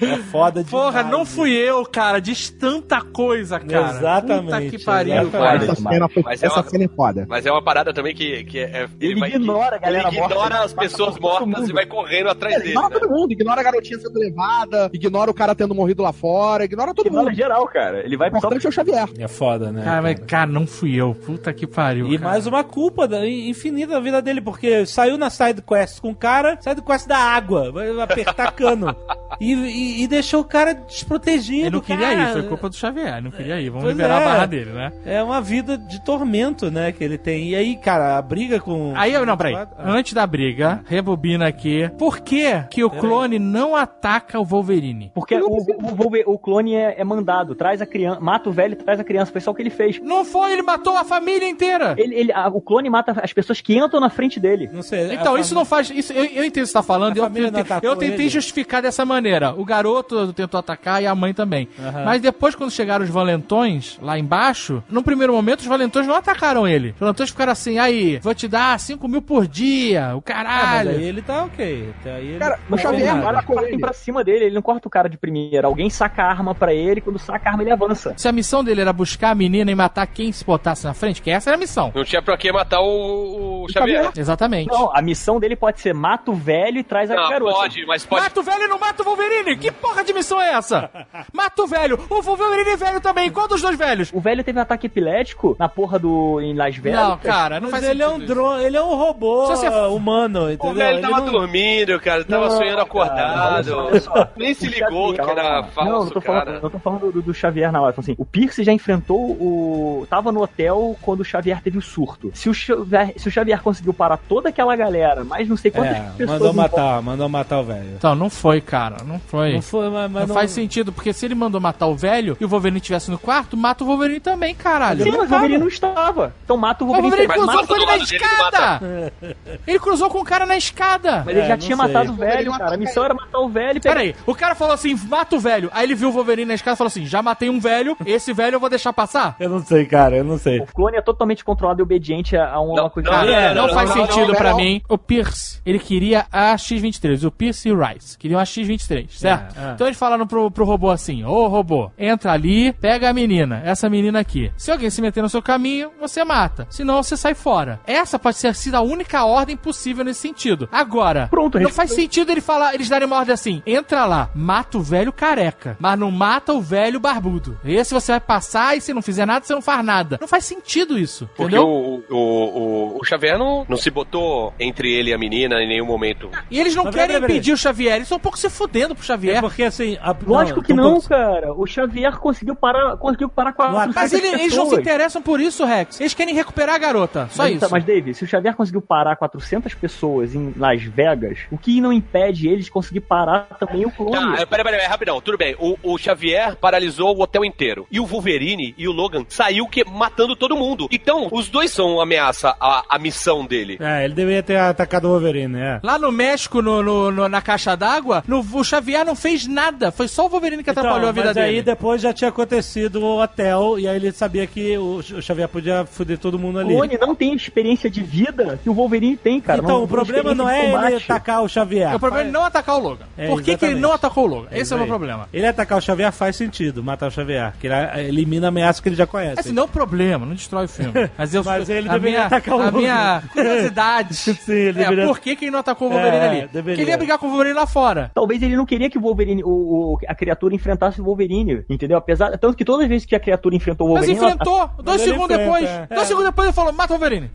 É foda demais. Porra, não fui eu, cara. Diz tanta coisa, cara. Exatamente, Puta que pariu, exatamente. cara. Essa cena, foi, Mas é essa uma- cena é foda. Mas é uma parada também que, que é. Ele vai- ignora a galera Ele ignora morta, as ele pessoas mortas e vai correndo atrás dele. Ignora Né? todo mundo, ignora a garotinha sendo levada, ignora o cara tendo morrido lá fora, ignora todo Ignora mundo. geral, cara. Ele vai importante é o Xavier. É foda, né? Cara, mas, cara, não fui eu. Puta que pariu. E cara. mais uma culpa da- infinita da vida dele, porque saiu na side quest com o cara, side quest da água, vai apertar cano. E, e- e deixou o cara desprotegido. Ele não queria cara. ir, foi culpa do Xavier. Ele não queria ir. Vamos Pois liberar é. a barra dele, né? É uma vida de tormento, né, que ele tem. E aí, cara, a briga com... Aí, não, peraí. Ah. Antes da briga, rebobina aqui. Por que que o clone não ataca o Wolverine? Porque o, o, o clone é, é mandado, traz a criança, mata o velho e traz a criança. Foi só o que ele fez. Não foi, ele matou a família inteira. Ele, ele- a- o clone mata as pessoas que entram na frente dele. Não sei. Então, a isso fam- não faz. Isso, eu, eu entendo o que você tá falando. Eu família não eu tentei ele? justificar dessa maneira. O garoto tentou atacar e a mãe também. Aham. Mas depois, quando chegaram os valentões lá embaixo, no primeiro momento, os valentões não atacaram ele. Os valentões ficaram assim: aí, vou te dar 5 mil por dia, o Ah, mas caralho. aí ele tá ok. Até aí ele... Cara, o não Xavier fez Os partem ele. pra cima dele, ele não corta o cara de primeira. Alguém saca a arma pra ele, quando saca a arma ele avança. Se a missão dele era buscar a menina e matar quem se botasse na frente, que essa era a missão. Não tinha pra que matar o, o Xavier. Exatamente. Não, a missão dele pode ser mata o velho e traz a Não, garota. pode, mas pode. Mata o velho e não mata o Wolverine! Que porra de missão é essa? Mata o velho! O Wolverine é velho também! Qual dos dois velhos? O velho teve um ataque epilético na porra do. em Las Vegas. Não, cara, não Mas faz ele é um drone, ele é um robô você- humano, entendeu? O velho Ele tava não- dormindo, cara, tava Não, sonhando acordado. Nem se ligou Xavier- que era falso, não, não tô falando, cara. não tô falando do, do Xavier na hora. Falando Assim, o Pierce já enfrentou o. Tava no hotel quando o Xavier teve o surto. Se o Xavier, se o Xavier conseguiu parar toda aquela galera, mas não sei quantas É, pessoas. mandou matar, mandou matar o velho. Então, não foi, cara. Não foi. Não foi, mas, mas não, faz sentido, porque se ele mandou matar o velho e o Wolverine estivesse no quarto, mata o Wolverine também, caralho. Sim, mas o Wolverine não estava. Então mata o Mas o Wolverine. Wolverine cruzou com ele na escada! Ele cruzou com o cara na escada! Mas ele É, já não tinha sei. matado o velho, Wolverine cara. A missão era matar o velho e pegar. Pera aí, o cara falou assim, mata o velho. Aí ele viu o Wolverine na escada e falou assim, já matei um velho, esse velho eu vou deixar passar? Eu não sei, cara, eu não sei. O clone é totalmente controlado e obediente a a uma Não, coisa. não, Cara, é, não, não, faz não, sentido não, pra não. mim. O Pierce, ele queria a X-23. O Pierce e o Rice queriam a X-23, certo? É, é. Então eles falaram pro, pro robô assim: Ô robô, entra ali, pega a menina, essa menina aqui. Se alguém se meter no seu caminho, você mata. Senão você sai fora. Essa pode ser sido a única ordem possível nesse sentido. Agora, Pronto, não faz sentido ele falar, eles darem uma ordem assim: entra lá, mata o velho careca, mas não mata o velho barbudo. Esse você vai passar e se não fizer nada, você não faz nada. Não faz sentido isso. Porque entendeu? o, o, o, o Xavier não, não se botou entre ele e a menina em nenhum momento. E eles não Mas querem peraí, peraí. impedir o Xavier, eles estão um pouco se fudendo pro Xavier. É porque assim. a- Lógico que tão não, pouco- cara. O Xavier conseguiu parar, conseguiu parar com a Não, Mas ele- eles não se interessam por isso, Rex. Eles querem recuperar a garota. Só mas, isso. mas, Dave, se o Xavier conseguiu parar 400 pessoas em Las Vegas, o que não impede eles de conseguir parar também o clone? Tá, peraí, peraí, rapidão, tudo bem. O, o Xavier paralisou o hotel inteiro. E o Wolverine e o Logan saiu que, matando todo mundo. Então, os dois são ameaça à, à missão dele. É, ele deveria ter atacado o Wolverine, é. Lá no México, no, no- no- na caixa d'água, no- o Xavier não fez nada. Foi só o Wolverine que atrapalhou a vida Então, mas aí dele. depois já tinha acontecido o hotel, e aí ele sabia que o, o Xavier podia foder todo mundo O ali. clone não tem experiência de vida que o Wolverine tem, cara. então, Não o problema não é ele atacar o Xavier. o problema é ele não atacar o Logan. É, Por que, que ele não atacou o Logan? Esse isso é o meu problema. Ele atacar o Xavier faz sentido, matar o Xavier, que ele elimina a ameaça que ele já conhece. Esse não é o problema, não destrói o filme. Mas, eu, Mas ele a deveria minha, atacar o A Logan. minha curiosidade Sim, ele é deveria- por que, que ele não atacou o Wolverine É, ali? deveria. Porque ele ia brigar com o Wolverine lá fora. Talvez ele não queria que o Wolverine, o, o- a criatura enfrentasse o Wolverine, entendeu? Apesar, tanto que todas as vezes que a criatura enfrentou o Mas Wolverine, ela- enfrentou. Dois ele segundos enfrenta, depois. é. Dois É. segundos depois ele falou, mata o Wolverine.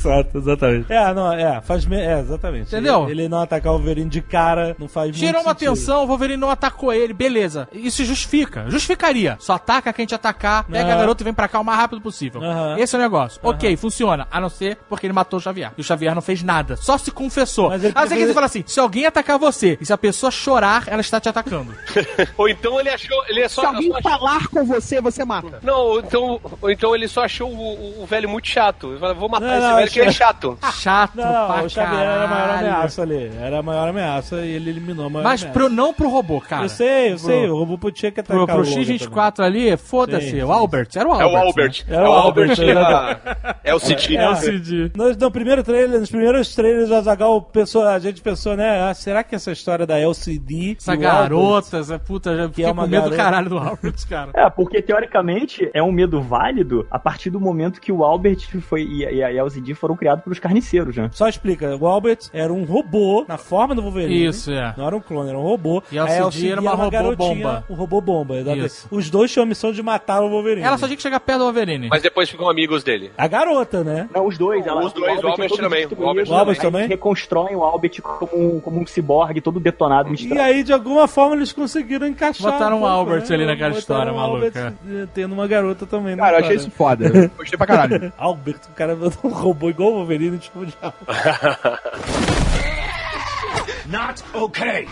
Exato, exatamente. É, não, é, faz me... é, exatamente. Entendeu? Ele, ele não atacar o Wolverine de cara não faz Gerou muito uma sentido. tensão, o Wolverine não atacou ele, beleza. Isso justifica. Justificaria. Só ataca quem te atacar, pega Aham. a garota e vem pra cá o mais rápido possível. Aham. Esse é o negócio. Ok, funciona. A não ser porque ele matou o Xavier. E o Xavier não fez nada. Só se confessou. Mas ele Aí você prefere- que fala assim: se alguém atacar você e se a pessoa chorar, ela está te atacando. Ou então ele achou. Ele é Se só. alguém só achou- falar com você, você mata. Não, ou então, ou então ele só achou o, o- o velho muito chato. Ele falou, vou matar Não, esse não, velho que ele é chato. Chato Não, pra o Xavier era a maior ameaça ali. Era a maior ameaça e ele eliminou a maior Mas ameaça. pro, não pro robô, cara. Eu sei, eu Pro- sei, o robô podia que atacar Pro, pro o Logan X24 ali, foda-se. Sim, o sim. Albert. Era o É Albert. o Albert. né? É o Albert, é, a- é o Cid. É o Cid. Nos, no primeiro trailer, nos primeiros trailers do Azagal, pensou, a gente pensou, né? ah, será que essa história da LCD. Essa e o garota, essa puta, já fiquei é com uma medo do garota. caralho do Albert, cara. É, porque teoricamente é um medo válido a partir do momento que o Albert foi, e, a- e a LZD foram criados pelos carniceiros, né? Só explica, o Albert era um robô na forma do Wolverine. Isso, é. Não era um clone, era um robô. E a LCD era uma robô garotinha, bomba. Um robô bomba, exatamente. Isso. Os dois tinham a missão de matar o Wolverine. Ela só tinha que chegar perto do Wolverine. Mas depois ficam amigos dele. A garota, né? Não, os dois. Ela, Os dois, o Albert é também, o Albert O Albert aí também? eles reconstroem o Albert como um, como um ciborgue todo detonado, E misturado. aí, de alguma forma, eles conseguiram encaixar. Botaram um o pouco, Albert né? ali naquela história o maluca. Albert, tendo uma garota também. na Cara, eu achei isso foda. Gostei pra caralho. Albert, o cara botou um robô igual o Wolverine, tipo, já. Not okay.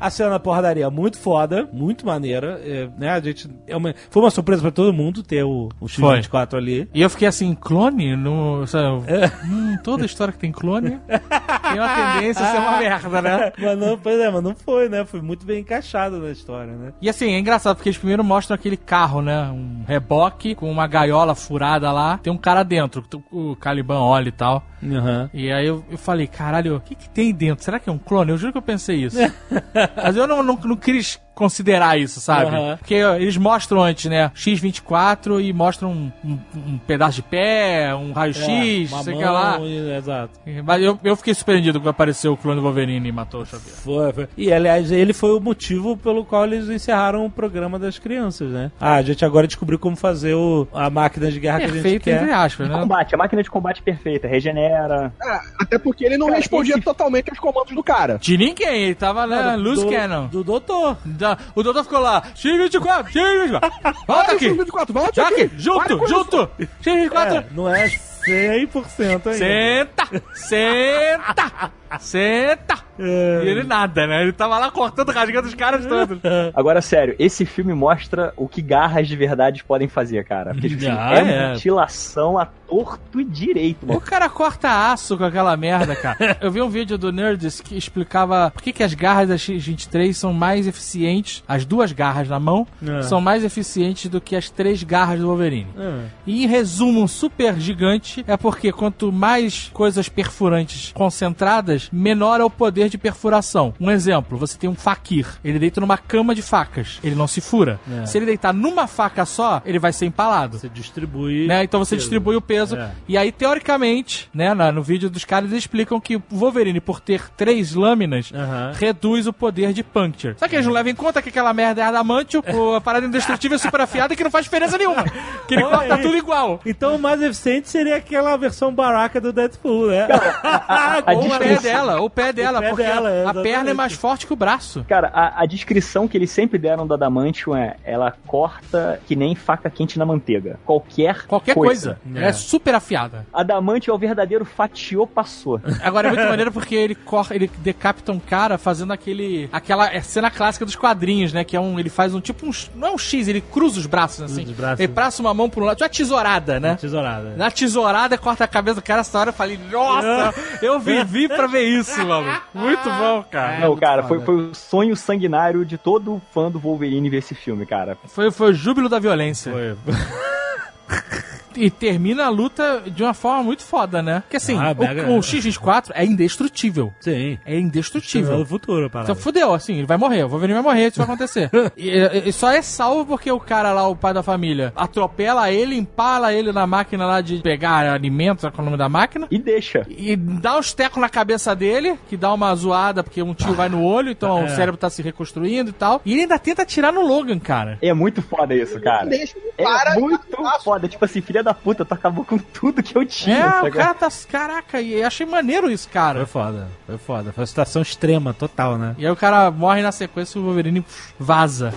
A cena da porradaria muito foda, muito maneira. é, né, a gente, é uma- foi uma surpresa pra todo mundo ter o, o X-24 ali. E eu fiquei assim, clone? No, sabe, É. hum, toda história que tem clone tem uma tendência a ser uma merda, né? Mas não, pois é, mas não foi, né? Foi muito bem encaixado na história, né? E assim, é engraçado, porque eles primeiro mostram aquele carro, né? Um reboque com uma gaiola furada lá. Tem um cara dentro, o Caliban olha e tal. Uhum. E aí eu, eu falei, caralho, o que, que tem dentro? Será que é um clone? Eu juro que eu pensei isso. Mas eu não, não, não quis considerar isso, sabe? Aham. Porque eles mostram antes, né? X24 e mostram um, um- um pedaço de pé, um raio-x, uma sei mão lá. e- exato. Mas eu, eu fiquei surpreendido quando apareceu o clone Wolverine e matou o Xavier. Foi, foi. E aliás, ele foi o motivo pelo qual eles encerraram o programa das crianças, né? Ah, a gente agora descobriu como fazer o, a máquina de guerra que a gente Perfeito, entre quer. aspas, né? combate, a máquina de combate perfeita, regenera. É, até porque ele não Cara, respondia esse- totalmente aos comandos do cara. De ninguém, ele tava na do, Luz do- Cannon. Do doutor. Da- o doutor ficou lá, X24, X24, volta aqui, X24, volta já aqui, aqui. Junto, junto, X24, É, não é 100% ainda. senta, senta, senta. É. E ele nada, né? Ele tava lá cortando, rasgando os caras todos. Agora, sério, esse filme mostra o que garras de verdade podem fazer, cara. Porque, tipo, Ah, é, é. mutilação a torto e direito, O mano. cara corta aço com aquela merda, cara. Eu vi um vídeo do Nerds que explicava por que, que as garras da X-23 são mais eficientes, as duas garras na mão, É. são mais eficientes do que as três garras do Wolverine. É. E em resumo super gigante, é porque quanto mais coisas perfurantes concentradas, menor é o poder de perfuração. Um exemplo, você tem um faquir, ele deita numa cama de facas, ele não se fura. É. Se ele deitar numa faca só, ele vai ser empalado. Você distribui. Né? Então você peso. distribui o peso. É. E aí, teoricamente, né, no vídeo dos caras, eles explicam que o Wolverine, por ter três lâminas, reduz o poder de puncture. Só que eles não levam em conta que aquela merda é adamantio, a parada indestrutível é super afiada que não faz diferença nenhuma. Que ele corta tudo igual. Então o mais eficiente seria aquela versão baraca do Deadpool, né? a Ou o pé descrição- dela, ou o pé dela, pé porque dela, a exatamente. perna é mais forte que o braço. Cara, a, a descrição que eles sempre deram do Adamantium é ela corta que nem faca quente na manteiga. Qualquer, Qualquer coisa. Ela é super afiada. Adamantium é o verdadeiro fatiou passou. Agora é muito maneiro porque ele corta, ele decapita um cara fazendo aquele. aquela é cena clássica dos quadrinhos, né? Que é um. Ele faz um tipo um. Não é um X, ele cruza os braços assim. os braços. Ele passa uma mão pro lado. Tipo uma tesourada, né? Tesourada. Na tesourada corta a cabeça do cara, essa hora eu falei, nossa, eu vivi pra ver isso, mano. Muito bom, cara. Não, cara, foi, foi o sonho sanguinário de todo fã do Wolverine ver esse filme, cara. Foi, foi o júbilo da violência. Foi. E termina a luta de uma forma muito foda, né? Porque assim, Ah, o, o XX4 é indestrutível. Sim. É indestrutível. No futuro, parada. Então fudeu, assim, ele vai morrer, o Wolverine vai morrer, isso vai acontecer. e, e- só é salvo porque o cara lá, o pai da família, atropela ele, empala ele na máquina lá de pegar alimentos, qual é o nome da máquina? E deixa. E dá uns tecos na cabeça dele, que dá uma zoada porque um tiro vai no olho, então É. o cérebro tá se reconstruindo e tal. E ele ainda tenta atirar no Logan, cara. É muito foda isso, cara. Deixa É para. muito foda. Tipo assim, filha da puta, tu acabou com tudo que eu tinha. É, o saca? cara tá. Caraca, e eu achei maneiro isso, cara. Foi foda, foi foda. Foi uma situação extrema, total, né? E aí o cara morre na sequência e o Wolverine vaza.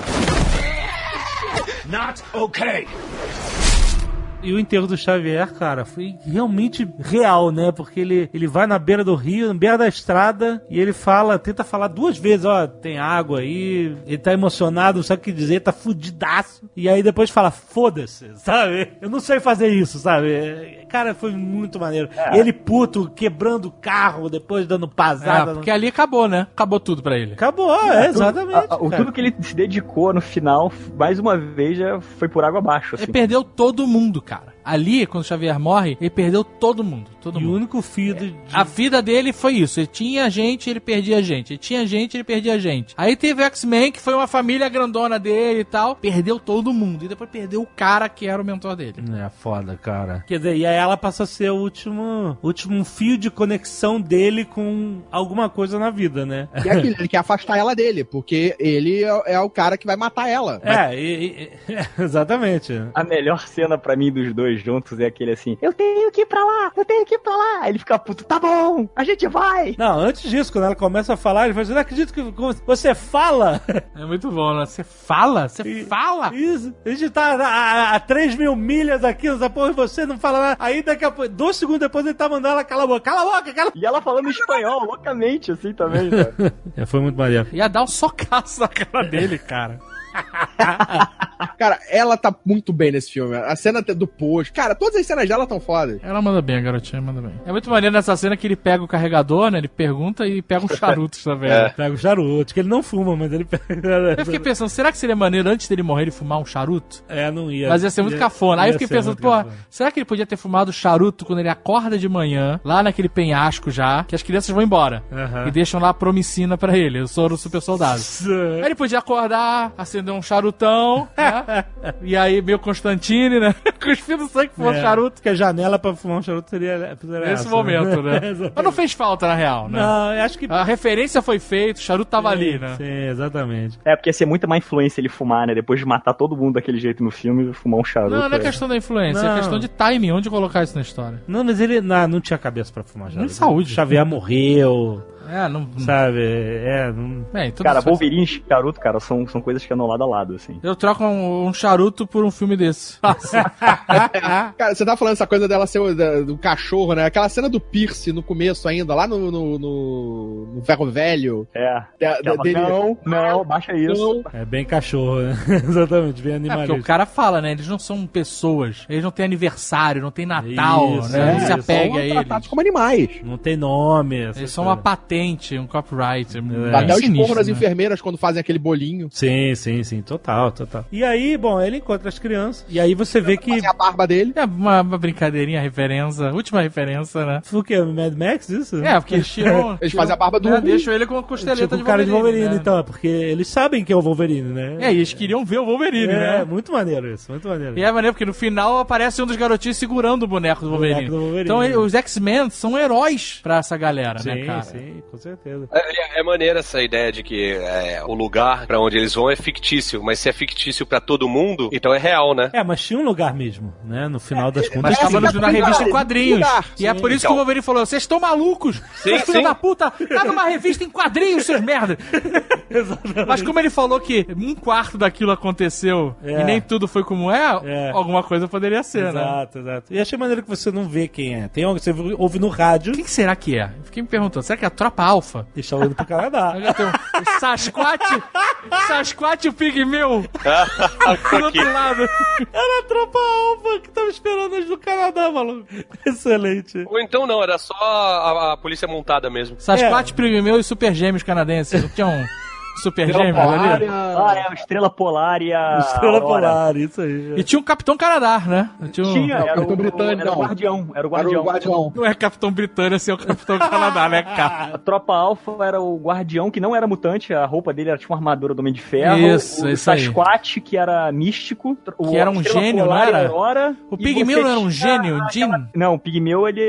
E o enterro do Xavier, cara, foi realmente real, né? Porque ele, ele vai na beira do rio, na beira da estrada, e ele fala, tenta falar duas vezes, ó, tem água aí, ele tá emocionado, não sabe o que dizer, tá fudidaço. E aí depois fala, foda-se, sabe? Eu não sei fazer isso, sabe? Cara, foi muito maneiro. Ele puto, quebrando o carro, depois dando É, pasada. porque ali acabou, né? Acabou tudo pra ele. Acabou, é, exatamente. A- a- tudo que ele se dedicou no final, mais uma vez, já foi por água abaixo. Ele Assim. perdeu todo mundo, cara cara. Ali, quando o Xavier morre, ele perdeu todo mundo. Todo E o mundo. único fio de... A vida dele foi isso. Ele tinha gente, ele perdia gente. Ele tinha gente, ele perdia gente. Aí teve o X-Men, que foi uma família grandona dele e tal. Perdeu todo mundo. E depois perdeu o cara que era o mentor dele. É foda, cara. Quer dizer, e aí ela passa a ser o último, último fio de conexão dele com alguma coisa na vida, né? E é aquilo, ele quer afastar ela dele, porque ele é, é o cara que vai matar ela. É, e- e- exatamente. A melhor cena pra mim dos dois juntos é aquele assim: Eu tenho que ir pra lá, eu tenho que ir pra lá. Aí ele fica puto, tá bom, a gente vai. Não, antes disso, quando ela começa a falar, ele fala assim, não acredito que você fala. É muito bom, né? Você fala? Você E- fala? Isso. A gente tá a, a, a 3 mil milhas aqui, essa porra, e você não fala nada. Aí daqui a pouco, dois segundos depois ele tá mandando ela calar a boca. Cala a boca, cala E ela falando espanhol, loucamente, assim também, cara. É, foi muito maneiro. Ia dar um socaço na cara dele, cara. Cara, ela tá muito bem nesse filme. A cena do post. Cara, todas as cenas dela tão fodas. Ela manda bem, a garotinha manda bem. É muito maneiro nessa cena que ele pega o carregador, né? Ele pergunta e pega uns charutos também. né? Pega o charuto, que ele não fuma, mas ele pega. Eu fiquei pensando, será que seria maneiro antes dele morrer ele fumar um charuto? É, não ia. Mas ia ser muito cafona. Aí eu fiquei pensando, pô, será que ele podia ter fumado charuto quando ele acorda de manhã, lá naquele penhasco já, que as crianças vão embora. E deixam lá a promicina pra ele. Eu sou o super soldado. Aí ele podia acordar, acender um charutão, né? E aí, meio Constantine, né? Cuspindo sangue que fosse É, charuto. Que a janela pra fumar um charuto seria. seria Nesse essa, momento, né? Exatamente. Mas não fez falta, na real, né? Não, eu acho que. A referência foi feita, o charuto tava ali, né? Sim, exatamente. É, porque ia ser muita má influência ele fumar, né? Depois de matar todo mundo daquele jeito no filme, fumar um charuto. Não, não é é. questão da influência, é Não. questão de timing, onde colocar isso na história. Não, mas ele não, não tinha cabeça pra fumar charuto. Nem saúde. Xavier morreu, É, não. sabe? É, não. É, Cara, Wolverine e charuto, cara, são, são coisas que andam lado a lado, assim. Eu troco um, um charuto por um filme desse. Cara, você tá falando essa coisa dela ser o- da- do cachorro, né? Aquela cena do Pierce no começo ainda, lá no, no, no, no Ferro Velho. É. Da- da- dele- Não, não, baixa isso. Não, É bem cachorro, né? Exatamente, bem É, porque animalista. o cara fala, né? Eles não são pessoas. Eles não têm aniversário, não tem Natal, Isso, né? é, Não se apegue são a eles. tratados como animais. Não tem nome. Eles são uma coisas. Patente, um copyright. Dá até o sinistro, esporro nas né? enfermeiras quando fazem aquele bolinho. Sim, sim, sim, total, total. E aí, bom, ele encontra as crianças, e aí você vê que. A barba dele. É uma, uma brincadeirinha, referência, última referência, né? O que? Mad Max, isso? É, porque eles tiram. Eles fazem a barba do né, Hulk. Deixam ele com a costeleta tipo, de o cara de Wolverine, né? então, é porque eles sabem que é o Wolverine, né? É, e eles queriam ver o Wolverine, É, né? muito maneiro isso, muito maneiro. E é maneiro porque no final aparece um dos garotinhos segurando o boneco do Wolverine. boneco do Wolverine. Então ele- os X-Men são heróis pra essa galera, sim, né, cara? sim, com certeza. É, é maneira essa ideia de que é, o lugar pra onde eles vão é fictício, mas se é fictício pra todo mundo, então é real, né? É, mas tinha um lugar mesmo, né? No final das contas. Mas tava no- assim, na revista em quadrinhos. lugar. E é por isso que Então. o Wolverine falou: vocês estão malucos! Sim, sim. da puta! Tá numa revista em quadrinhos, seus merda! Mas como ele falou que um quarto daquilo aconteceu É. e nem tudo foi como é, É. alguma coisa poderia ser, né? Exato, exato. E achei maneiro que você não vê quem é. Tem algo que você ouve no rádio Quem que será que é? Eu Fiquei me perguntando, será que é a tropa alfa? e está olhando pro Canadá. Já tem o, Sasquatch, Sasquatch e o Pigmeu do outro lado. Era a tropa alfa que tava esperando eles no Canadá, maluco. Excelente. Ou então não, era só a, a polícia montada mesmo. Sasquatch, Pigmeu e Super Gêmeos canadenses. Não tinha um Super Gêmeos ali? Ah, é, o Estrela Polar e a. Estrela Aurora. Polar, isso aí. E tinha um Capitão Canadá, né? Tinha um- Tinha, era Capitão o, Britânico, era o. Guardião. Era o Era Guardião. o guardião. Não é Capitão Britânia, assim, é o Capitão Canadá, né, cara? A tropa alfa era o guardião, que não era mutante, a roupa dele era tipo uma armadura do Homem de Ferro. Isso, o isso aí. Sasquatch, que era místico. o Que era um Estrela gênio, Polar não era? Aurora, O Pigmeu era um gênio, aquela- Jim? Não, o Pigmeu, ele...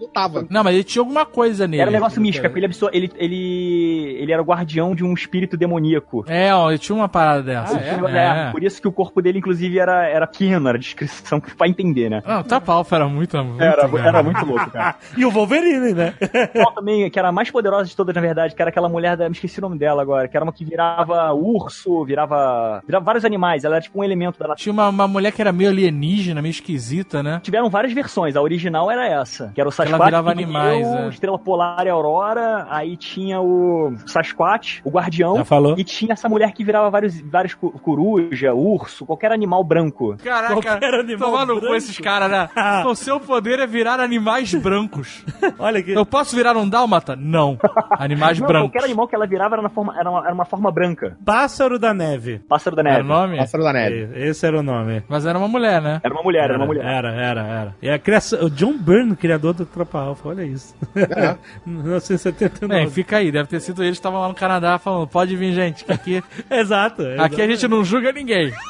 Lutava. Não, mas ele tinha alguma coisa nele. Era um negócio místico, porque ele, absor- ele, ele, ele era o guardião de um espírito demoníaco. É, ó, ele tinha uma parada dessa. É, Por isso que o corpo dele, inclusive, era, era pequeno, era descrição que vai entender, né? Não, o Tropa Alpha era muito, muito Era, era muito louco, cara. E o Wolverine, né? Qual também, que era a mais poderosa de todas, na verdade, que era aquela mulher da. Me esqueci o nome dela agora, que era uma que virava urso, virava. virava vários animais, ela era tipo um elemento da Tinha uma, uma mulher que era meio alienígena, meio esquisita, né? Tiveram várias versões, a original era essa, que era o Sasquatch, virava Pigmeu, animais, é. Estrela Polar e Aurora, aí tinha o Sasquatch, o Guardião, Já falou. e tinha essa mulher que virava vários, vários coruja, urso, qualquer animal branco. Caraca, Qualquer animal tomar no cu esses caras, né? o seu poder é virar animais brancos. Olha que. Eu posso virar um dálmata? Não. Animais Não, brancos. qualquer animal que ela virava era, na forma, era, uma, era uma forma branca. Pássaro da neve. Pássaro da Era neve. o nome? Pássaro da neve. Esse era o nome. Mas era uma mulher, né? Era uma mulher, era, uma mulher. Era, era, era. E a criação, o John Byrne, criador do Tropa Alpha, olha isso. 1979. Bem, fica aí, deve ter sido eles que estavam lá no Canadá falando, pode vir, gente, que aqui, Exato. aqui a gente não julga ninguém.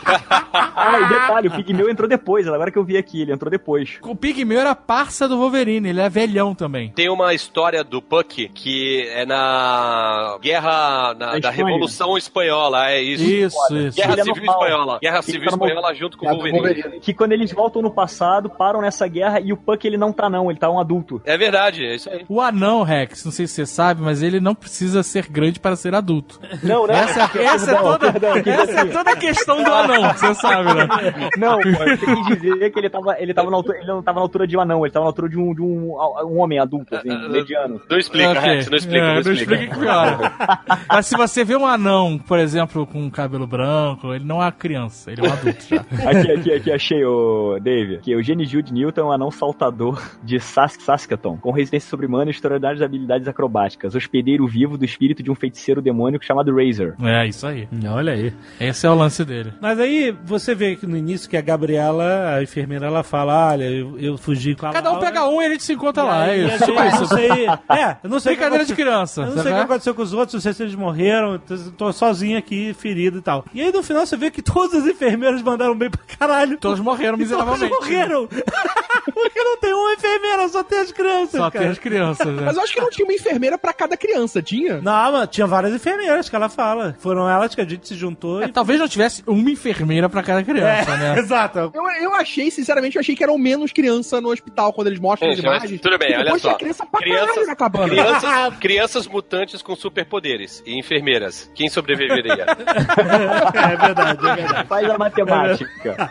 Ah, e detalhe, o Pigmeu entrou depois, agora que eu vi aqui, ele entrou depois. O Pigmeu era parça do Wolverine, ele é velhão também. Tem uma história do Puck que é na guerra na- da. Revolução Espanhola, é isso. Isso, isso. Guerra Ele é Civil normal. Espanhola. Guerra Ele Civil tá no- Espanhola junto com o É, do Wolverine. Wolverine. Que quando eles voltam no passado, param nessa guerra e o Puck ele não tá não, ele tá um adulto. É verdade, é isso aí. O anão, Rex, não sei se você sabe, mas ele não precisa ser grande para ser adulto. Não, né? Essa, essa, é, toda, essa é toda a questão do anão, você sabe, né? Não, pô, eu quis dizer que ele tava, ele tava na altura, ele não tava na altura de um anão, ele tava na altura de um, de um, um homem adulto, assim, mediano. Não explica, Ok. Rex, não explica, É, não explica. que piora. Mas se você vê um anão, por exemplo, com cabelo branco, ele não é uma criança, ele é um adulto já. Aqui, aqui, aqui, achei o Dave. Que o Gene Jude Newton é um anão saltador de Sas Saskatoon, com resistência sobre-humana e extraordinárias habilidades acrobáticas, hospedeiro vivo do espírito de um feiticeiro demônico chamado Razor. É, isso aí. Olha aí. Esse é o lance dele. Mas aí você vê que no início que a Gabriela, a enfermeira, ela fala: Olha, eu, eu fugi com a Cada um Laura, pega um e a gente se encontra e lá, é aí, isso. a gente- Tipo eu não isso. sei. É, eu não sei. o que Brincadeira de criança. Eu não sei o que aconteceu com os outros, não sei se eles morreram, então tô sozinho aqui, ferido e tal. E aí no final você vê que todas as enfermeiras mandaram bem pra caralho. Todos morreram E todos miseravelmente. morreram. Porque não tem uma enfermeira, só tem as crianças. Só cara. tem as crianças, né? Mas eu acho que não tinha uma enfermeira pra cada criança, tinha? Não, mas tinha várias enfermeiras que ela fala. Foram elas que a gente se juntou É, e. talvez não tivesse uma enfermeira pra cada criança, né? Exato. Eu, eu achei, sinceramente, eu achei que eram menos criança no hospital quando eles mostram as Gente, mas imagens. tudo bem, olha só. criança pra Crianças-. Crianças, crianças mutantes com superpoderes e enfermeiras. Quem sobreviveria? É verdade, é verdade. Faz a matemática.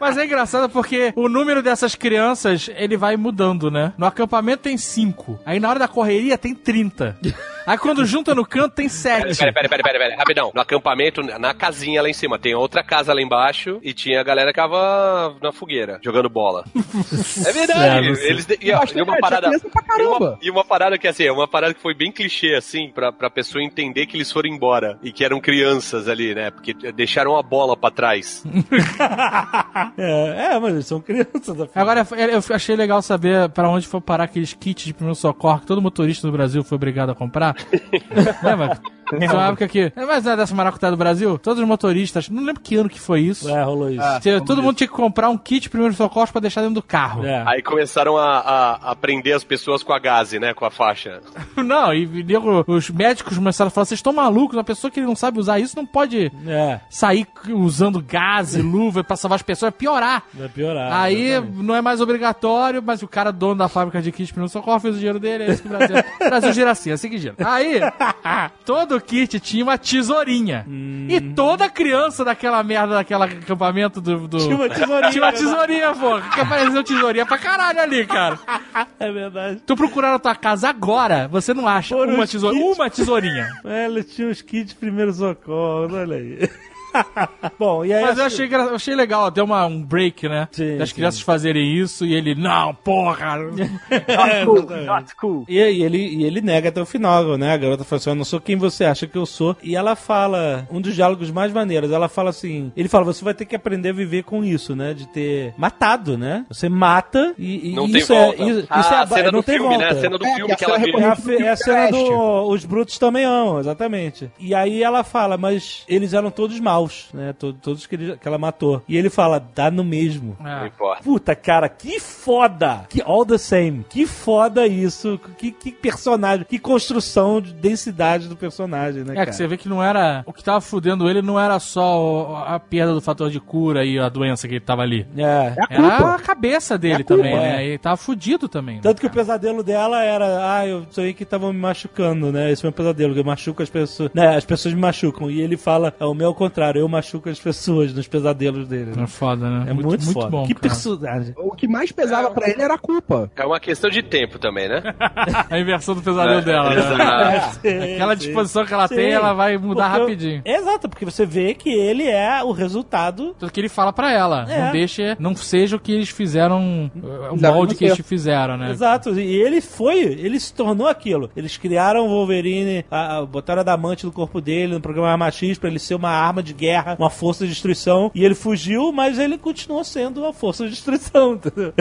Mas é engraçado porque o número dessas crianças, ele vai mudando, né? No acampamento tem cinco. Aí na hora da correria tem 30. Aí quando junta no canto tem sete. Pera, pera, pera, pera, pera, rapidão. No acampamento, na casinha lá em cima, tem outra casa lá embaixo e tinha a galera que tava na fogueira, jogando bola. é verdade. Eles, e, e uma é, parada. E caramba. uma, e uma parada que assim, é uma parada que foi bem clichê, assim, pra, pra pessoa entender que eles foram embora e que eram crianças ali, né? Porque deixaram a bola pra trás. É, é, mas eles são crianças. Agora, eu achei legal saber pra onde foi parar aqueles kits de primeiro socorro que todo motorista do Brasil foi obrigado a comprar. Lembra? Tinha uma época que. Mas é dessa maracutaia do Brasil? Todos os motoristas, não lembro que ano que foi isso. É, rolou isso. Tinha- todo mundo tinha que comprar um kit primeiro socorro pra deixar dentro do carro. É. Aí começaram a, a, a prender as pessoas com a gaze, né? Com a faixa. Não, e nego, os médicos começaram a falar: vocês estão malucos, uma pessoa que não sabe usar isso não pode É, sair usando gás e luva pra salvar as pessoas, vai piorar. vai piorar. Aí exatamente. não é mais obrigatório, mas o cara dono da fábrica de kit primeiro socorro fez o dinheiro dele, é isso que o Brasil. o Brasil gira assim, é assim que gira. Aí, todo kit tinha uma tesourinha. E toda criança daquela merda, daquele acampamento do. do- Tinha uma tesourinha. Tinha uma tesourinha, pô. Que apareceu tesourinha pra caralho ali, cara. É verdade. Tu procurar na tua casa agora, você não acha Foram uma, kits. uma tesourinha. É, eles tinham os kits de primeiro socorro, olha aí. Bom, e aí. Mas eu achei, gra- eu achei legal, deu uma, um break, né? Sim, das sim. crianças fazerem isso e ele, não, porra. É, Cool, not cool. E, e ele, e ele nega até o final, né? A garota fala assim: Eu não sou quem você acha que eu sou. E ela fala, um dos diálogos mais maneiros, ela fala assim: Ele fala, você vai ter que aprender a viver com isso, né? De ter matado, né? Você mata e, e Não tem isso volta. é. Isso, ah, isso é a cena não do tem filme, volta. né? A cena do É, filme que a que ela cena vê. É a, é a cena do. Os brutos também amam, exatamente. E aí ela fala, mas eles eram todos maus, né? Todos, todos que, ele- que ela matou. E ele fala, dá no mesmo. Não É. importa. Puta, cara, que foda! Que all the same. Que foda isso. Que, que personagem. Que construção de densidade do personagem, né, É, cara? que você vê que não era. O que tava fudendo ele não era só a perda do fator de cura e a doença que ele tava ali. É. É a Era a cabeça dele É a culpa, também, né? é. Ele tava fudido também. né, Tanto que o pesadelo dela era, ah, eu sonhei que estavam me machucando, né? Esse é o meu pesadelo, que eu machuco as pessoas. Né, as pessoas me machucam. E ele fala, é o meu ao contrário, eu machuco as pessoas nos pesadelos dele. né? É foda, né? É muito, foda. bom. que cara. personagem. O que mais pesava pra ele era a culpa. É uma questão de tempo também, né? a inversão do pesadelo É, dela, né? exato. Aquela disposição que ela Sim. tem, ela vai mudar Porque eu- rapidinho. Exato, porque você vê que ele é o resultado. Tudo que ele fala pra ela. É. Não deixe, não seja o que eles fizeram, o Exato, molde que eles fizeram, né? Exato, e ele foi, ele se tornou aquilo. Eles criaram o Wolverine, a, a, botaram adamante no corpo dele no programa Arma X pra ele ser uma arma de guerra, uma força de destruição. E ele fugiu, mas ele continuou sendo uma força de destruição, entendeu?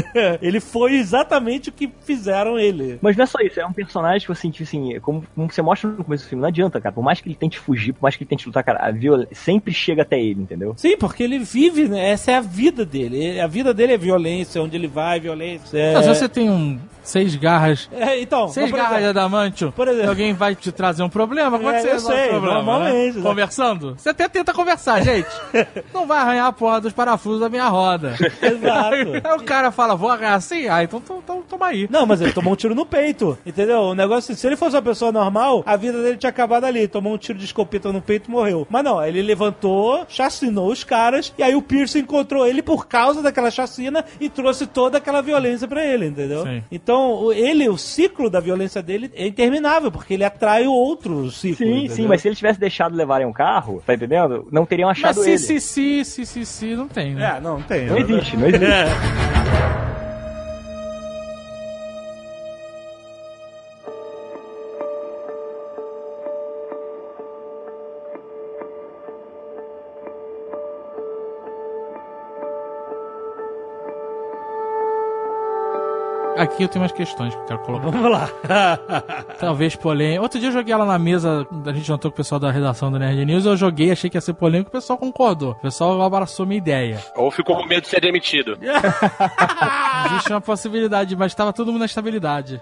ele foi exatamente o que fizeram ele. Mas não é só isso, é um personagem que eu senti assim, como, como você mostra no começo do filme, não adianta, cara. Por mais que ele tente fugir, por mais que ele tente lutar, cara, a violência sempre chega até ele, entendeu? Sim, porque ele vive, né? Essa é a vida dele. Ele- A vida dele é violência, onde ele vai, violência. É... Mas se você tem um seis garras, É, então, seis garras de exemplo, adamantio, por exemplo- alguém vai te trazer um problema, como é, É, que você eu resolve sei, o problema? normalmente, né? né? Conversando? Você até tenta conversar, gente. Não vai arranhar a porra dos parafusos da minha roda. Exato. Aí o cara fala, vou arranhar assim? Ah, então, então, então toma aí. Não, mas ele tomou um tiro no peito, entendeu? O negócio, assim, se ele fosse uma pessoa normal, a vida dele tinha acabado ali. Tomou um tiro de escopeta no peito e morreu. Mas não, ele levantou, chacinou os caras, e aí o Pierce encontrou ele por causa daquela chacina e trouxe toda aquela violência pra ele, entendeu? Sim. Então, o- ele, o ciclo da violência dele é interminável, porque ele atrai o outro ciclo. Sim, entendeu? sim, mas se ele tivesse deixado levarem um carro, tá entendendo? Não teriam Mas achado se, ele. se, se, se, se, se, não tem, né? É, não, não tem. Não existe, não existe. Aqui eu tenho umas questões que eu quero colocar. Vamos lá. Talvez polêmica. Outro dia eu joguei ela na mesa, a gente jantou com o pessoal da redação do Nerd News, eu joguei, achei que ia ser polêmico, o pessoal concordou. O pessoal abraçou minha ideia. Ou ficou com medo de ser demitido. Existe uma possibilidade, mas estava todo mundo na estabilidade.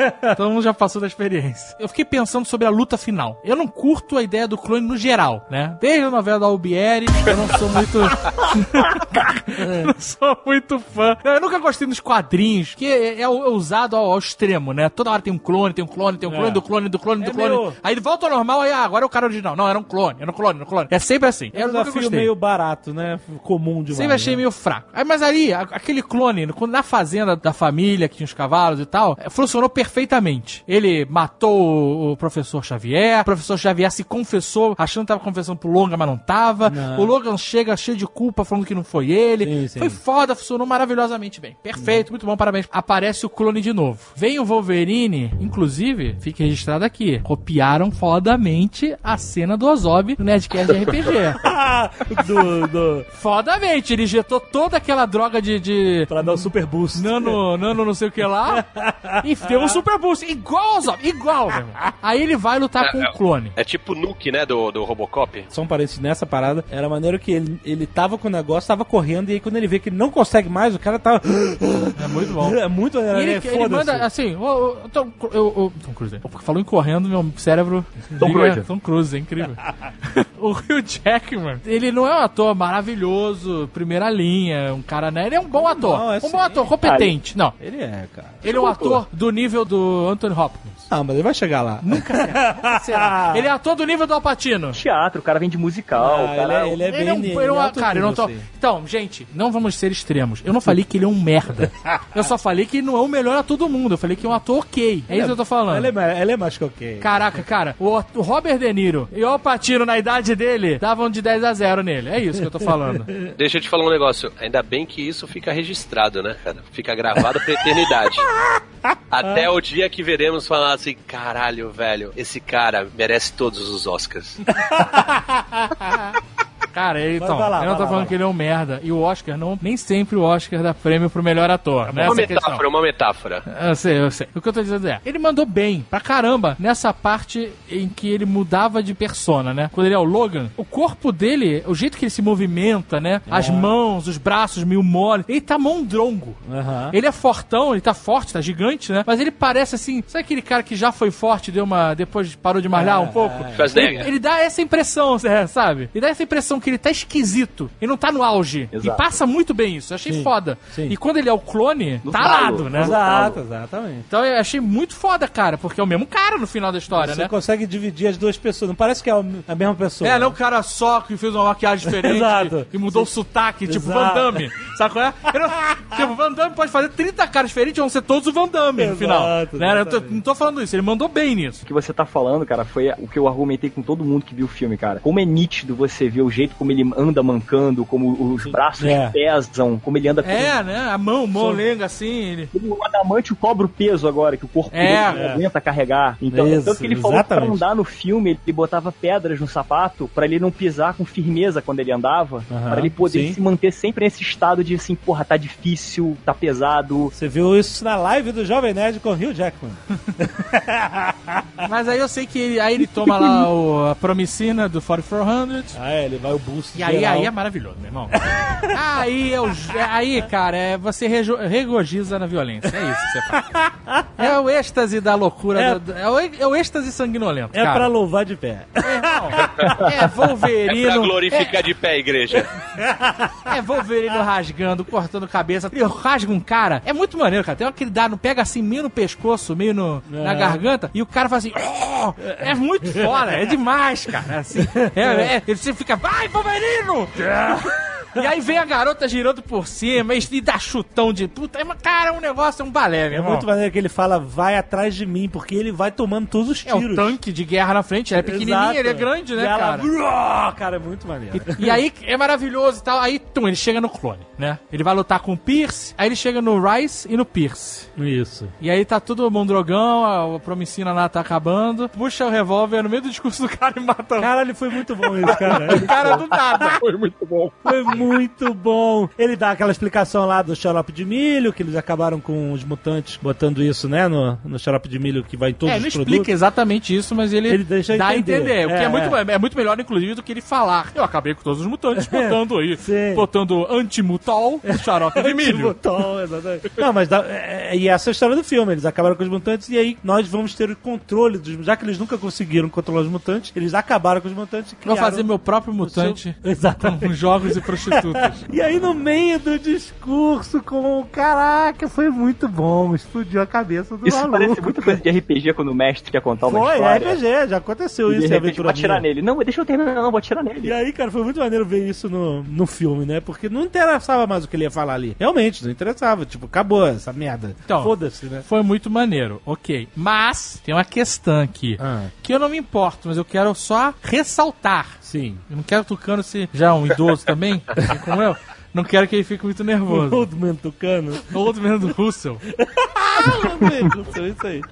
todo mundo já passou da experiência. Eu fiquei pensando sobre a luta final. Eu não curto a ideia do clone no geral, né? Desde a novela da Albieri, eu não sou muito. não sou muito fã. Eu nunca gostei dos quadrinhos, que é, é usado ao, ao extremo, né? Toda hora tem um clone, tem um clone, tem um clone É. do clone, do clone, do É clone. meio- Aí ele volta ao normal, aí ah, agora é o cara original. Não, era um clone, era um clone, era um clone. É sempre assim. É um desafio meio barato, né? Comum demais. Sempre achei né? meio fraco. Mas ali, aquele clone, na fazenda da família, que tinha os cavalos e tal, funcionou perfeitamente perfeitamente. Ele matou o- professor Xavier, o professor Xavier se confessou, achando que tava confessando pro Logan, mas não tava. Não. O Logan chega cheio de culpa, falando que não foi ele. Sim, sim. Foi foda, funcionou maravilhosamente bem. Perfeito, muito bom, parabéns. Aparece o clone de novo. Vem o Wolverine, inclusive, fica registrado aqui. Copiaram fodamente a cena do Ozob no Nerdcast de RPG. Do, do, Fodamente, ele injetou toda aquela droga de. de pra dar o super boost. nano, nano não sei o que lá. e deu um super boost. Igual ao Zop, igual, meu irmão. Aí ele vai lutar com o clone. É tipo o Nuke, né, do, do Robocop. Só um parênteses nessa parada, era maneiro que ele, ele tava com o negócio, tava correndo, e aí quando ele vê que ele não consegue mais, o cara tava. É muito bom. É muito maneiro. ele, é, ele manda assim, Cru- eu, eu, Tom Cruise, né? porque falou em correndo, meu cérebro. Tom Cruise. Tom Cruise, é incrível. o Hugh Jackman, ele não é um ator maravilhoso, primeira linha, um cara, né? Ele é um bom ator. Não, é um sim. bom ator, competente. Não, Ele é, cara. ele é um ator do nível do Anthony Hopkins. Ah, mas ele vai chegar lá. Nunca será. será. Ele é ator do nível do Alpatino. Teatro, o cara vem de musical, Ah, cara... ele, é, ele é Ele bem. é um, ele é um- alto cara, eu não tô. nível, sim. Então, gente, não vamos ser extremos. Eu não falei que ele é um merda. Eu só falei que ele não é o melhor ator do mundo. Eu falei que é um ator ok. É isso que eu tô falando. Ele é, mais- ele é mais que ok. Caraca, cara, o, o Robert De Niro e o Alpatino na idade dele davam de 10 a 0 nele. É isso que eu tô falando. Deixa eu te falar um negócio. Ainda bem que isso fica registrado, né, cara? Fica gravado pra eternidade. Até o dia que veremos falar assim, caralho, velho, esse cara merece todos os Oscars. Cara, então, vai lá, eu não tô lá, falando vai que ele é um merda. E o Oscar não, nem sempre o Oscar dá prêmio pro melhor ator. Né? uma Essa é a questão. metáfora, uma metáfora. Eu sei, eu sei. O que eu tô dizendo é, ele mandou bem, pra caramba, nessa parte em que ele mudava de persona, né? Quando ele é o Logan, o corpo dele, o jeito que ele se movimenta, né? As mãos, os braços meio mole, ele tá mondrongo. Aham. Ele é fortão, ele tá forte, tá gigante, né? Mas ele parece assim, sabe aquele cara que já foi forte, deu uma. depois parou de malhar um pouco? Ele, Schwarzenegger. ele dá essa impressão, é, sabe? Ele dá essa impressão que ele tá esquisito. Ele não tá no auge. Exato. E passa muito bem isso. Eu achei Sim, foda. sim. E quando ele é o clone, No tarado, talo, né? no Exato, exatamente. Então eu achei muito foda, cara, porque é o mesmo cara no final da história, Você né? consegue dividir as duas pessoas. Não parece que é a mesma pessoa. É, não o cara só que fez uma maquiagem diferente Exato. e mudou o sotaque, tipo Exato. Van Damme. Sabe qual é? Não- tipo, Van Damme pode fazer 30 caras diferentes e vão ser todos o Van Damme no Exato, final. Né? Tô- não tô falando isso, ele mandou bem nisso. O que você tá falando, cara, foi o que eu argumentei com todo mundo que viu o filme, cara. Como é nítido você ver o jeito como ele anda mancando, como os braços É. pesam, como ele anda É, né? A mão, molenga assim. Ele... O adamante cobra o peso agora, que o corpo É, dele é. não aguenta carregar. Então, Isso, tanto que ele falou que pra exatamente. andar no filme, ele botava pedras no sapato pra ele não pisar com firmeza quando ele andava, Aham, pra ele poder sim. se manter sempre nesse estado de assim, porra, tá difícil, tá pesado. Você viu isso na live do Jovem Nerd com o Hugh Jackman. Mas aí eu sei que ele, aí ele toma lá o, a promicina do 4400. Ah, é, ele vai o boost E aí, geral. aí é maravilhoso, meu irmão. aí, eu, aí, cara, é, você rejo, regoziza na violência. É isso que você faz. É o êxtase da loucura. É. do- É, o, é o êxtase sanguinolento. É cara. pra louvar de pé. Irmão, é É Wolverino. pra glorificar de pé a igreja. É, é Wolverino rasgando, cortando cabeça. Ele rasga um cara. É muito maneiro, cara. Tem uma que ele dá, no, pega assim, meio no pescoço, meio no, na É. garganta, e o cara faz assim. "Oh!" é muito foda, é demais, cara. Assim, é, é, ele sempre fica, vai, Wolverino! E aí vem a garota girando por cima e, e dá chutão de puta. É, Cara, é um negócio, é um balé, meu É irmão. muito maneiro que ele fala, vai atrás de mim, porque ele vai tomando todos os É tiros. um tanque de guerra na frente, ele é pequenininho, Exato. ele é grande, né, E ela, cara? Cara, é muito maneiro. E aí é maravilhoso e tal. Aí, tum, ele chega no clone, né? Ele vai lutar com o Pierce, aí ele chega no Rice e no Pierce. Isso. E aí tá tudo mondrogão, a, a promicina lá tá acabando. Puxa o revólver no meio do discurso do cara e mata o Caralho, foi muito bom isso, cara. cara do nada. Foi muito bom. Foi muito bom. Ele dá aquela explicação lá do xarope de milho, que eles acabaram com os mutantes botando isso, né, no, no xarope de milho que vai em todos É, os ele produtos. explica exatamente isso, mas ele, Ele deixa dá a entender. entender. O que é, É, muito, é. é muito melhor, inclusive, do que ele falar. Eu acabei com todos os mutantes, botando aí, Sim. botando antimutal xarope de milho. Botão, exatamente. Não, mas dá- é, é- e essa é a história do filme. Eles acabaram com os mutantes e aí nós vamos ter o controle dos. Já que eles nunca conseguiram controlar os mutantes, eles acabaram com os mutantes e Vou fazer meu próprio o seu- mutante Exatamente. com jogos e prostituição. Prostitutas. E aí, no meio do discurso, com caraca, foi muito bom. Explodiu a cabeça do Isso maluco. parece muita coisa de RPG quando o mestre quer contar uma Foi, história. RPG, já aconteceu E isso de repente vou atirar nele. Não, deixa eu terminar, não, vou atirar nele. E aí, cara, foi muito maneiro ver isso no, no filme, né? Porque não interessava mais o que ele ia falar ali. Realmente, não interessava. Tipo, acabou essa merda. Então, Foda-se, né? Foi muito maneiro, ok. Mas tem uma questão aqui. Ah. Que eu não me importo, mas eu quero só ressaltar. Sim. Eu não quero Tucano se já é um idoso também, assim como eu. Não quero que ele fique muito nervoso. Old Man Tucano. Outro mesmo do Russell. isso aí.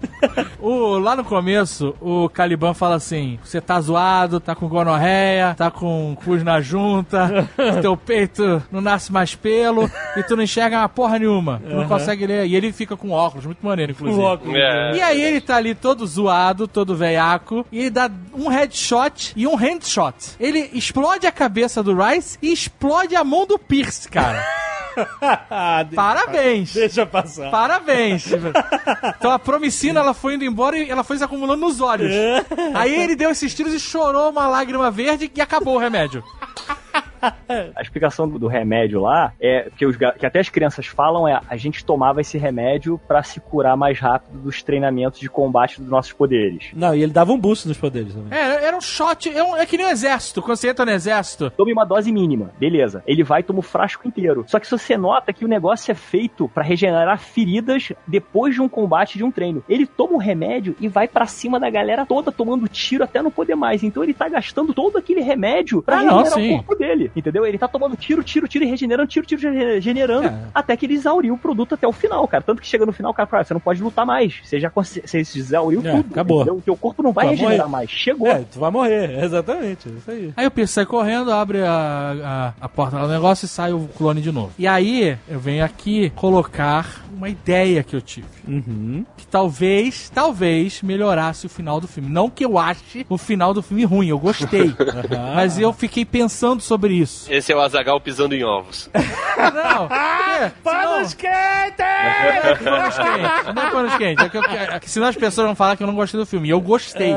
O, lá no começo, o Caliban fala assim: você tá zoado, tá com gonorreia, tá com cus na junta, teu peito não nasce mais pelo e tu não enxerga uma porra nenhuma. Tu não consegue ler. E ele fica com óculos, muito maneiro, inclusive. Óculos. É. E aí ele tá ali todo zoado, todo veiaco, e ele dá um headshot e um handshot. Ele explode a cabeça do Rice e explode a mão do Pierce, cara. Parabéns. Deixa passar. Parabéns. Então a promicina, ela foi indo embora e ela foi se acumulando nos olhos. Aí ele deu esses tiros e chorou uma lágrima verde e acabou o remédio. A explicação do, do remédio lá é que, os, que até as crianças falam é a gente tomava esse remédio pra se curar mais rápido dos treinamentos de combate dos nossos poderes. Não, e ele dava um boost nos poderes também. É, era um shot, é, um- é que nem o exército. Quando você entra no exército, Tome uma dose mínima, beleza. Ele vai e toma o frasco inteiro. Só que se você nota que o negócio é feito pra regenerar feridas depois de um combate de um treino. Ele toma o remédio e vai pra cima da galera toda tomando tiro até não poder mais. Então ele tá gastando todo aquele remédio pra Ah, não, regenerar sim. o corpo dele. Entendeu? Ele tá tomando tiro, tiro, tiro e regenerando, tiro, tiro, regenerando, É. até que ele exauriu o produto até o final, cara. Tanto que chega no final, cara, fala, você não pode lutar mais. Você já você exauriu É, tudo. acabou. entendeu? O teu corpo não vai Vai regenerar morrer. mais. Chegou. É, tu vai morrer, exatamente, é isso aí. Aí o Pierce sai correndo, abre a, a, a porta lá do negócio e sai o clone de novo. E aí eu venho aqui colocar uma ideia que eu tive. Uhum. Que talvez, talvez melhorasse o final do filme. Não que eu ache o final do filme ruim, eu gostei. mas eu fiquei pensando sobre isso. Esse é o Azagal pisando em ovos. Não, é, Panos quentes! Não é panos quentes, não é panos quentes. É que, eu, é que senão as pessoas vão falar que eu não gostei do filme. E eu gostei.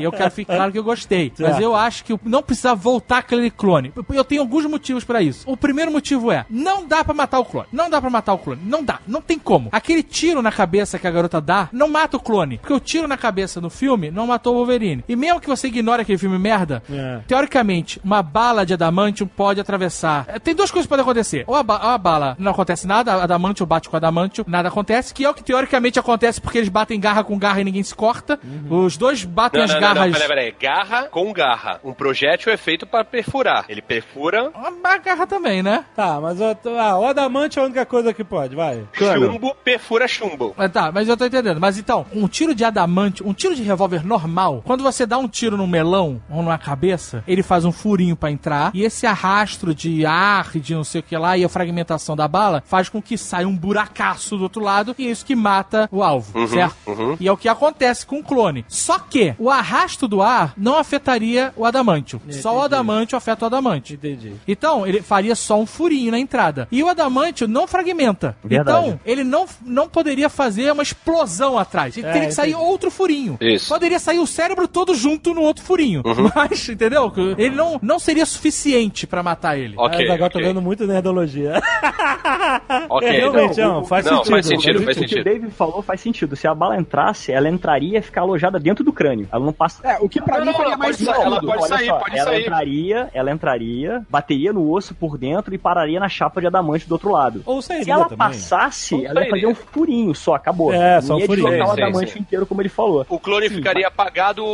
E eu quero ficar claro que eu gostei. Mas Certo. eu acho que não precisa voltar aquele clone. Eu tenho alguns motivos pra isso. O primeiro motivo é: não dá pra matar o clone. Não dá pra matar o clone. Não dá. Não tem como. Aquele tiro na cabeça que a garota dá não mata o clone. Porque o tiro na cabeça no filme não matou o Wolverine. E mesmo que você ignore aquele filme merda, É. teoricamente, uma bala de adamantium pode atravessar. É, Tem duas coisas que podem acontecer. Ou a, ba- ou a bala não acontece nada, a adamantium bate com adamantium, nada acontece, que é o que teoricamente acontece porque eles batem garra com garra e ninguém se corta. Os dois batem Não, as não, garras. não, peraí, peraí. Garra com garra. Um projétil é feito pra perfurar. Ele perfura, Uma garra também, né? Tá, mas o, ah, o adamante é a única coisa que pode, vai. chumbo, perfura chumbo. Mas tá, mas eu tô entendendo. Mas então, um tiro de adamante, um tiro de revólver normal, quando você dá um tiro num melão ou numa cabeça, ele faz um furinho pra entrar, e esse arrastro de ar, e de não sei o que lá, e a fragmentação da bala, faz com que saia um buracaço do outro lado, e é isso que mata o alvo, certo? E é o que acontece com o clone. Só que o arrasto do ar não afetaria o adamantio. Só o adamantio afeta o adamantio. Entendi. Então, ele faria só um furinho na entrada. E o adamantio não fragmenta. Verdade. Então, ele não, não poderia fazer uma explosão atrás. Ele É, teria que sair entendi. outro furinho. Isso. Poderia sair o cérebro todo junto no outro furinho. Mas, entendeu? Ele não, não seria suficiente pra matar ele. Ok, Mas agora tô ok. vendo muito nerdologia. Ok, É, realmente, não, não, o- faz não, sentido. faz sentido, o faz que o sentido. David falou faz sentido. Se a bala entrasse, ela entraria e ia ficar alojada dentro do crânio. Ela não passa. É, o que pra Não, mim não, faria ela mais pode sair, ela sentido. pode Olha sair, só, pode ela sair. entraria, ela entraria, bateria no osso por dentro e pararia na chapa de adamante do outro lado. Ou Se sairia ela também. passasse, Ou ela ia fazer um furinho só, acabou. É, só um ia furinho. deslocar o Sim, sim, adamante sim. inteiro, como ele falou. O clone ficaria apagado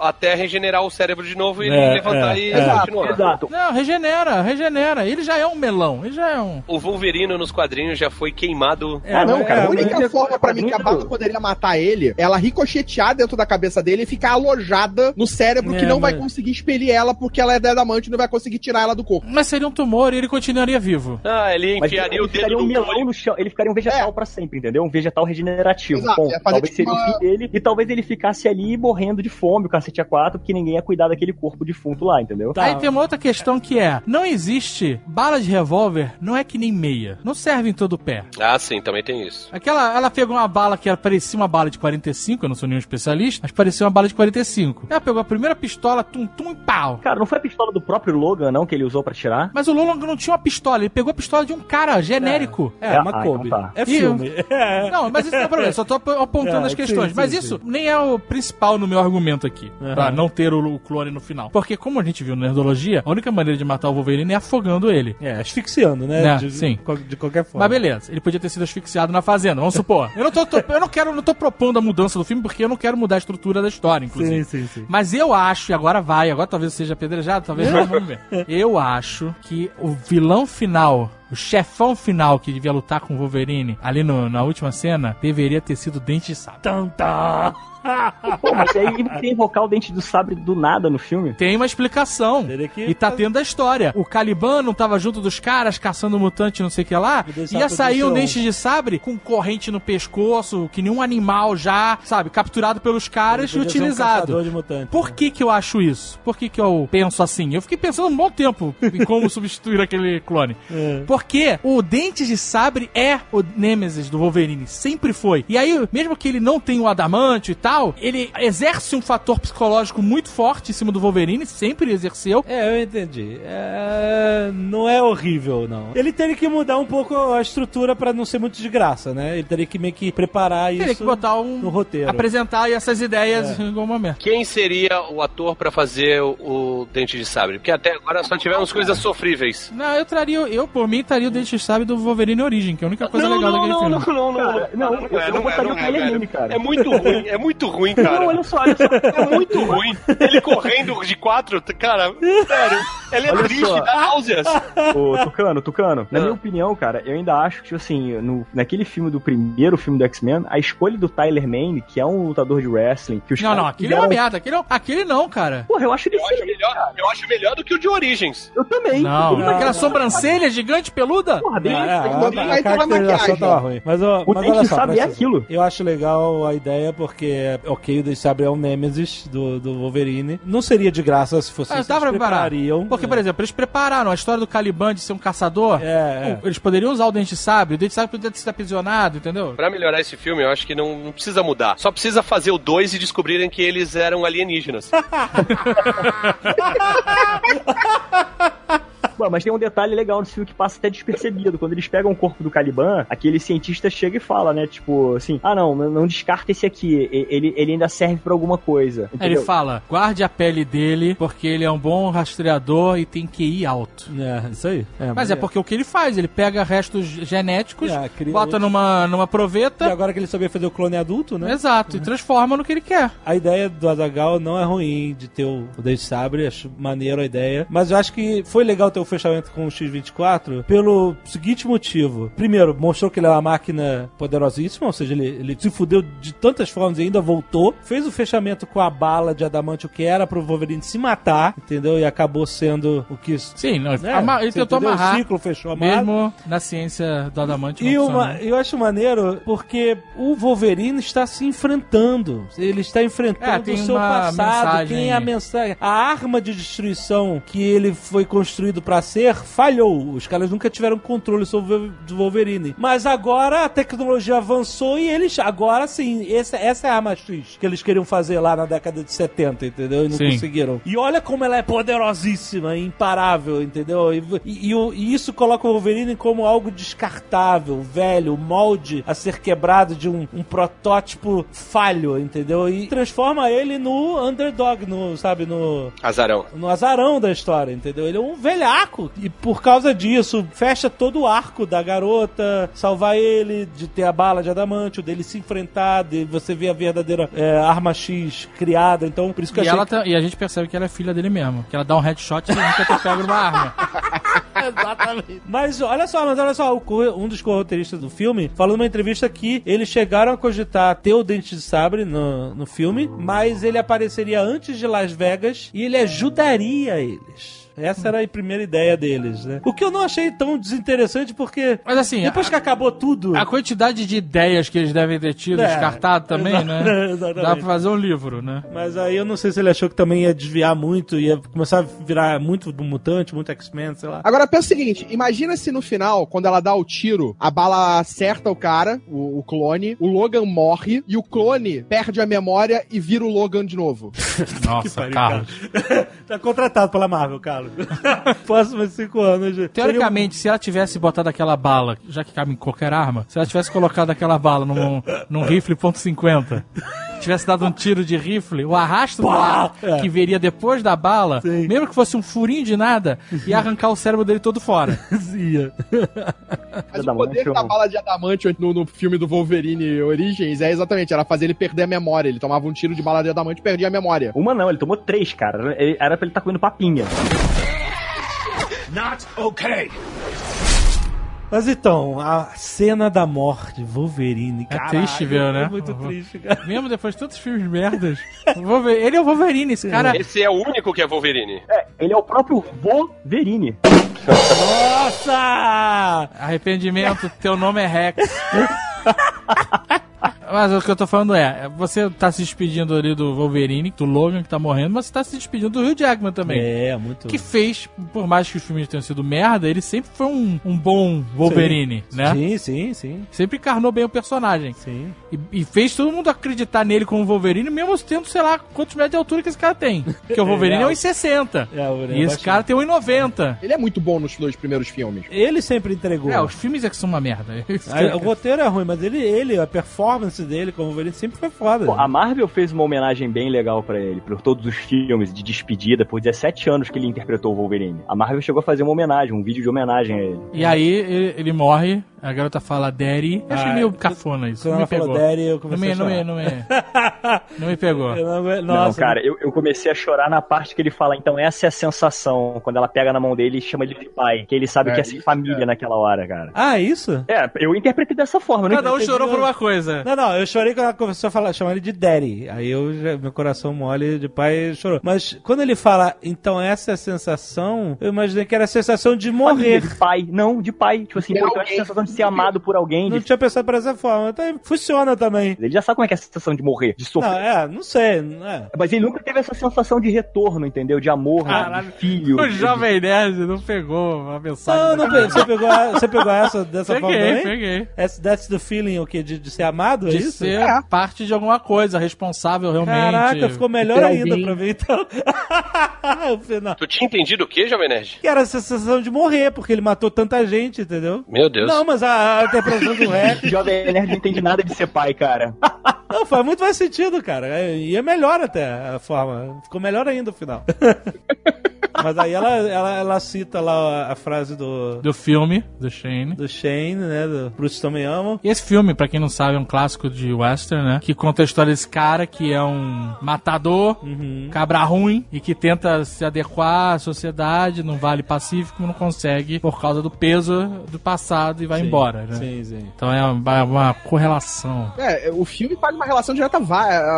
até regenerar o cérebro de novo e É, levantar é, e é. continuar. Exato. Não, regenera, regenera. Ele já é um melão. Ele já é um. O Wolverino nos quadrinhos já foi queimado. Ah, não, é, cara. é, a única mas- forma pra mim que a bala poderia matar ele é ela ricochetear dentro da cabeça dele e ficar alojada no cérebro que É, não vai mas- conseguir expelir ela porque ela é adamante e não vai conseguir tirar ela do corpo. Mas seria um tumor e ele continuaria vivo. Ah, ele Mas enfiaria ele o dedo ficaria um no melão olho. no chão, ele ficaria um vegetal vegetal pra sempre, entendeu? Um vegetal regenerativo. Exato, fazer Talvez tipo seria uma- o fim dele e talvez ele ficasse ali morrendo de fome, o cacete a quatro, porque ninguém ia cuidar daquele corpo defunto lá, entendeu? Tá. Aí tem uma outra questão que é: não existe bala de revólver, não é que nem meia. Não serve em todo o pé. Ah, sim, também tem isso. Aquela, ela pegou uma bala que era, parecia uma bala de 45, eu não sou nenhum especialista, mas parecia uma bala de 45. Ela pegou a primeira pistola, tum, tum e pau. Cara, não foi a pistola do próprio Logan, não, que ele usou pra tirar? Mas o Lolan não tinha uma pistola, ele pegou a pistola de um cara genérico. É, É, uma ah, Kobe. então tá. É E- filme. É. Não, mas isso não é problema, só tô ap- apontando É, as questões. sim, mas sim, isso nem é o principal no meu argumento aqui, Aham. pra não ter o, o clone no final. Porque, como a gente viu na Nerdologia, a única maneira de matar o Wolverine é afogando ele. É, asfixiando, né? Né, de, sim. De qualquer forma. Mas beleza, ele podia ter sido asfixiado na fazenda, vamos supor. Eu não, tô, tô- eu não quero, não tô propondo a mudança do filme porque eu não quero mudar a estrutura da história, inclusive. Sim, sim, sim. Mas eu acho, e agora vai, agora talvez seja apedrejado, talvez não, vamos ver. Eu acho que o vilão final, o chefão final que devia lutar com o Wolverine ali no- na última cena, deveria ter sido Dente de Sabre. Tan, tan. Pô, mas aí ele tem invocar o dente do sabre do nada no filme. Tem uma explicação. Que E tá tendo a história. O Caliban não tava junto dos caras caçando mutante, não sei o que lá. Ia sair um dente de sabre com corrente no pescoço, que nenhum animal já, sabe, capturado pelos caras e um utilizado. de mutantes, Por né? que que eu acho isso? Por que que eu penso assim? Eu fiquei pensando um bom tempo em como substituir aquele clone. É. Porque o Dente de Sabre é o Nemesis do Wolverine, sempre foi. E aí, mesmo que ele não tenha o adamantio e tal, ele exerce um fator psicológico muito forte em cima do Wolverine, sempre exerceu. É, eu entendi. É, Não é horrível, não. Ele teria que mudar um pouco a estrutura pra não ser muito de graça, né? Ele teria que meio que preparar isso Teria que botar um. no roteiro. Apresentar essas ideias em algum momento. Quem seria o ator pra fazer o, o Dente de Sabre? Porque até agora só tivemos coisas sofríveis. Não, eu traria, eu por mim, traria o Dente de Sabre do Wolverine Origem, que é a única coisa legal daquele não, filme. não, não, não, Cara, não, eu- eu botaria o Tyler velho. Lane, cara. É muito ruim, é muito ruim, cara. Não, olha só, olha só. É muito ruim. Ele correndo de quatro, cara, sério. Ele é Olha triste, só. dá náuseas. Ô, Tucano, Tucano, na Ah. minha opinião, cara, eu ainda acho que, tipo assim, no, naquele filme do primeiro filme do X-Men, a escolha do Tyler Mane, que é um lutador de wrestling, que os Não, caras não, aquele é uma merda. Aquele, não- aquele não, cara. Porra, eu acho ele Eu acho melhor, cara. eu acho melhor do que o de Origens. Eu também. Não, Ele- aquela sobrancelha gigante peluda? Porra, bem É, a, aquilo a, tá caracterização tava ruim. Mas, ó, O mas olha só, Sabre é aquilo. Eu acho legal a ideia, porque, ok, o Sabre é um Nemesis do, do Wolverine. Não seria de graça se fosse Ah, preparariam. Porque, É. por exemplo, eles prepararam a história do Caliban de ser um caçador. É, Pô, Eles poderiam usar o Dente de Sabre. O Dente de Sabre poderia ter sido aprisionado, entendeu? Pra melhorar esse filme, eu acho que não, não precisa mudar. Só precisa fazer o 2 e descobrirem que eles eram alienígenas. Ué, mas tem um detalhe legal nesse filme que passa até despercebido. Quando eles pegam o corpo do Caliban, aquele cientista chega e fala, né? Tipo assim, ah não, não descarta esse aqui. E- Ele, ele ainda serve pra alguma coisa. Entendeu? ele fala: guarde a pele dele, porque ele é um bom rastreador e tem QI alto. É, isso aí. Mas é porque o que ele faz? Ele pega restos genéticos, É, bota numa, numa E proveta. agora que ele sabia fazer o clone adulto, né? Exato, e transforma no que ele quer. A ideia do Azagal não é ruim de ter o o Dente Sabre, acho maneiro a ideia. Mas eu acho que foi legal ter o fechamento com o X-24 pelo seguinte motivo. Primeiro, mostrou que ele é uma máquina poderosíssima, ou seja, ele, ele se fudeu de tantas formas e ainda voltou. Fez o fechamento com a bala de adamantio que era pro Wolverine se matar, entendeu? E acabou sendo o que... Sim, não, né? ama- ele tentou entendeu? amarrar. O ciclo fechou amarrado. Mesmo na ciência do adamante. E uma, funciona. eu acho maneiro porque o Wolverine está se enfrentando. Ele está enfrentando É, o seu passado. mensagem Tem a aí. mensagem. A arma de destruição que ele foi construído para ser falhou. Os caras nunca tiveram controle sobre o Wolverine. Mas agora a tecnologia avançou e eles. Agora sim, essa, essa é a arma X que eles queriam fazer lá na década de 70, entendeu? E não Sim. conseguiram. E olha como ela é poderosíssima, imparável, entendeu? E, e- e e isso coloca o Wolverine como algo descartável, velho, molde a ser quebrado de um, um protótipo falho, entendeu? E transforma ele no underdog, no, sabe, no, Azarão. no azarão da história, entendeu? Ele é um velhaco. E por causa disso, fecha todo o arco da garota, salvar ele, de ter a bala de adamantio, dele se enfrentar, de você ver a verdadeira é, arma X criada. Então, por isso que E, ela tá- e a gente percebe que ela é filha dele mesmo. Que ela dá um headshot e nunca ter pego numa arma. Mas olha só, mas olha só, um dos co-roteiristas do filme falou numa entrevista que eles chegaram a cogitar ter o Dente de Sabre no, no filme, mas ele apareceria antes de Las Vegas e ele ajudaria eles. Essa era a primeira ideia deles, né? O que eu não achei tão desinteressante porque Mas assim, depois que acabou tudo, a quantidade de ideias que eles devem ter tido, É, descartado também, exa- né? exatamente. Dá pra fazer um livro, né? Mas aí eu não sei se ele achou que também ia desviar muito, ia começar a virar muito do mutante, muito X-Men, sei lá. Agora pensa o seguinte: imagina se no final, quando ela dá o tiro, a bala acerta o cara, o, o clone, o Logan morre e o clone perde a memória e vira o Logan de novo. Nossa, pariu, Carlos. tá contratado pela Marvel, Carlos. Próximos cinco anos. Teoricamente, se ela tivesse botado aquela bala, já que cabe em qualquer arma, se ela tivesse colocado aquela bala num, num rifle .50, tivesse dado um tiro de rifle, o arrasto do ar É. que viria depois da bala, Sim. mesmo que fosse um furinho de nada, ia arrancar o cérebro dele todo fora. Seria. Mas o poder da bala de adamante no, no filme do Wolverine Origins é exatamente, era fazer ele perder a memória. Ele tomava um tiro de bala de adamante e perdia a memória. Uma não, ele tomou três, cara. Era pra ele estar comendo papinha. Not okay. Mas então, a cena da morte, Wolverine, É caralho, triste ver, né? É muito Uhum. triste, cara. Mesmo depois de tantos filmes merdas, ele é o Wolverine, esse cara. Esse é o único que é Wolverine. É, ele é o próprio Wolverine. Nossa! Arrependimento, teu nome é Rex. Mas o que eu tô falando é, você tá se despedindo ali do Wolverine, do Logan que tá morrendo, mas você tá se despedindo do Hugh Jackman também. É, muito. Que fez, por mais que os filmes tenham sido merda, ele sempre foi um, um bom Wolverine, né? Sim, sim, sim. Sempre encarnou bem o personagem. Sim. E, e fez todo mundo acreditar nele como Wolverine, mesmo tendo, sei lá, quantos metros de altura que esse cara tem. Porque o Wolverine é, É, 1,60. É, o Wolverine E é esse baixinho. cara tem 1,90. Ele é muito bom nos dois primeiros filmes. Ele sempre entregou. É, os filmes é que são uma merda. Ah, o roteiro é ruim, mas ele, ele, a performance dele como Wolverine sempre foi foda. Pô, a Marvel fez uma homenagem bem legal pra ele, por todos os filmes de despedida, por 17 anos que ele interpretou o Wolverine. A Marvel chegou a fazer uma homenagem, um vídeo de homenagem a ele. E aí ele, ele morre, a garota fala Daddy. Eu achei Ah, meio cafona isso. Quando não ela me pegou. falou Daddy, eu não comecei me, a não, me, chorar. não, me, não me pegou. Eu não- Não, Nossa, cara, eu, eu comecei a chorar na parte que ele fala, então essa é a sensação, quando ela pega na mão dele e chama ele de pai, que ele sabe É, que é ser isso, família naquela hora, cara. Ah, isso? É, eu interpretei dessa forma, eu não Cada um chorou por uma coisa. Não, não, eu chorei quando ela começou a falar, chamar ele de Daddy. Aí eu, já- meu coração mole de pai chorou. Mas quando ele fala, então essa é a sensação, eu imaginei que era a sensação de Família, morrer. de pai, não, de pai. Tipo assim, alguém- a sensação de ser amado por alguém. Não De... tinha pensado por essa forma. Então, funciona também. Ele já sabe como é que é a sensação de morrer, de sofrer. Não, é, não sei. não é. Mas ele nunca teve essa sensação de retorno, entendeu? De amor, né? Caralho. de filho. O Jovem Nerd não pegou a mensagem. Não, não peguei. Você pegou, a- você pegou essa dessa forma Peguei, também? peguei. That's, that's the feeling, o quê? De, de ser amado, é De isso? ser É. parte de alguma coisa, responsável realmente. Caraca, ficou melhor ainda alguém. pra mim, então. o final. Tu tinha entendido o que, Jovem Nerd? Que era a sensação de morrer, porque ele matou tanta gente, entendeu? Meu Deus. Não, mas a, a interpretação do Rex. Jovem Nerd não entende nada de ser pai, cara. Não, faz muito mais sentido, cara. É, E é melhor até a forma. Ficou melhor ainda o final. Mas aí ela, ela, ela cita lá a, frase do, Do filme, do Shane. do Shane, né? Do Bruce também ama. E esse filme, pra quem não sabe, é um clássico de western, né? Que conta a história desse cara que é um matador, Uhum. cabra ruim, e que tenta se adequar à sociedade num vale pacífico, não consegue por causa do peso do passado e vai Sim, embora, né? Sim, sim. Então é uma, uma correlação. É, o filme faz uma relação direta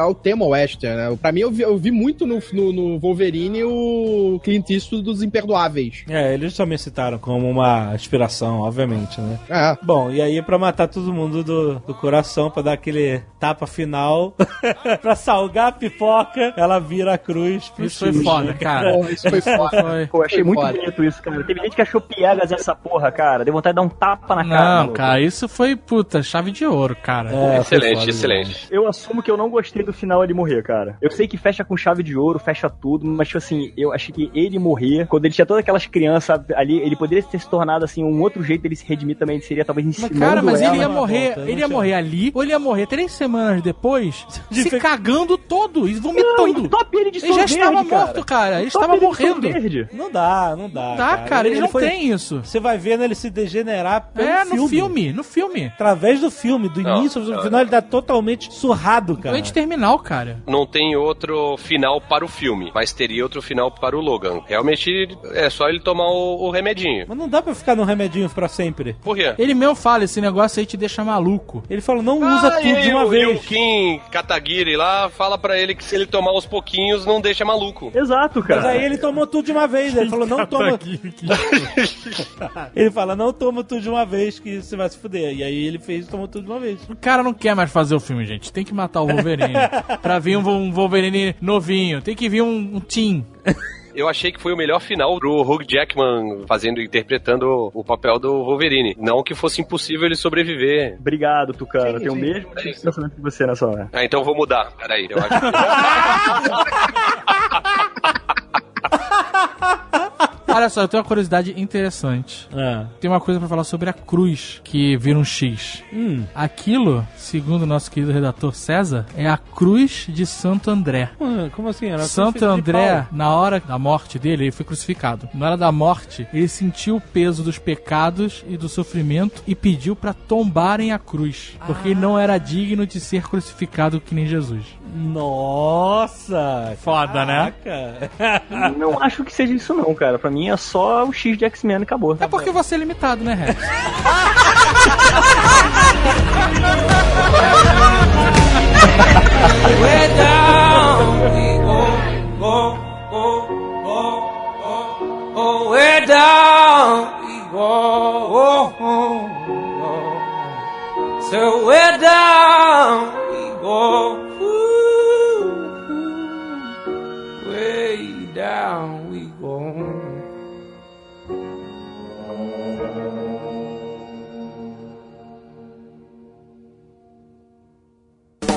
ao tema western, né? Pra mim, eu vi, eu vi muito no, no, no Wolverine o Clint Eastwood dos Imperdoáveis. É, eles também citaram como uma inspiração, obviamente, né? É. Bom, e aí pra matar todo mundo do, do coração, pra dar aquele tapa final, pra salgar a pipoca, ela vira a cruz pro Isso foi foda, cara. Pô, isso foi foda. Foi. Pô, eu achei Foi muito foda. bonito isso, cara. Teve gente que achou piegas essa porra, cara. Deu vontade de dar um tapa na cara. Não, cara, isso foi, puta, chave de ouro, cara. É, excelente, foda excelente. Eu assumo que eu não gostei do final ele morrer, cara. Eu sei que fecha com chave de ouro, fecha tudo, mas, tipo assim, eu achei que ele morrer, quando ele tinha todas aquelas crianças ali, ele poderia ter se tornado, assim, um outro jeito dele se redimir também, ele seria talvez Mas, ensinando cara, mas ela. ele ia morrer, não ele ia tinha- morrer ali, ou ele ia morrer três semanas depois, De se fe- cagando todo e Não, vomitando. top ele de Ele já sol estava verde, cara. morto, cara. Ele Top estava ele morrendo. verde. Não dá, não dá. Tá, cara, eles Ele não foi- têm isso. Você vai vendo ele se degenerar pelo É, filme. no filme, no filme. Através do filme, do Não, início ao não, final, ele tá totalmente surrado, cara. Doente terminal, cara. Não tem outro final para o filme, mas teria outro final para o Logan. Realmente é só ele tomar o, o remedinho. Mas não dá pra ficar no remedinho pra sempre. Por quê? Ele mesmo fala, esse negócio aí te deixa maluco. Ele falou, não usa Ah, tudo e de uma o- E vez. o Kim Kataguiri lá fala pra ele que se ele tomar aos pouquinhos não deixa maluco. Exato, cara. Mas aí ele tomou tudo de uma vez. Ele falou, não toma. ele fala, não toma tudo de uma vez que você vai se fuder. E aí ele fez e tomou tudo de uma vez. O cara não quer mais fazer o filme, gente. Tem que matar o Wolverine. pra vir um, um Wolverine novinho. Tem que vir um, um Tim. Eu achei que foi o melhor final pro Hugh Jackman fazendo, interpretando o papel do Wolverine. Não que fosse impossível ele sobreviver. Obrigado, Tucano. Sim, Eu tenho o mesmo tipo de pensamento que você nessa hora. Ah, então eu vou mudar. Peraí, eu acho Olha só, eu tenho uma curiosidade interessante. Ah. Tem uma coisa pra falar sobre a cruz que vira um X. Hum. Aquilo, segundo o nosso querido redator César, é a cruz de Santo André. Hum, Como assim? Era Santo André, na hora da morte dele, ele foi crucificado. Na hora da morte, ele sentiu o peso dos pecados e do sofrimento e pediu pra tombarem a cruz, porque ele não era digno de ser crucificado que nem Jesus. Nossa! Foda, né? Caraca. Não acho que seja isso não, cara. Pra mim é só o X de X-Men e acabou. É porque você é limitado, né, Rex? Way down we go, go, go, go, go, go. Way down we go. So down we go, ooh, ooh. way down we go.